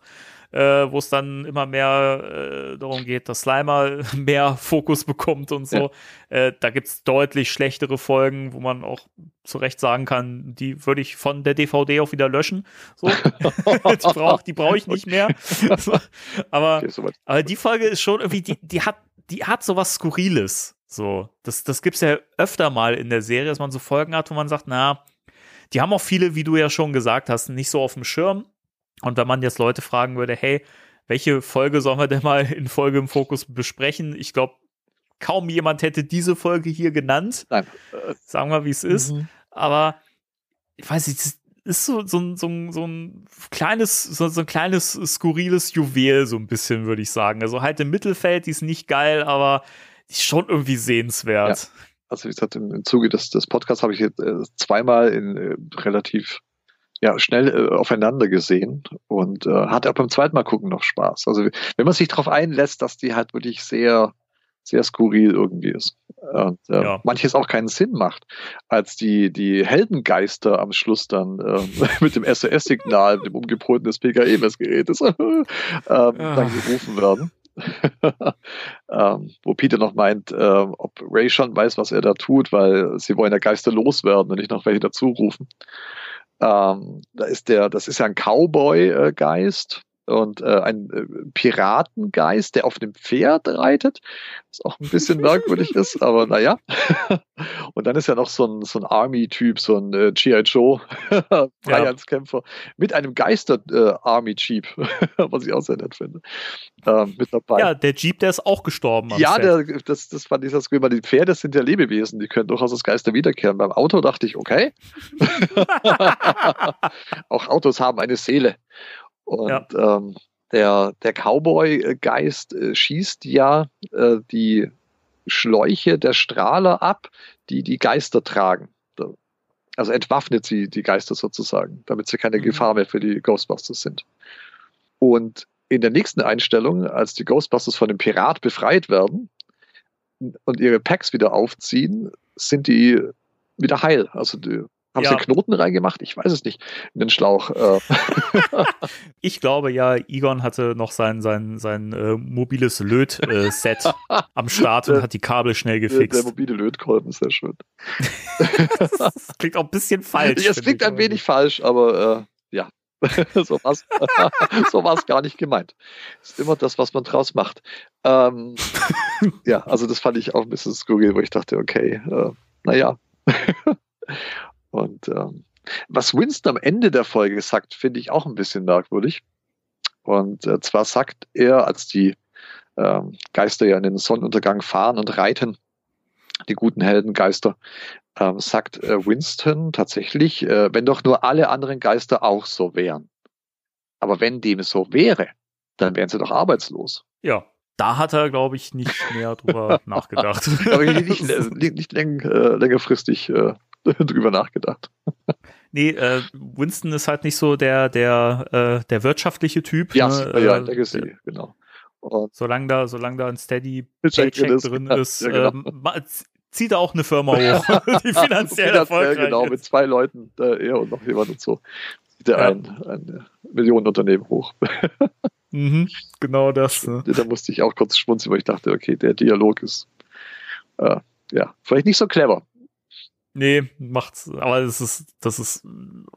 äh, wo es dann immer mehr äh, darum geht, dass Slimer *laughs* mehr Fokus bekommt und so. Ja. Äh, da gibt es deutlich schlechtere Folgen, wo man auch zu Recht sagen kann, die würde ich von der DVD auch wieder löschen. So. *laughs* die brauche die brauch ich nicht mehr. *laughs* aber, aber die Folge ist schon irgendwie, die, die hat, die hat so was Skurriles. So, das, das gibt es ja öfter mal in der Serie, dass man so Folgen hat, wo man sagt, na, die haben auch viele, wie du ja schon gesagt hast, nicht so auf dem Schirm. Und wenn man jetzt Leute fragen würde, hey, welche Folge sollen wir denn mal in Folge im Fokus besprechen? Ich glaube, kaum jemand hätte diese Folge hier genannt. Nein. Sagen wir, wie es ist. Mhm. Aber ich weiß nicht, ist so, so, so, so ein kleines, so, so, ein kleines skurriles Juwel, so ein bisschen, würde ich sagen. Also halt im Mittelfeld, die ist nicht geil, aber die ist schon irgendwie sehenswert. Ja. Also wie gesagt, im, im Zuge des, des Podcasts habe ich jetzt äh, zweimal in äh, relativ ja, schnell äh, aufeinander gesehen und äh, hat auch beim zweiten Mal gucken noch Spaß. Also wenn man sich darauf einlässt, dass die halt wirklich sehr, sehr skurril irgendwie ist. Und äh, ja. manches auch keinen Sinn macht, als die, die Heldengeister am Schluss dann äh, *laughs* mit dem SOS-Signal, dem umgepolten des PKE-Messgerätes, *laughs* äh, ja. dann gerufen werden. *laughs* ähm, wo Peter noch meint, äh, ob Ray schon weiß, was er da tut, weil sie wollen ja Geister loswerden und nicht noch welche dazu rufen. Ähm, da ist der, das ist ja ein Cowboy-Geist und äh, ein äh, Piratengeist, der auf einem Pferd reitet, was auch ein bisschen *laughs* merkwürdig ist, aber naja. *laughs* und dann ist ja noch so ein, so ein Army-Typ, so ein äh, G.I. Joe, *laughs* Freiheitskämpfer, ja. mit einem Geister-Army-Jeep, was ich auch sehr nett finde, ähm, mit dabei. Ja, der Jeep, der ist auch gestorben. Ja, der, das, das fand ich das weil die Pferde sind ja Lebewesen, die können durchaus als Geister wiederkehren. Beim Auto dachte ich, okay. auch Autos haben eine Seele. Und ja. ähm, der, der Cowboy-Geist äh, schießt ja äh, die Schläuche der Strahler ab, die die Geister tragen. Also entwaffnet sie die Geister sozusagen, damit sie keine mhm. Gefahr mehr für die Ghostbusters sind. Und in der nächsten Einstellung, als die Ghostbusters von dem Pirat befreit werden und ihre Packs wieder aufziehen, sind die wieder heil. Also die haben ja. sie Knoten reingemacht? Ich weiß es nicht. In den Schlauch. Äh. *laughs* ich glaube ja, Egon hatte noch sein, sein, sein äh, mobiles Löt-Set äh, *laughs* am Start und hat die Kabel schnell gefixt. Der, der mobile Lötkolben ist sehr schön. das klingt auch ein bisschen falsch. *laughs* Es klingt ein wenig falsch, aber äh, ja. so war es so gar nicht gemeint. Ist immer das, was man draus macht. Ähm, ja, also das fand ich auch ein bisschen skurril, wo ich dachte, okay, äh, naja. Und ähm, was Winston am Ende der Folge sagt, finde ich auch ein bisschen merkwürdig. Und äh, zwar sagt er, als die ähm, Geister ja in den Sonnenuntergang fahren und reiten, die guten Heldengeister, ähm, sagt äh, Winston tatsächlich, äh, wenn doch nur alle anderen Geister auch so wären. Aber wenn dem so wäre, dann wären sie doch arbeitslos. Ja, da hat er, glaube ich, nicht mehr drüber *laughs* nachgedacht. Aber nicht, *laughs* nicht, nicht läng, äh, längerfristig äh, *laughs* drüber nachgedacht. Nee, äh, Winston ist halt nicht so der, der, äh, der wirtschaftliche Typ. Ja, ne? ja, Äh, Legacy, genau. Und Solange da, solange da ein Steady Paycheck drin ist, ja, ist, ja, genau. ähm, zieht er auch eine Firma *laughs* hoch, *laughs* die finanziell erfolgreich genau, mit ist. zwei Leuten, äh, er und noch jemand und so, zieht er Ja. ein, ein Millionenunternehmen hoch. Mhm, genau das. Ne? da musste ich auch kurz schmunzeln, weil ich dachte, okay, der Dialog ist äh, ja vielleicht nicht so clever. Nee, macht's, aber das ist, das ist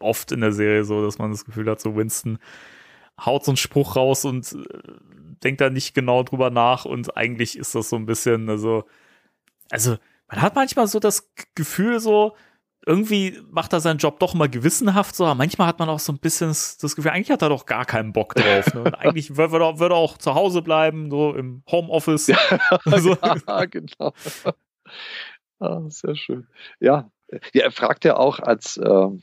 oft in der Serie so, dass man das Gefühl hat, so Winston haut so einen Spruch raus und äh, denkt da nicht genau drüber nach und eigentlich ist das so ein bisschen, also, also, man hat manchmal so das Gefühl so, irgendwie macht er seinen Job doch mal gewissenhaft so, aber manchmal hat man auch so ein bisschen das, Gefühl, eigentlich hat er doch gar keinen Bock drauf. Ne? Und eigentlich würde er, würde er auch zu Hause bleiben, so im Homeoffice. *laughs* *laughs* so. ja, genau. Ah, sehr schön. Ja, ja er fragt ja auch, als ähm,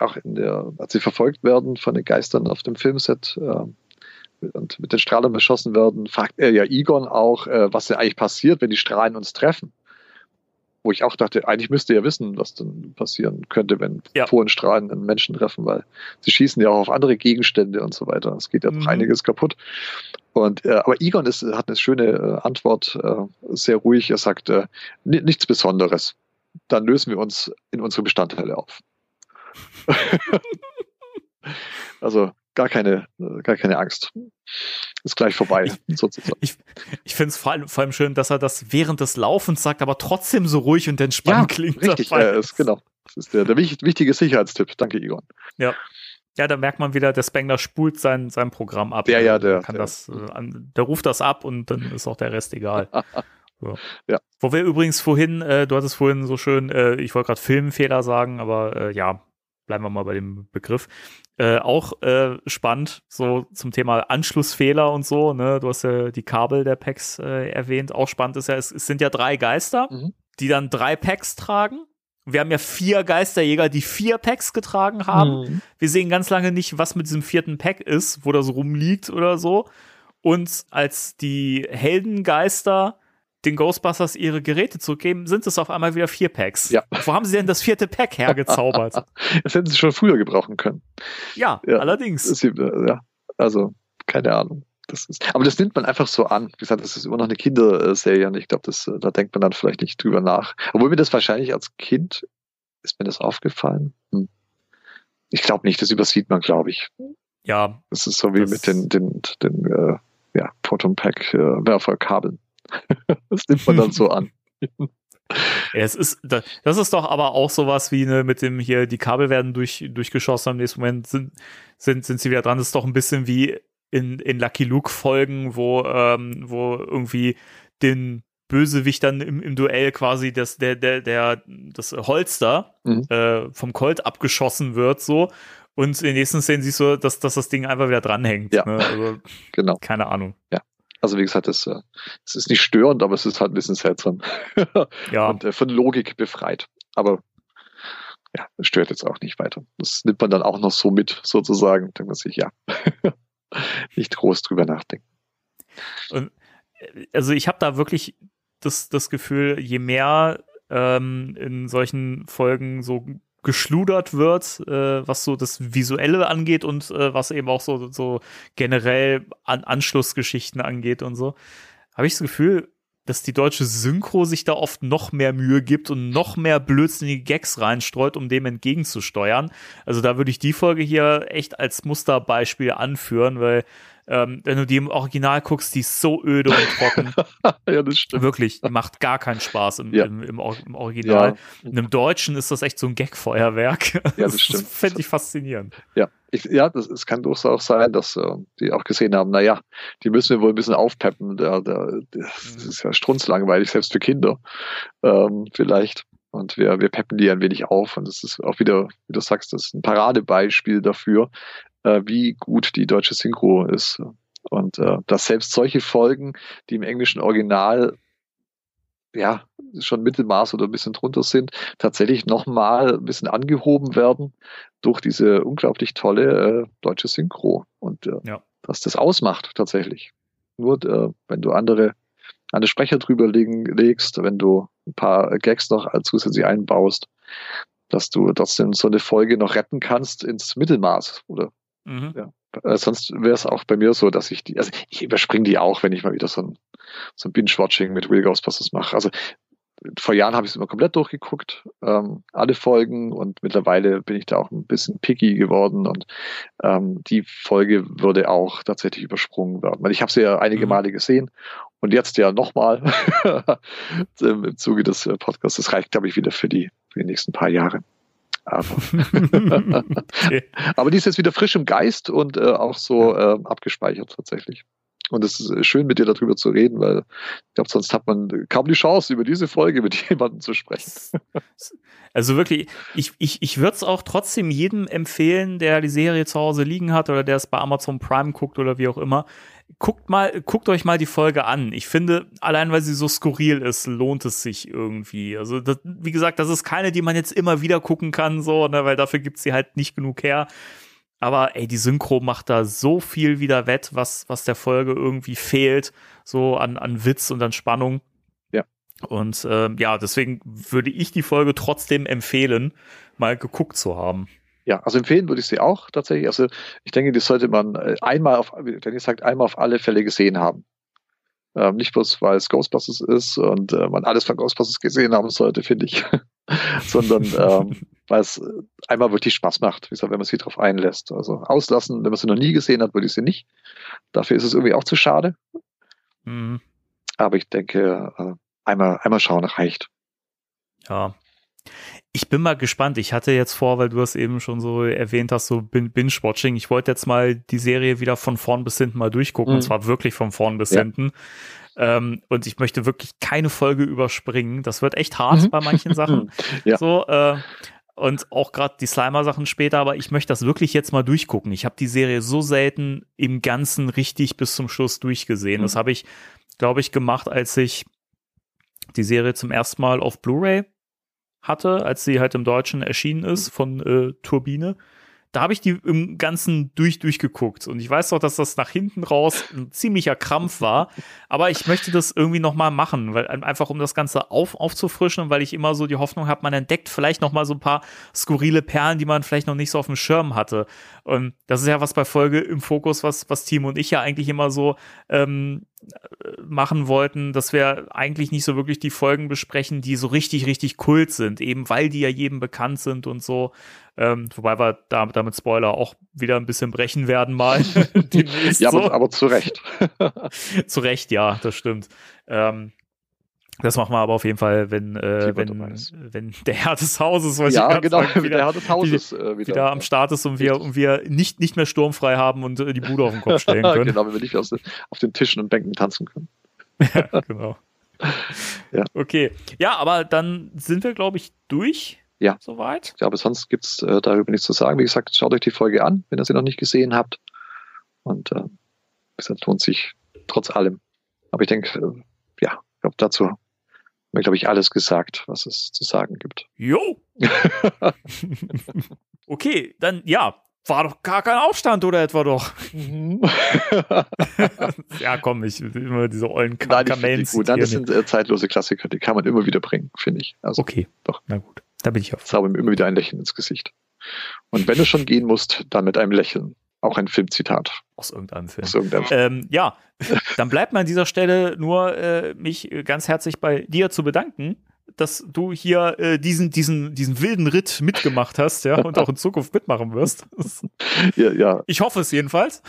auch in der, als sie verfolgt werden von den Geistern auf dem Filmset ähm, und mit den Strahlern beschossen werden, fragt er ja Egon auch, äh, was denn eigentlich passiert, wenn die Strahlen uns treffen. Wo ich auch dachte, eigentlich müsste er wissen, was dann passieren könnte, wenn Ja. Phoenstrahlen einen Menschen treffen, weil sie schießen ja auch auf andere Gegenstände und so weiter. Es geht ja Mhm. einiges kaputt. Und, äh, aber Egon ist, hat eine schöne äh, Antwort, äh, sehr ruhig. Er sagt, äh, "Ni- nichts Besonderes. Dann lösen wir uns in unsere Bestandteile auf. *laughs* also gar keine, äh, gar keine Angst. Ist gleich vorbei, sozusagen. Ich finde es vor allem, vor allem schön, dass er das während des Laufens sagt, aber trotzdem so ruhig und entspannt klingt. richtig. dabei. Äh, ist, genau. Das ist der, der wich- wichtige Sicherheitstipp. Danke, Egon. Ja, da merkt man wieder, der Spengler spult sein, sein Programm ab. Ja, ja, der- kann der- das, äh, der ruft das ab und dann ist auch der Rest egal. *laughs* So. Ja. Wo wir übrigens vorhin, äh, du hattest vorhin so schön, äh, ich wollte gerade Filmfehler sagen, aber äh, ja, bleiben wir mal bei dem Begriff. Äh, auch äh, spannend, so zum Thema Anschlussfehler und so, ne? Du hast ja die Kabel der Packs äh, erwähnt. Auch spannend ist ja, es, es sind ja drei Geister, Mhm. die dann drei Packs tragen. Wir haben ja vier Geisterjäger, die vier Packs getragen haben. Mhm. Wir sehen ganz lange nicht, was mit diesem vierten Pack ist, wo das rumliegt oder so. Und als die Heldengeister den Ghostbusters ihre Geräte zurückgeben, sind es auf einmal wieder vier Packs. Ja. Wo haben sie denn das vierte Pack hergezaubert? *laughs* Das hätten sie schon früher gebrauchen können. ja, Ja. allerdings. Äh, ja, also keine Ahnung. Das ist, aber das nimmt man einfach so an. Wie gesagt, das ist immer noch eine Kinderserie und ich glaube, das, äh, da denkt man dann vielleicht nicht drüber nach. Obwohl mir das wahrscheinlich als Kind, ist mir das aufgefallen? Hm. Ich glaube nicht, das übersieht man, glaube ich. Ja, Das ist so wie mit den, den, den äh, ja, Proton Pack äh, Werferkabeln. *laughs* das nimmt man dann so an. *laughs* Ja, es ist, da- das ist doch aber auch sowas wie ne, mit dem hier, die Kabel werden durch, durchgeschossen, im nächsten Moment sind, sind, sind sie wieder dran. Das ist doch ein bisschen wie in, in Lucky Luke Folgen, wo, ähm, wo irgendwie den Bösewichtern im, im Duell quasi das, der, der, der, das Holster Mhm. äh, vom Colt abgeschossen wird, so. Und in den nächsten Szenen siehst du, dass, dass das Ding einfach wieder dranhängt. Ja. Ne? Also, *laughs* Genau. keine Ahnung. Also wie gesagt, das, äh, das ist nicht störend, aber es ist halt ein bisschen seltsam. *laughs* Ja, und äh, von Logik befreit. Aber ja, das stört jetzt auch nicht weiter. Das nimmt man dann auch noch so mit, sozusagen. Denkt man sich, ja, *laughs* nicht groß drüber nachdenken. also ich habe da wirklich das, das Gefühl, je mehr ähm, in solchen Folgen so geschludert wird, äh, was so das Visuelle angeht und äh, was eben auch so, so generell an Anschlussgeschichten angeht und so, habe ich das Gefühl, dass die deutsche Synchro sich da oft noch mehr Mühe gibt und noch mehr blödsinnige Gags reinstreut, um dem entgegenzusteuern. Also da würde ich die Folge hier echt als Musterbeispiel anführen, weil ähm, wenn du die im Original guckst, die ist so öde und trocken. *laughs* ja, das stimmt. Wirklich, die macht gar keinen Spaß im, Ja. im, im, im Original. Ja, In einem Deutschen ist das echt so ein Gag-Feuerwerk. *laughs* das stimmt. fände ich faszinierend. ja. Ich, ja das, es kann durchaus auch sein, dass äh, die auch gesehen haben, naja, die müssen wir wohl ein bisschen aufpeppen. Der, der, das ist ja strunzlangweilig, selbst für Kinder ähm, vielleicht. Und wir, wir peppen die ein wenig auf. Und das ist auch wieder, wie du sagst, das ist ein Paradebeispiel dafür, äh, wie gut die deutsche Synchro ist. Und äh, dass selbst solche Folgen, die im englischen Original ja schon Mittelmaß oder ein bisschen drunter sind, tatsächlich nochmal ein bisschen angehoben werden durch diese unglaublich tolle äh, deutsche Synchro. Und äh, Ja. dass das ausmacht tatsächlich. nur äh, wenn du andere, andere Sprecher drüber legen, legst, wenn du ein paar Gags noch zusätzlich einbaust, dass du trotzdem so eine Folge noch retten kannst ins Mittelmaß. Oder mhm. ja. Äh, sonst wäre es auch bei mir so, dass ich die, also ich überspringe die auch, wenn ich mal wieder so ein, so ein Binge-Watching mit Real Ghostbusters mache. Also vor Jahren habe ich es immer komplett durchgeguckt, ähm, alle Folgen und mittlerweile bin ich da auch ein bisschen picky geworden und ähm, die Folge würde auch tatsächlich übersprungen werden. Ich habe sie ja einige mhm. Male gesehen und jetzt ja nochmal *laughs* im Zuge des äh, Podcasts. Das reicht, glaube ich, wieder für die, für die nächsten paar Jahre. Aber, okay. *laughs* *laughs* aber die ist jetzt wieder frisch im Geist und äh, auch so äh, abgespeichert tatsächlich. Und es ist schön, mit dir darüber zu reden, weil ich glaube, sonst hat man kaum die Chance, über diese Folge mit *laughs* jemandem zu sprechen. Also wirklich, ich, ich, ich würde es auch trotzdem jedem empfehlen, der die Serie zu Hause liegen hat oder der es bei Amazon Prime guckt oder wie auch immer. Guckt mal, guckt euch mal die Folge an. Ich finde, allein weil sie so skurril ist, lohnt es sich irgendwie. Also, das, wie gesagt, das ist keine, die man jetzt immer wieder gucken kann, so, ne, weil dafür gibt sie halt nicht genug her. Aber ey, die Synchro macht da so viel wieder wett, was, was der Folge irgendwie fehlt, so an, an Witz und an Spannung. Ja. Und äh, ja, deswegen würde ich die Folge trotzdem empfehlen, mal geguckt zu haben. Ja, also empfehlen würde ich sie auch tatsächlich. Also ich denke, die sollte man äh, einmal auf, wenn ihr sagt, einmal auf alle Fälle gesehen haben. Ähm, nicht bloß, weil es Ghostbusters ist und äh, man alles von Ghostbusters gesehen haben sollte, finde ich, *laughs* sondern ähm, *laughs* weil es einmal wirklich Spaß macht, wie gesagt, wenn man sich darauf einlässt. Also auslassen, wenn man sie noch nie gesehen hat, würde ich sie nicht. Dafür ist es irgendwie auch zu schade. Mhm. Aber ich denke, äh, einmal, einmal schauen reicht. Ja. Ich bin mal gespannt. Ich hatte jetzt vor, weil du es eben schon so erwähnt hast, so Binge-Watching. Ich wollte jetzt mal die Serie wieder von vorn bis hinten mal durchgucken. Mhm. Und zwar wirklich von vorn bis ja. hinten. Ähm, und ich möchte wirklich keine Folge überspringen. Das wird echt hart mhm. bei manchen Sachen. *laughs* ja. So, äh, und auch gerade die Slimer-Sachen später, aber ich möchte das wirklich jetzt mal durchgucken. Ich habe die Serie so selten im Ganzen richtig bis zum Schluss durchgesehen. Mhm. Das habe ich, glaube ich, gemacht, als ich die Serie zum ersten Mal auf Blu-ray hatte, als sie halt im Deutschen erschienen ist von äh, Turbine da habe ich die im Ganzen durch durchgeguckt und ich weiß doch, dass das nach hinten raus ein ziemlicher Krampf war, aber ich möchte das irgendwie noch mal machen, weil einfach um das Ganze auf, aufzufrischen, weil ich immer so die Hoffnung habe, man entdeckt vielleicht noch mal so ein paar skurrile Perlen, die man vielleicht noch nicht so auf dem Schirm hatte. Und das ist ja was bei Folge im Fokus, was was Timo und ich ja eigentlich immer so ähm, machen wollten, dass wir eigentlich nicht so wirklich die Folgen besprechen, die so richtig, richtig kult sind, eben weil die ja jedem bekannt sind und so. Ähm, wobei wir da, damit Spoiler auch wieder ein bisschen brechen werden mal. *laughs* ja, aber, aber zu Recht. *laughs* zu Recht, ja, das stimmt. Ähm, das machen wir aber auf jeden Fall, wenn, äh, wenn, wenn der Herr des Hauses, was ja, ich genau, sagen, wieder, der Herr des Hauses wieder, äh, wieder, wieder am Start ist und wir, und wir nicht, nicht mehr sturmfrei haben und äh, die Bude auf den Kopf stellen *laughs* können. genau, wenn wir nicht aus, auf den Tischen und Bänken tanzen können. ja, genau. ja. Okay. Ja, aber dann sind wir, glaube ich, durch. Ja. Soweit. Ja, aber sonst gibt es äh, darüber nichts zu sagen. Wie gesagt, schaut euch die Folge an, wenn ihr sie noch nicht gesehen habt. Und äh, es lohnt sich trotz allem. Aber ich denke, äh, ja, ich glaube, dazu mir, glaube ich, alles gesagt, was es zu sagen gibt. Jo! *laughs* okay, dann ja, war doch gar kein Aufstand oder etwa doch? Mhm. *laughs* ja, komm, ich immer diese ollen Nein, Kamellen. Gut. Nein, das sind äh, zeitlose Klassiker, die kann man immer wieder bringen, finde ich. Also, okay, doch. Na gut, da bin ich auf. Zauber mir immer wieder ein Lächeln ins Gesicht. Und wenn du schon gehen musst, dann mit einem Lächeln. Auch ein Filmzitat. Aus irgendeinem Film. Aus irgendeinem Film. Ähm, ja, dann bleibt mir an dieser Stelle nur, äh, mich ganz herzlich bei dir zu bedanken, dass du hier äh, diesen, diesen, diesen wilden Ritt mitgemacht hast, ja, und auch in Zukunft mitmachen wirst. ja, ja. Ich hoffe es jedenfalls.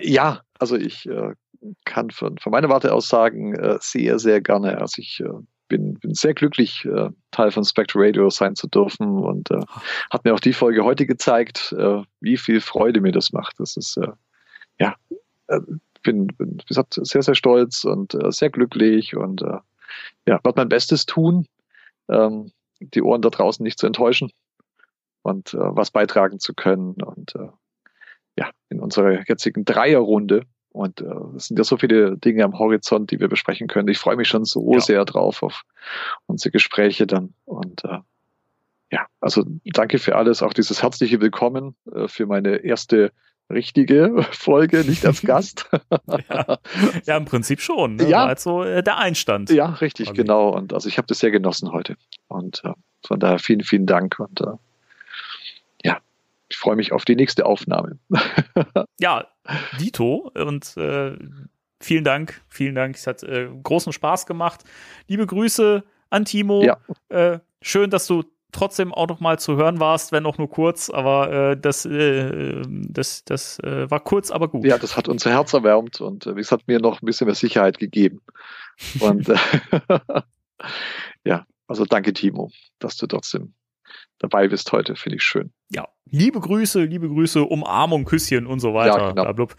ja, also ich äh, kann von, von meiner Warte aus sagen, äh, sehr, sehr gerne. Also ich äh, bin, bin sehr glücklich, äh, Teil von Spectre Radio sein zu dürfen und äh, hat mir auch die Folge heute gezeigt, äh, wie viel Freude mir das macht. Das ist, äh, ja, äh, bin, bin, wie gesagt, sehr, sehr stolz und äh, sehr glücklich und äh, ja, werde mein Bestes tun, ähm, die Ohren da draußen nicht zu enttäuschen und äh, was beitragen zu können und äh, ja, in unserer jetzigen Dreierrunde und äh, es sind ja so viele Dinge am Horizont, die wir besprechen können. Ich freue mich schon so ja. sehr drauf auf unsere Gespräche dann. Und äh, ja, also danke für alles, auch dieses herzliche Willkommen äh, für meine erste richtige *laughs* Folge, nicht als Gast. *laughs* *laughs* ja. ja, im Prinzip schon. Ne? Ja. War halt so äh, der Einstand. ja, richtig, Quasi. genau. Und also ich habe das sehr genossen heute. Und äh, von daher vielen, vielen Dank. Und äh, ja, ich freue mich auf die nächste Aufnahme. Ja, Dito und äh, vielen Dank, vielen Dank. Es hat äh, großen Spaß gemacht. Liebe Grüße an Timo. Ja. Äh, schön, dass du trotzdem auch noch mal zu hören warst, wenn auch nur kurz, aber äh, das, äh, das, das äh, war kurz, aber gut. Ja, das hat unser Herz erwärmt und äh, es hat mir noch ein bisschen mehr Sicherheit gegeben. Und *laughs* *laughs* ja, also danke, Timo, dass du trotzdem dabei bist heute. Finde ich schön. Ja, liebe Grüße, liebe Grüße, Umarmung, Küsschen und so weiter. Ja, genau. blablub.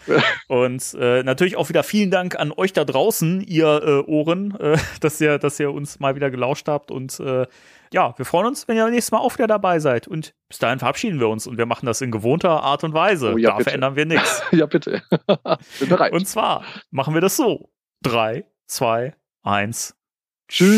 Und äh, natürlich auch wieder vielen Dank an euch da draußen, ihr äh, Ohren, äh, *laughs* dass ihr, dass ihr uns mal wieder gelauscht habt. Und äh, ja, wir freuen uns, wenn ihr nächstes Mal auch wieder dabei seid. Und bis dahin verabschieden wir uns und wir machen das in gewohnter Art und Weise. Oh ja, da bitte. verändern wir nichts. *laughs* ja, bitte. *laughs* Bin bereit. Und zwar machen wir das so. Drei, zwei, eins. Tschüss.